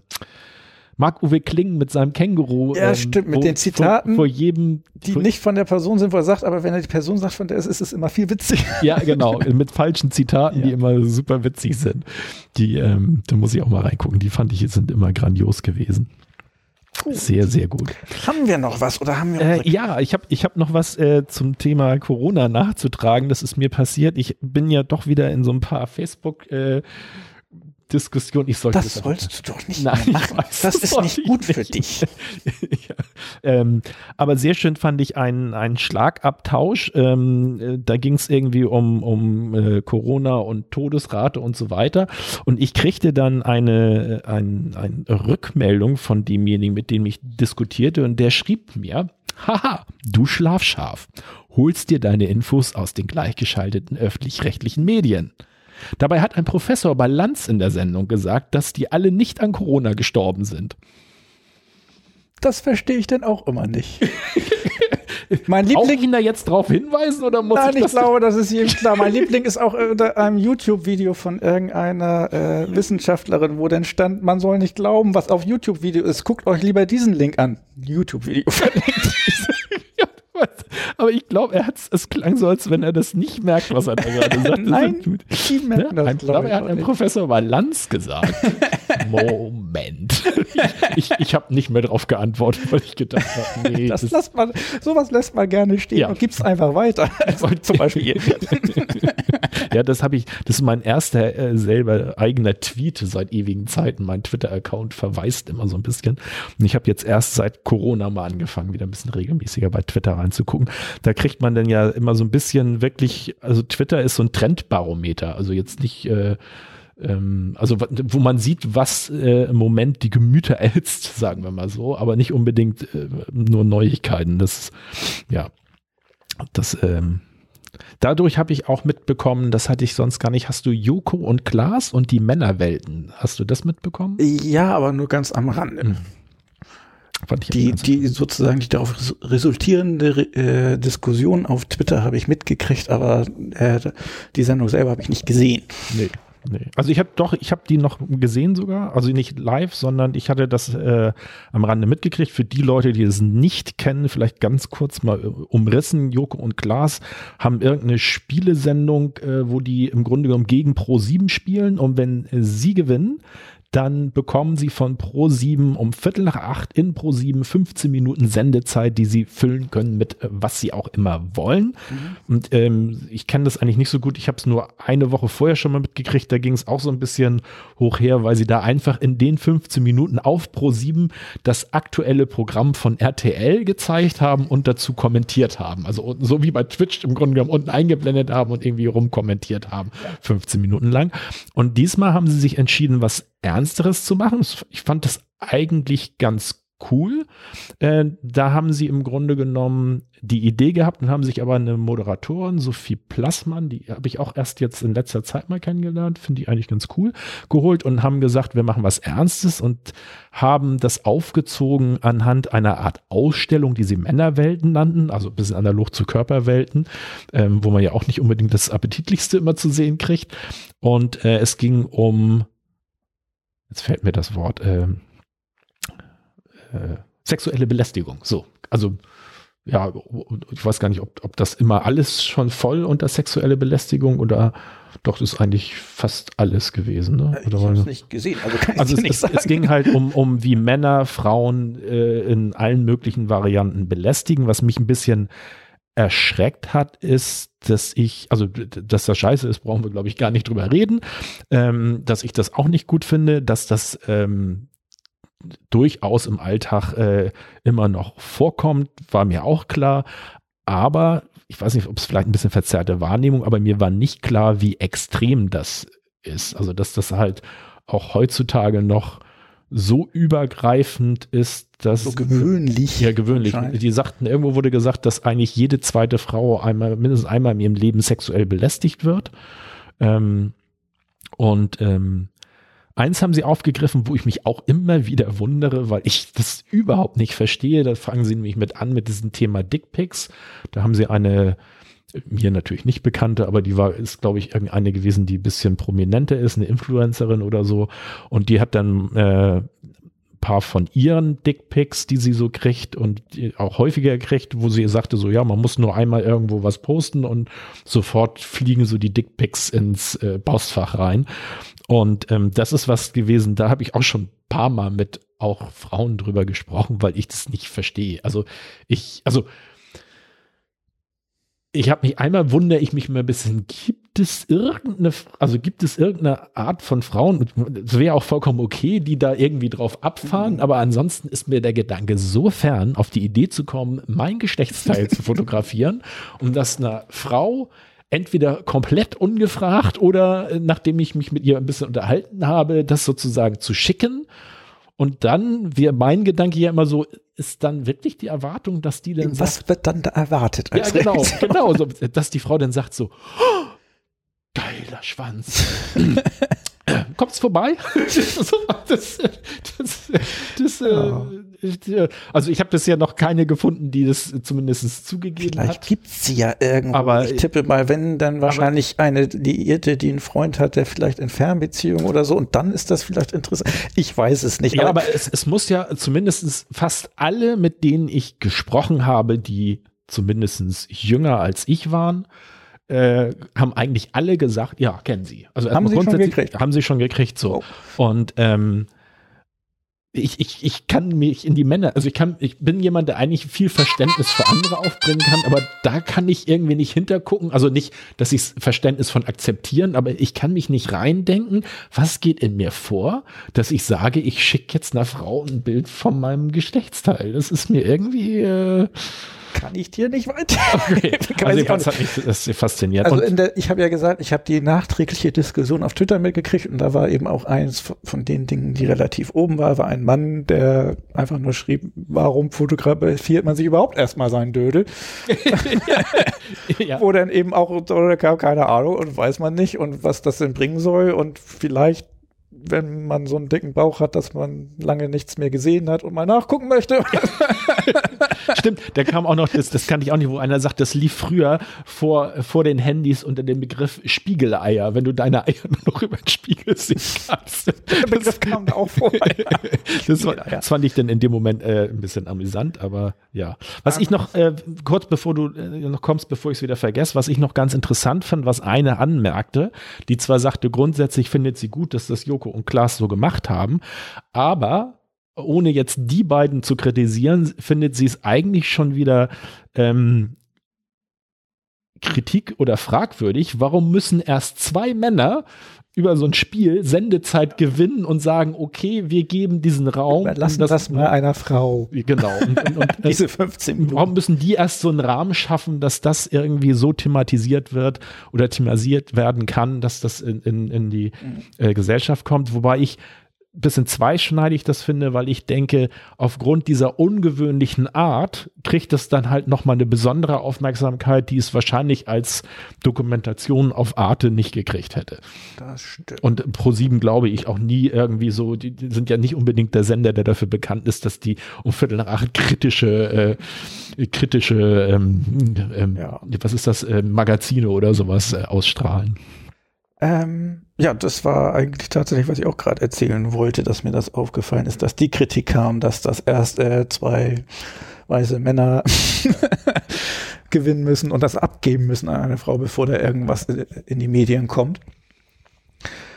Marc-Uwe Kling mit seinem Känguru. Ja, ähm, stimmt, mit den Zitaten, vor, vor jedem, die vor, nicht von der Person sind, wo er sagt, aber wenn er die Person sagt, von der ist, ist es immer viel witzig. Ja, genau, mit falschen Zitaten, Ja. die immer super witzig sind. Die, ähm, da muss ich auch mal reingucken. Die fand ich sind immer grandios gewesen. Sehr, sehr gut. Haben wir noch was oder haben wir Äh, ja, ich habe ich hab noch was äh, zum Thema Corona nachzutragen. Das ist mir passiert. Ich bin ja doch wieder in so ein paar Facebook- äh, Diskussionen. Ich sollte das sollst du doch nicht Nein, machen. weiß, das das ist nicht ich gut für nicht. dich. (laughs) ja. ähm, aber sehr schön fand ich einen, einen Schlagabtausch. Ähm, äh, da ging es irgendwie um, um äh, Corona und Todesrate und so weiter. Und ich kriegte dann eine, ein, eine Rückmeldung von demjenigen, mit dem ich diskutierte. Und der schrieb mir, haha, du Schlafschaf, holst dir deine Infos aus den gleichgeschalteten öffentlich-rechtlichen Medien. Dabei hat ein Professor bei Lanz in der Sendung gesagt, dass die alle nicht an Corona gestorben sind. Das verstehe ich denn auch immer nicht. (laughs) mein Auch Liebling, ihn da jetzt drauf hinweisen oder muss nein, ich ich das glaube, das ist jedem klar. Mein Liebling ist auch unter einem YouTube-Video von irgendeiner äh, Wissenschaftlerin, wo denn stand, man soll nicht glauben, was auf YouTube-Video ist. Guckt euch lieber diesen Link an. YouTube-Video verlinkt. Aber ich glaube, er hat's, es klang so, als wenn er das nicht merkt, was er da gerade sagt. (laughs) Nein, Das die merken Ja, das, glaub dabei ich, hat auch ein nicht. Professor bei Lanz gesagt. (laughs) Moment. (laughs) Ich, ich, ich habe nicht mehr drauf geantwortet, weil ich gedacht habe, nee, (laughs) Das das, lässt man, sowas lässt man gerne stehen Ja. und gibt's einfach weiter. (laughs) Also zum Beispiel. ja, das habe ich, das ist mein erster äh, selber eigener Tweet seit ewigen Zeiten. Mein Twitter-Account verweist immer so ein bisschen. Und ich habe jetzt erst seit Corona mal angefangen, wieder ein bisschen regelmäßiger bei Twitter reinzugucken. Da kriegt man dann ja immer so ein bisschen wirklich, also Twitter ist so ein Trendbarometer. Also jetzt nicht äh, ähm, also wo man sieht, was äh, im Moment die Gemüter (laughs) erhitzt, sagen wir mal so, aber nicht unbedingt äh, nur Neuigkeiten. Das, ja, das, ähm, dadurch habe ich auch mitbekommen, das hatte ich sonst gar nicht. Hast du Joko und Klaas und die Männerwelten? Hast du das mitbekommen? Ja, aber nur ganz am Rande. Mhm. Fand ich Die, die sozusagen die darauf res- resultierende äh, Diskussion auf Twitter habe ich mitgekriegt, aber äh, die Sendung selber habe ich nicht gesehen. Nee. Nee. Also ich habe doch, ich habe die noch gesehen sogar, also nicht live, sondern ich hatte das äh, am Rande mitgekriegt. Für die Leute, die es nicht kennen, vielleicht ganz kurz mal äh, umrissen. Joko und Klaas haben irgendeine Spielesendung, äh, wo die im Grunde genommen gegen Pro7 spielen und wenn äh, sie gewinnen, dann bekommen sie von Pro7 um Viertel nach acht in Pro7 15 Minuten Sendezeit, die sie füllen können mit äh, was sie auch immer wollen. Und ähm, ich kenne das eigentlich nicht so gut. Ich habe es nur eine Woche vorher schon mal mitgekriegt. Da ging es auch so ein bisschen hoch her, weil sie da einfach in den 15 Minuten auf Pro7 das aktuelle Programm von RTL gezeigt haben und dazu kommentiert haben. Also so wie bei Twitch im Grunde genommen unten eingeblendet haben und irgendwie rumkommentiert haben. 15 Minuten lang. Und diesmal haben sie sich entschieden, was Ernsteres zu machen. Ich fand das eigentlich ganz cool. Äh, da haben sie im Grunde genommen die Idee gehabt und haben sich aber eine Moderatorin, Sophie Plassmann, die habe ich auch erst jetzt in letzter Zeit mal kennengelernt, finde ich eigentlich ganz cool, geholt und haben gesagt, wir machen was Ernstes und haben das aufgezogen anhand einer Art Ausstellung, die sie Männerwelten nannten, also ein bisschen analog zu Körperwelten, ähm, wo man ja auch nicht unbedingt das Appetitlichste immer zu sehen kriegt. Und äh, es ging um, jetzt fällt mir das Wort, ähm, äh, sexuelle Belästigung. So, also ja, ich weiß gar nicht, ob, ob das immer alles schon voll unter sexuelle Belästigung oder doch das ist eigentlich fast alles gewesen. Ne? Ich Oder habe war- es nicht gesehen, also kann (laughs) also ich es, nicht sagen. es ging halt um, um wie Männer Frauen äh, in allen möglichen Varianten belästigen. Was mich ein bisschen erschreckt hat, ist, dass ich, also dass das scheiße ist, brauchen wir, glaube ich, gar nicht drüber reden. Ähm, dass ich das auch nicht gut finde, dass das ähm, durchaus im Alltag äh, immer noch vorkommt, war mir auch klar. Aber ich weiß nicht, ob es vielleicht ein bisschen verzerrte Wahrnehmung, aber mir war nicht klar, wie extrem das ist. Also, dass das halt auch heutzutage noch so übergreifend ist, dass so gewöhnlich. ja, gewöhnlich. Die sagten, irgendwo wurde gesagt, dass eigentlich jede zweite Frau einmal, mindestens einmal in ihrem Leben sexuell belästigt wird. Ähm, und ähm, Eins haben sie aufgegriffen, wo ich mich auch immer wieder wundere, weil ich das überhaupt nicht verstehe. Da fangen sie nämlich mit an mit diesem Thema Dickpics. Da haben sie eine mir natürlich nicht bekannte, aber die war, ist, glaube ich, irgendeine gewesen, die ein bisschen prominenter ist, eine Influencerin oder so. Und die hat dann äh, paar von ihren Dickpics, die sie so kriegt und auch häufiger kriegt, wo sie sagte so, ja, man muss nur einmal irgendwo was posten und sofort fliegen so die Dickpics ins äh, Postfach rein. Und ähm, das ist was gewesen, da habe ich auch schon ein paar Mal mit auch Frauen drüber gesprochen, weil ich das nicht verstehe. Also ich, also ich habe mich einmal wundere ich mich mal ein bisschen, gibt es irgendeine, also gibt es irgendeine Art von Frauen, es wäre auch vollkommen okay, die da irgendwie drauf abfahren, mhm. aber ansonsten ist mir der Gedanke so fern, auf die Idee zu kommen, mein Geschlechtsteil zu (laughs) fotografieren, um das einer Frau entweder komplett ungefragt oder äh, nachdem ich mich mit ihr ein bisschen unterhalten habe, das sozusagen zu schicken. Und dann wäre mein Gedanke ja immer so, ist dann wirklich die Erwartung, dass die dann Was sagt, wird dann da erwartet? ja, genau, genau, so, dass die Frau dann sagt so, oh, geiler Schwanz. (clears throat) Kommt's vorbei? (laughs) das, das, das, oh. äh, also ich habe bisher noch keine gefunden, die das zumindest zugegeben Vielleicht hat. Vielleicht gibt's sie ja irgendwo. Aber ich tippe mal, wenn, dann wahrscheinlich eine Liierte, die einen Freund hat, der vielleicht in Fernbeziehung oder so, und dann ist das vielleicht interessant. Ich weiß es nicht. Ja, aber, aber es, es muss ja zumindest fast alle, mit denen ich gesprochen habe, die zumindest jünger als ich waren, äh, haben eigentlich alle gesagt, ja, kennen sie. Also haben sie schon gekriegt. Haben sie schon gekriegt, so. Oh. Und ähm, ich, ich, ich kann mich in die Männer, also ich kann, ich bin jemand, der eigentlich viel Verständnis für andere aufbringen kann, aber da kann ich irgendwie nicht hintergucken. Also nicht, dass ich Verständnis von akzeptieren, aber ich kann mich nicht reindenken, was geht in mir vor, dass ich sage, ich schicke jetzt einer Frau ein Bild von meinem Geschlechtsteil. Das ist mir irgendwie, äh, kann ich dir nicht weiter. (laughs) Okay. (laughs) also hat mich das fasziniert. Also der, ich habe ja gesagt, ich habe die nachträgliche Diskussion auf Twitter mitgekriegt und da war eben auch eins von den Dingen, die relativ oben war, war ein Mann, der einfach nur schrieb, warum fotografiert man sich überhaupt erstmal seinen Dödel? (laughs) ja. Wo dann eben auch, oder keine Ahnung und weiß man nicht und was das denn bringen soll und vielleicht wenn man so einen dicken Bauch hat, dass man lange nichts mehr gesehen hat und mal nachgucken möchte. (laughs) Stimmt, der kam auch noch, das, das kannte ich auch nicht, wo einer sagt, das lief früher vor, vor den Handys unter dem Begriff Spiegeleier, wenn du deine Eier (laughs) nur noch über den Spiegel sehen kannst. Der Begriff das, kam da auch vor. (laughs) das, war, das fand ich dann in dem Moment äh, ein bisschen amüsant, aber ja. Was ich noch, äh, kurz bevor du äh, noch kommst, bevor ich es wieder vergesse, was ich noch ganz interessant fand, was eine anmerkte, die zwar sagte, grundsätzlich findet sie gut, dass das Joko und Klaas so gemacht haben. Aber ohne jetzt die beiden zu kritisieren, findet sie es eigentlich schon wieder ähm, Kritik oder fragwürdig. Warum müssen erst zwei Männer über so ein Spiel Sendezeit gewinnen und sagen, okay, wir geben diesen Raum. Lassen das, das mal einer Frau. Genau. Und, und, und (laughs) Diese 15 Minuten. Warum müssen die erst so einen Rahmen schaffen, dass das irgendwie so thematisiert wird oder thematisiert werden kann, dass das in, in, in die mhm. äh, Gesellschaft kommt? Wobei ich bisschen zweischneidig das finde, weil ich denke, aufgrund dieser ungewöhnlichen Art kriegt es dann halt nochmal eine besondere Aufmerksamkeit, die es wahrscheinlich als Dokumentation auf Arte nicht gekriegt hätte. Das stimmt. Und Pro7 glaube ich auch nie irgendwie so, die, die, sind ja nicht unbedingt der Sender, der dafür bekannt ist, dass die um Viertel nach acht kritische, äh, kritische, ähm, ähm, ja. was ist das, äh, Magazine oder sowas äh, ausstrahlen. Ähm, ja, das war eigentlich tatsächlich, was ich auch gerade erzählen wollte, dass mir das aufgefallen ist, dass die Kritik kam, dass das erst äh, zwei weiße Männer (laughs) gewinnen müssen und das abgeben müssen an eine Frau, bevor da irgendwas in die Medien kommt.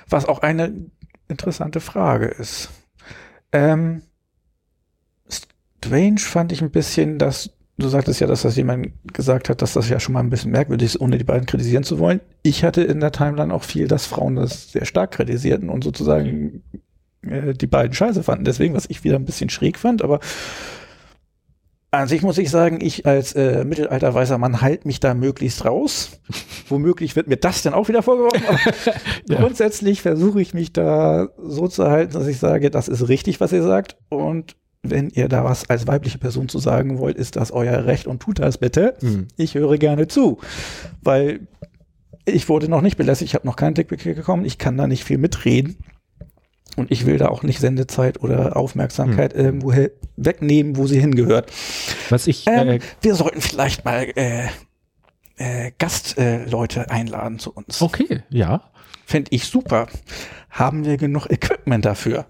Was auch eine interessante Frage ist. Ähm, strange fand ich ein bisschen, dass du sagtest ja, dass das jemand gesagt hat, dass das ja schon mal ein bisschen merkwürdig ist, ohne die beiden kritisieren zu wollen. Ich hatte in der Timeline auch viel, dass Frauen das sehr stark kritisierten und sozusagen äh, die beiden scheiße fanden. Deswegen, was ich wieder ein bisschen schräg fand, aber an sich muss ich sagen, ich als äh, mittelalter weißer Mann halt mich da möglichst raus. (laughs) Womöglich wird mir das dann auch wieder vorgeworfen. (laughs) (laughs) ja. Grundsätzlich versuche ich mich da so zu halten, dass ich sage, das ist richtig, was ihr sagt. Und wenn ihr da was als weibliche Person zu sagen wollt, ist das euer Recht und tut das bitte. Mhm. Ich höre gerne zu, weil ich wurde noch nicht belästigt, ich habe noch keinen Dickpick bekommen, ich kann da nicht viel mitreden. Und ich will da auch nicht Sendezeit oder Aufmerksamkeit irgendwo he- wegnehmen, wo sie hingehört. Was ich, Ähm, äh, wir sollten vielleicht mal äh, äh, Gastleute Leute einladen zu uns. okay, ja. Fände ich super. Haben wir genug Equipment dafür?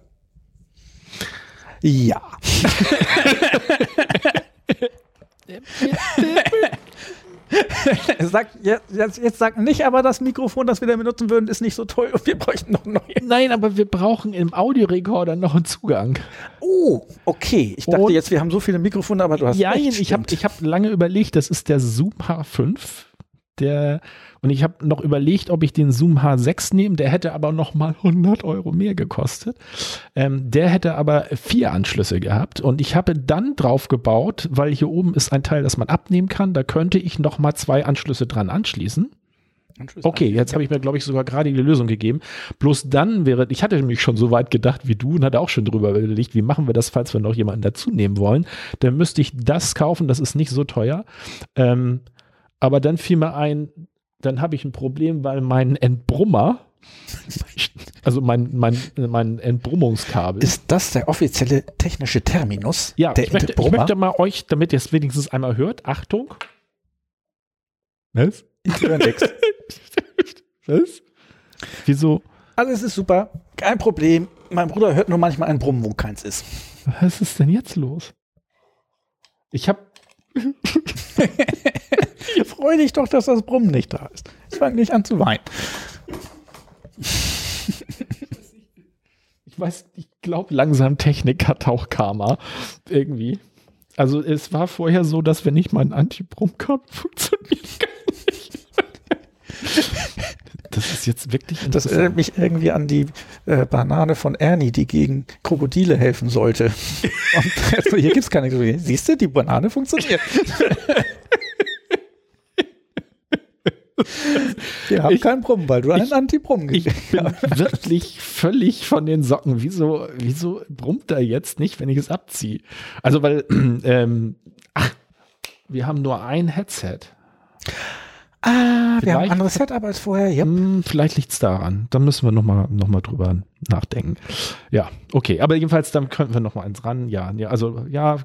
Ja. (laughs) Sag, jetzt, jetzt, sag nicht, aber das Mikrofon, das wir da benutzen würden, ist nicht so toll und wir bräuchten noch neue. Nein, aber wir brauchen im Audiorekorder noch einen Zugang. Oh, okay. Ich dachte Und- jetzt, wir haben so viele Mikrofone, aber du hast Ja, recht, ich habe ich hab lange überlegt, das ist der Zoom H5. Der, und ich habe noch überlegt, ob ich den Zoom H6 nehme. Der hätte aber noch mal 100 Euro mehr gekostet. Ähm, der hätte aber vier Anschlüsse gehabt. Und ich habe dann drauf gebaut, weil hier oben ist ein Teil, das man abnehmen kann. Da könnte ich noch mal zwei Anschlüsse dran anschließen. Okay, jetzt habe ich mir, glaube ich, sogar gerade die Lösung gegeben. Bloß dann wäre, ich hatte nämlich schon so weit gedacht wie du und hatte auch schon drüber überlegt, wie machen wir das, falls wir noch jemanden dazu nehmen wollen. Dann müsste ich das kaufen, das ist nicht so teuer. Ähm, aber dann fiel mir ein, dann habe ich ein Problem, weil mein Entbrummer, also mein, mein, mein Entbrummungskabel. Ist das der offizielle technische Terminus? ja, der ich möchte, ich möchte mal euch, damit ihr es wenigstens einmal hört, Achtung. Was? Ich höre nix. (laughs) Was? Wieso? Alles ist super. Kein Problem. Mein Bruder hört nur manchmal ein Brummen, wo keins ist. Was ist denn jetzt los? Ich habe Freu dich doch, dass das Brummen nicht da ist. Ich fange nicht an zu weinen. Ich weiß, ich glaube langsam Technik hat auch Karma. Irgendwie. Also es war vorher so, dass wenn ich meinen Anti-Brumm-Kabel funktioniert gar nicht. Das ist jetzt wirklich Das erinnert mich irgendwie an die äh, Banane von Ernie, die gegen Krokodile helfen sollte. (laughs) Und also, hier gibt's keine Krokodile. Siehst du, die Banane funktioniert. (laughs) Wir haben Ich- keinen Brummen, weil du einen Anti-Brummen ich gekriegt bin (laughs) wirklich völlig von den Socken. Wieso, wieso brummt er jetzt nicht, wenn ich es abziehe? Also, weil, (clears throat) ähm, ach, wir haben nur ein Headset. Ah, wir haben ein anderes Setup als vorher. Ja. Hm, vielleicht liegt's daran. Da müssen wir nochmal noch mal drüber nachdenken. Ja, okay. Aber jedenfalls, dann könnten wir nochmal eins ran. Ja, ja also, (laughs) ja.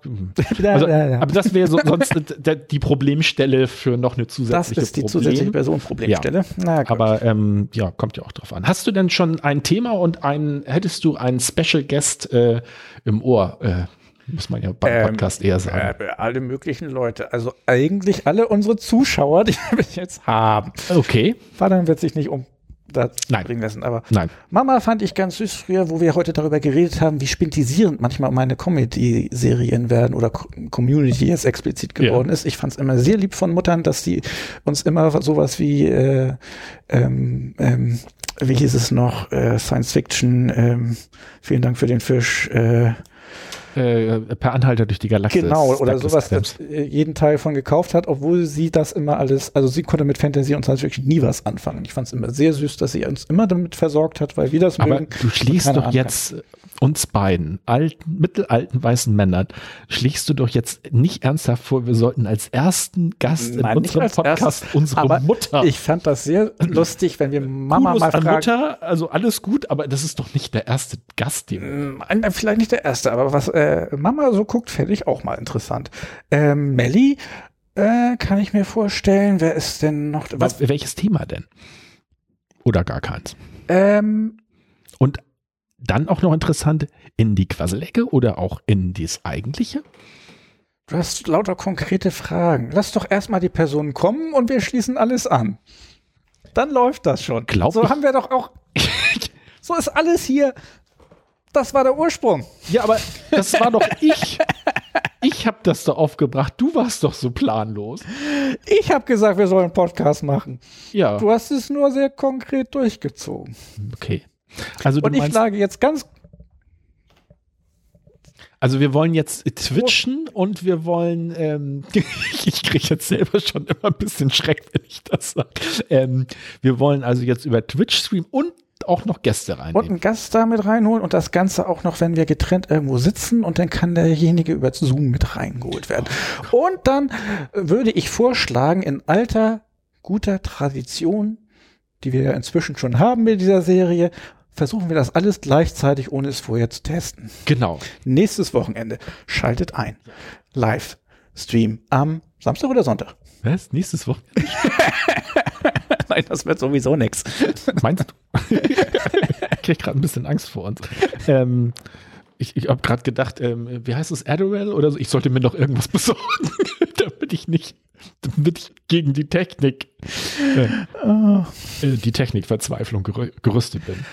Also, Ja, ja. Aber das wäre so, sonst die Problemstelle für noch eine Das zusätzliche ist die Problem. zusätzliche Personenproblemstelle. Gut. Aber ähm, ja, kommt ja auch drauf an. Hast du denn schon ein Thema und ein, hättest du einen Special Guest äh, im Ohr? Äh, muss man ja beim Ähm, Podcast eher sagen. Äh, alle möglichen Leute. Also eigentlich alle unsere Zuschauer, die (laughs) wir jetzt haben. Okay. Vater wird sich nicht um das Nein. bringen lassen, aber Nein. Mama fand ich ganz süß früher, wo wir heute darüber geredet haben, wie spintisierend manchmal meine Comedy-Serien werden oder Co- Community jetzt explizit geworden ist. Ich fand es immer sehr lieb von Muttern, dass die uns immer sowas wie äh, ähm, ähm, wie hieß es noch, äh, Science Fiction, ähm, vielen Dank für den Fisch, äh, Äh, per Anhalter durch die Galaxis. Genau, oder sowas, das, äh, jeden Teil von gekauft hat, obwohl sie das immer alles, also sie konnte mit Fantasy und Science Fiction nie was anfangen. Ich fand es immer sehr süß, dass sie uns immer damit versorgt hat, weil wir das Aber mögen. du schließt doch jetzt äh, uns beiden, alten, mittelalten weißen Männern, schließt du doch jetzt nicht ernsthaft vor, wir sollten als ersten Gast Nein, in unserem Podcast erstes, unsere Mutter. Ich fand das sehr lustig, wenn wir Mama Kudos mal an fragen. Mutter, also alles gut, aber das ist doch nicht der erste Gast, den Mm, Vielleicht nicht der erste, aber was äh, Mama so guckt, fände ich auch mal interessant. Ähm, Melli, äh, kann ich mir vorstellen, wer ist denn noch? Was, welches Thema denn? Oder gar keins. Ähm, Und dann auch noch interessant, in die Quasselecke oder auch in das Eigentliche? du hast lauter konkrete Fragen. Lass doch erstmal die Personen kommen und wir schließen alles an. Dann läuft das schon. Glaub so ich- haben wir doch auch. (laughs) so ist alles hier. Das war der Ursprung. Ja, aber das war doch ich. Ich habe das da aufgebracht. Du warst doch so planlos. Ich habe gesagt, wir sollen einen Podcast machen. Ja, Du hast es nur sehr konkret durchgezogen. okay. Also Und ich schlage jetzt ganz also wir wollen jetzt twitchen und wir wollen, ähm, (laughs) ich kriege jetzt selber schon immer ein bisschen Schreck, wenn ich das sage. Ähm, wir wollen also jetzt über Twitch streamen und auch noch Gäste und reinnehmen. einen Gast da mit reinholen und das Ganze auch noch, wenn wir getrennt irgendwo sitzen und dann kann derjenige über Zoom mit reingeholt werden. Und dann würde ich vorschlagen, in alter, guter Tradition, die wir ja inzwischen schon haben mit dieser Serie, versuchen wir das alles gleichzeitig, ohne es vorher zu testen. Genau. Nächstes Wochenende schaltet ein. Live Stream am Samstag oder Sonntag? Was? Nächstes Wochenende? (laughs) Nein, das wird sowieso nix. Meinst du? (laughs) ich krieg gerade ein bisschen Angst vor uns. Ähm, ich ich habe gerade gedacht, ähm, wie heißt es, Adderall oder so? Ich sollte mir noch irgendwas (laughs) besorgen, damit ich nicht, damit ich gegen die Technik, äh, äh, die Technikverzweiflung gerü gerüstet bin.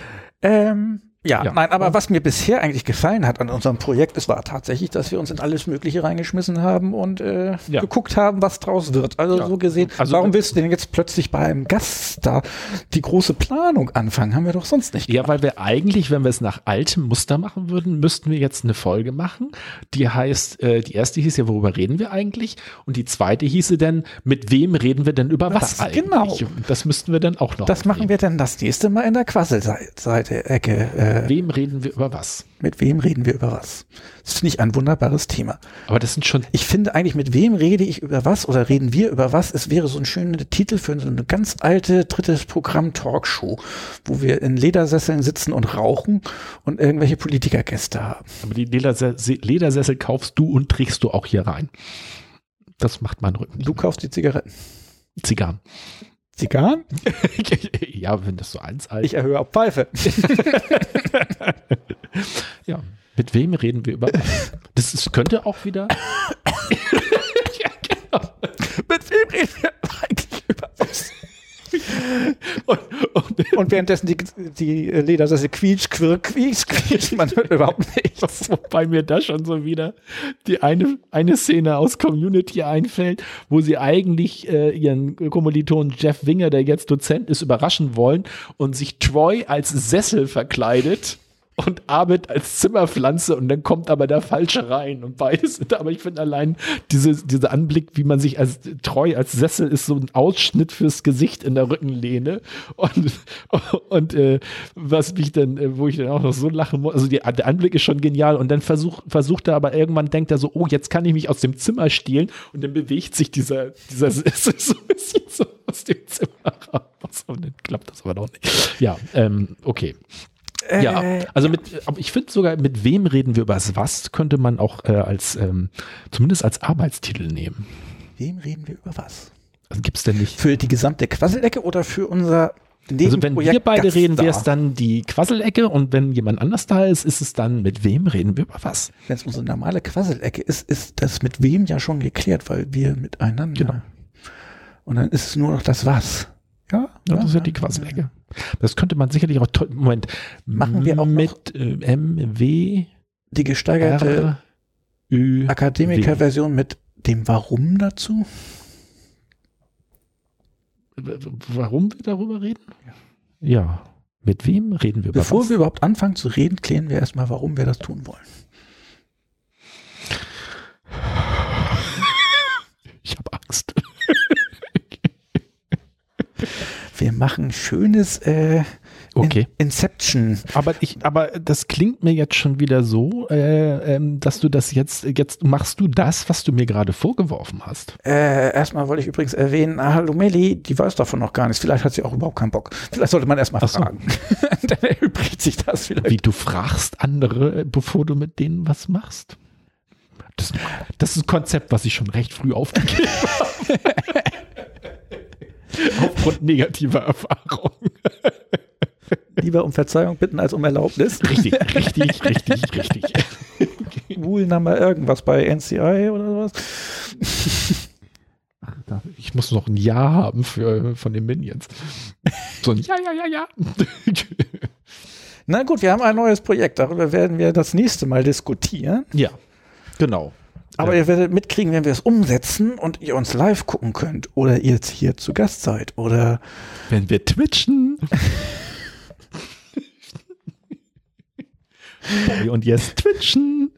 Ähm, ja, Ja. nein, aber was mir bisher eigentlich gefallen hat an unserem Projekt, es war tatsächlich, dass wir uns in alles Mögliche reingeschmissen haben und äh, Ja. geguckt haben, was draus wird. Also Ja. so gesehen, Also- warum willst du denn jetzt plötzlich bei einem Gaststar die große Planung anfangen? Haben wir doch sonst nicht. Ja, weil wir eigentlich, wenn wir es nach altem Muster machen würden, müssten wir jetzt eine Folge machen. Die heißt, äh, die erste hieß ja, worüber reden wir eigentlich? Und die zweite hieße dann, mit wem reden wir denn über was, Was? eigentlich? Genau. Das müssten wir dann auch noch. Das machen wir dann das nächste Mal in der Quasselseite-Ecke. Äh, Wem reden wir über was? mit wem reden wir über was? Das finde ich ein wunderbares Thema. Aber das sind schon Ich finde eigentlich, mit wem rede ich über was oder reden wir über was? Es wäre so ein schöner Titel für so eine ganz alte drittes Programm Talkshow, wo wir in Ledersesseln sitzen und rauchen und irgendwelche Politikergäste haben. Aber die Ledersessel, Ledersessel kaufst du und trägst du auch hier rein. Das macht mein Rücken. Du kaufst die Zigaretten. Zigarren. Zigarren? (laughs) ja, wenn das so eins alt. Ich erhöhe auf Pfeife. (laughs) ja. Mit wem reden wir über? Das ist, könnte auch wieder. (laughs) ja, genau. mit wem reden wir eigentlich über was? Und, und, Und währenddessen die, die Ledersessel quietsch, quirk, quietsch, quietsch. Man hört überhaupt nichts. Wobei mir da schon so wieder die eine, eine Szene aus Community einfällt, wo sie eigentlich äh, ihren Kommilitonen Jeff Winger, der jetzt Dozent ist, überraschen wollen und sich Troy als Sessel verkleidet und Arbeit als Zimmerpflanze und dann kommt aber der Falsche rein und beides (laughs) aber ich finde allein diese, dieser Anblick, wie man sich als Treu als Sessel ist so ein Ausschnitt fürs Gesicht in der Rückenlehne und, (laughs) und äh, was mich dann, äh, wo ich dann auch noch so lachen muss, also die, der Anblick ist schon genial und dann versucht, versucht er aber irgendwann denkt er so, oh, jetzt kann ich mich aus dem Zimmer stehlen und dann bewegt sich dieser, dieser Sessel (laughs) so ein bisschen so aus dem Zimmer raus und dann klappt das aber doch nicht. Ja, ähm, okay. Ja, Äh, also mit, aber ich finde sogar, mit wem reden wir über das Was, könnte man auch äh, als, ähm, zumindest als Arbeitstitel nehmen. wem reden wir über was? Also gibt's denn nicht. Für die gesamte Quasselecke oder für unser Also wenn wir Nebenprojekt beide reden, wäre es dann die Quasselecke und wenn jemand anders da ist, ist es dann, mit wem reden wir über was? Wenn es unsere normale Quasselecke ist, ist das mit wem ja schon geklärt, weil wir miteinander. Genau. Und dann ist es nur noch das Was. Ja, Ja, das ist ja die Quasselecke. Das könnte man sicherlich auch, Moment, Machen wir auch mit äh, M, W, Die gesteigerte Akademiker-Version mit dem Warum dazu? Warum wir darüber reden? Ja. Mit wem reden wir über Bevor wir überhaupt anfangen zu reden, klären wir erstmal, warum wir das tun wollen. Ich habe Angst. Wir machen schönes äh, Okay. In Inception. Aber ich, aber das klingt mir jetzt schon wieder so, äh, ähm, dass du das jetzt, jetzt machst du das, was du mir gerade vorgeworfen hast. Äh, erstmal wollte ich übrigens erwähnen, ah, hallo Meli, die weiß davon noch gar nichts. Vielleicht hat sie auch überhaupt keinen Bock. Vielleicht sollte man erstmal so. fragen. (laughs) Dann erübrigt sich das vielleicht. Wie du fragst andere, äh, bevor du mit denen was machst. Das, das ist ein Konzept, was ich schon recht früh aufgegeben (laughs) habe. (laughs) Aufgrund negativer Erfahrungen. (laughs) Lieber um Verzeihung bitten als um Erlaubnis. Richtig, richtig, (laughs) richtig, richtig. Rule-Nummer irgendwas bei NCI oder sowas. Ich muss noch ein Ja haben für, von den Minions. So ein Ja, ja, ja, ja. Na gut, wir haben ein neues Projekt. Darüber werden wir das nächste Mal diskutieren. Ja, genau. Aber Ja. ihr werdet mitkriegen, wenn wir es umsetzen und ihr uns live gucken könnt oder ihr jetzt hier zu Gast seid oder Wenn wir twitchen. Und jetzt twitchen.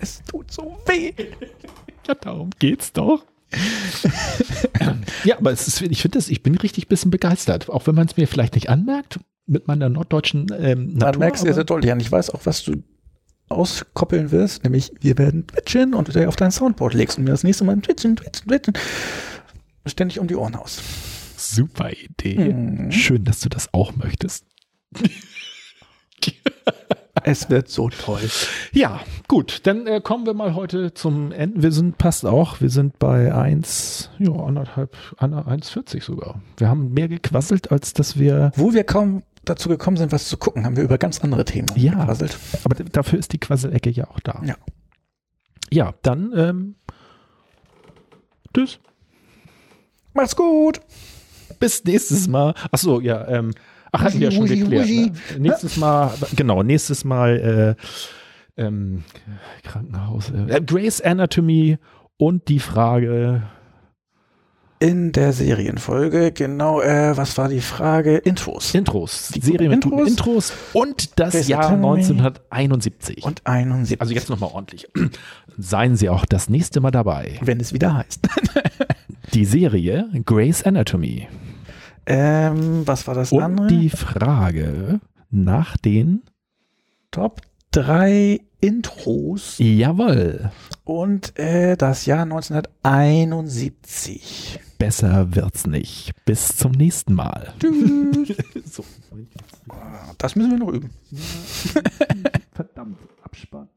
es tut so weh. Ja, darum geht's doch. ja, aber ist, ich finde das, ich bin richtig bisschen begeistert, auch wenn man es mir vielleicht nicht anmerkt mit meiner norddeutschen ähm, Man Natur. merkt sehr, aber- sehr deutlich an. Ich weiß auch, was du auskoppeln wirst, nämlich wir werden twitchen und auf dein Soundboard legst und mir das nächste Mal twitchen, twitchen, twitchen ständig um die Ohren haust. Super Idee. Mhm. Schön, dass du das auch möchtest. (laughs) Es wird so toll. Ja, gut, dann äh, kommen wir mal heute zum Ende. Wir sind, passt auch, wir sind bei 1, ja, anderthalb, ander- 1,40 sogar. Wir haben mehr gequasselt, als dass wir, Wo wir kaum dazu gekommen sind, was zu gucken, haben wir über ganz andere Themen Ja. gequasselt. aber dafür ist die Quasselecke ja auch da. Ja. Ja, dann, ähm, tschüss. Macht's gut. Bis nächstes Mal. Ach so, ja, ähm, ach, hatten wir ja schon Wuji, geklärt. wuji. Ne? Nächstes Mal, genau, nächstes Mal, äh, ähm, Krankenhaus, äh, Grace Anatomy und die Frage, In der Serienfolge, genau, äh, was war die Frage? Intros. Intros, Die Serie mit Intros. Intros und das Grace Jahr Anatomy. 1971. Und 71. also jetzt nochmal ordentlich. (clears throat) Seien Sie auch das nächste Mal dabei. wenn es wieder heißt. (laughs) Die Serie Grace Anatomy ähm, was war das und andere? die Frage nach den Top 3 Intros Jawohl, und äh, das Jahr 1971. besser wird's nicht. Bis zum nächsten Mal. Tschüss. (laughs) So. Das müssen wir noch üben. (laughs) Verdammt, Abspann.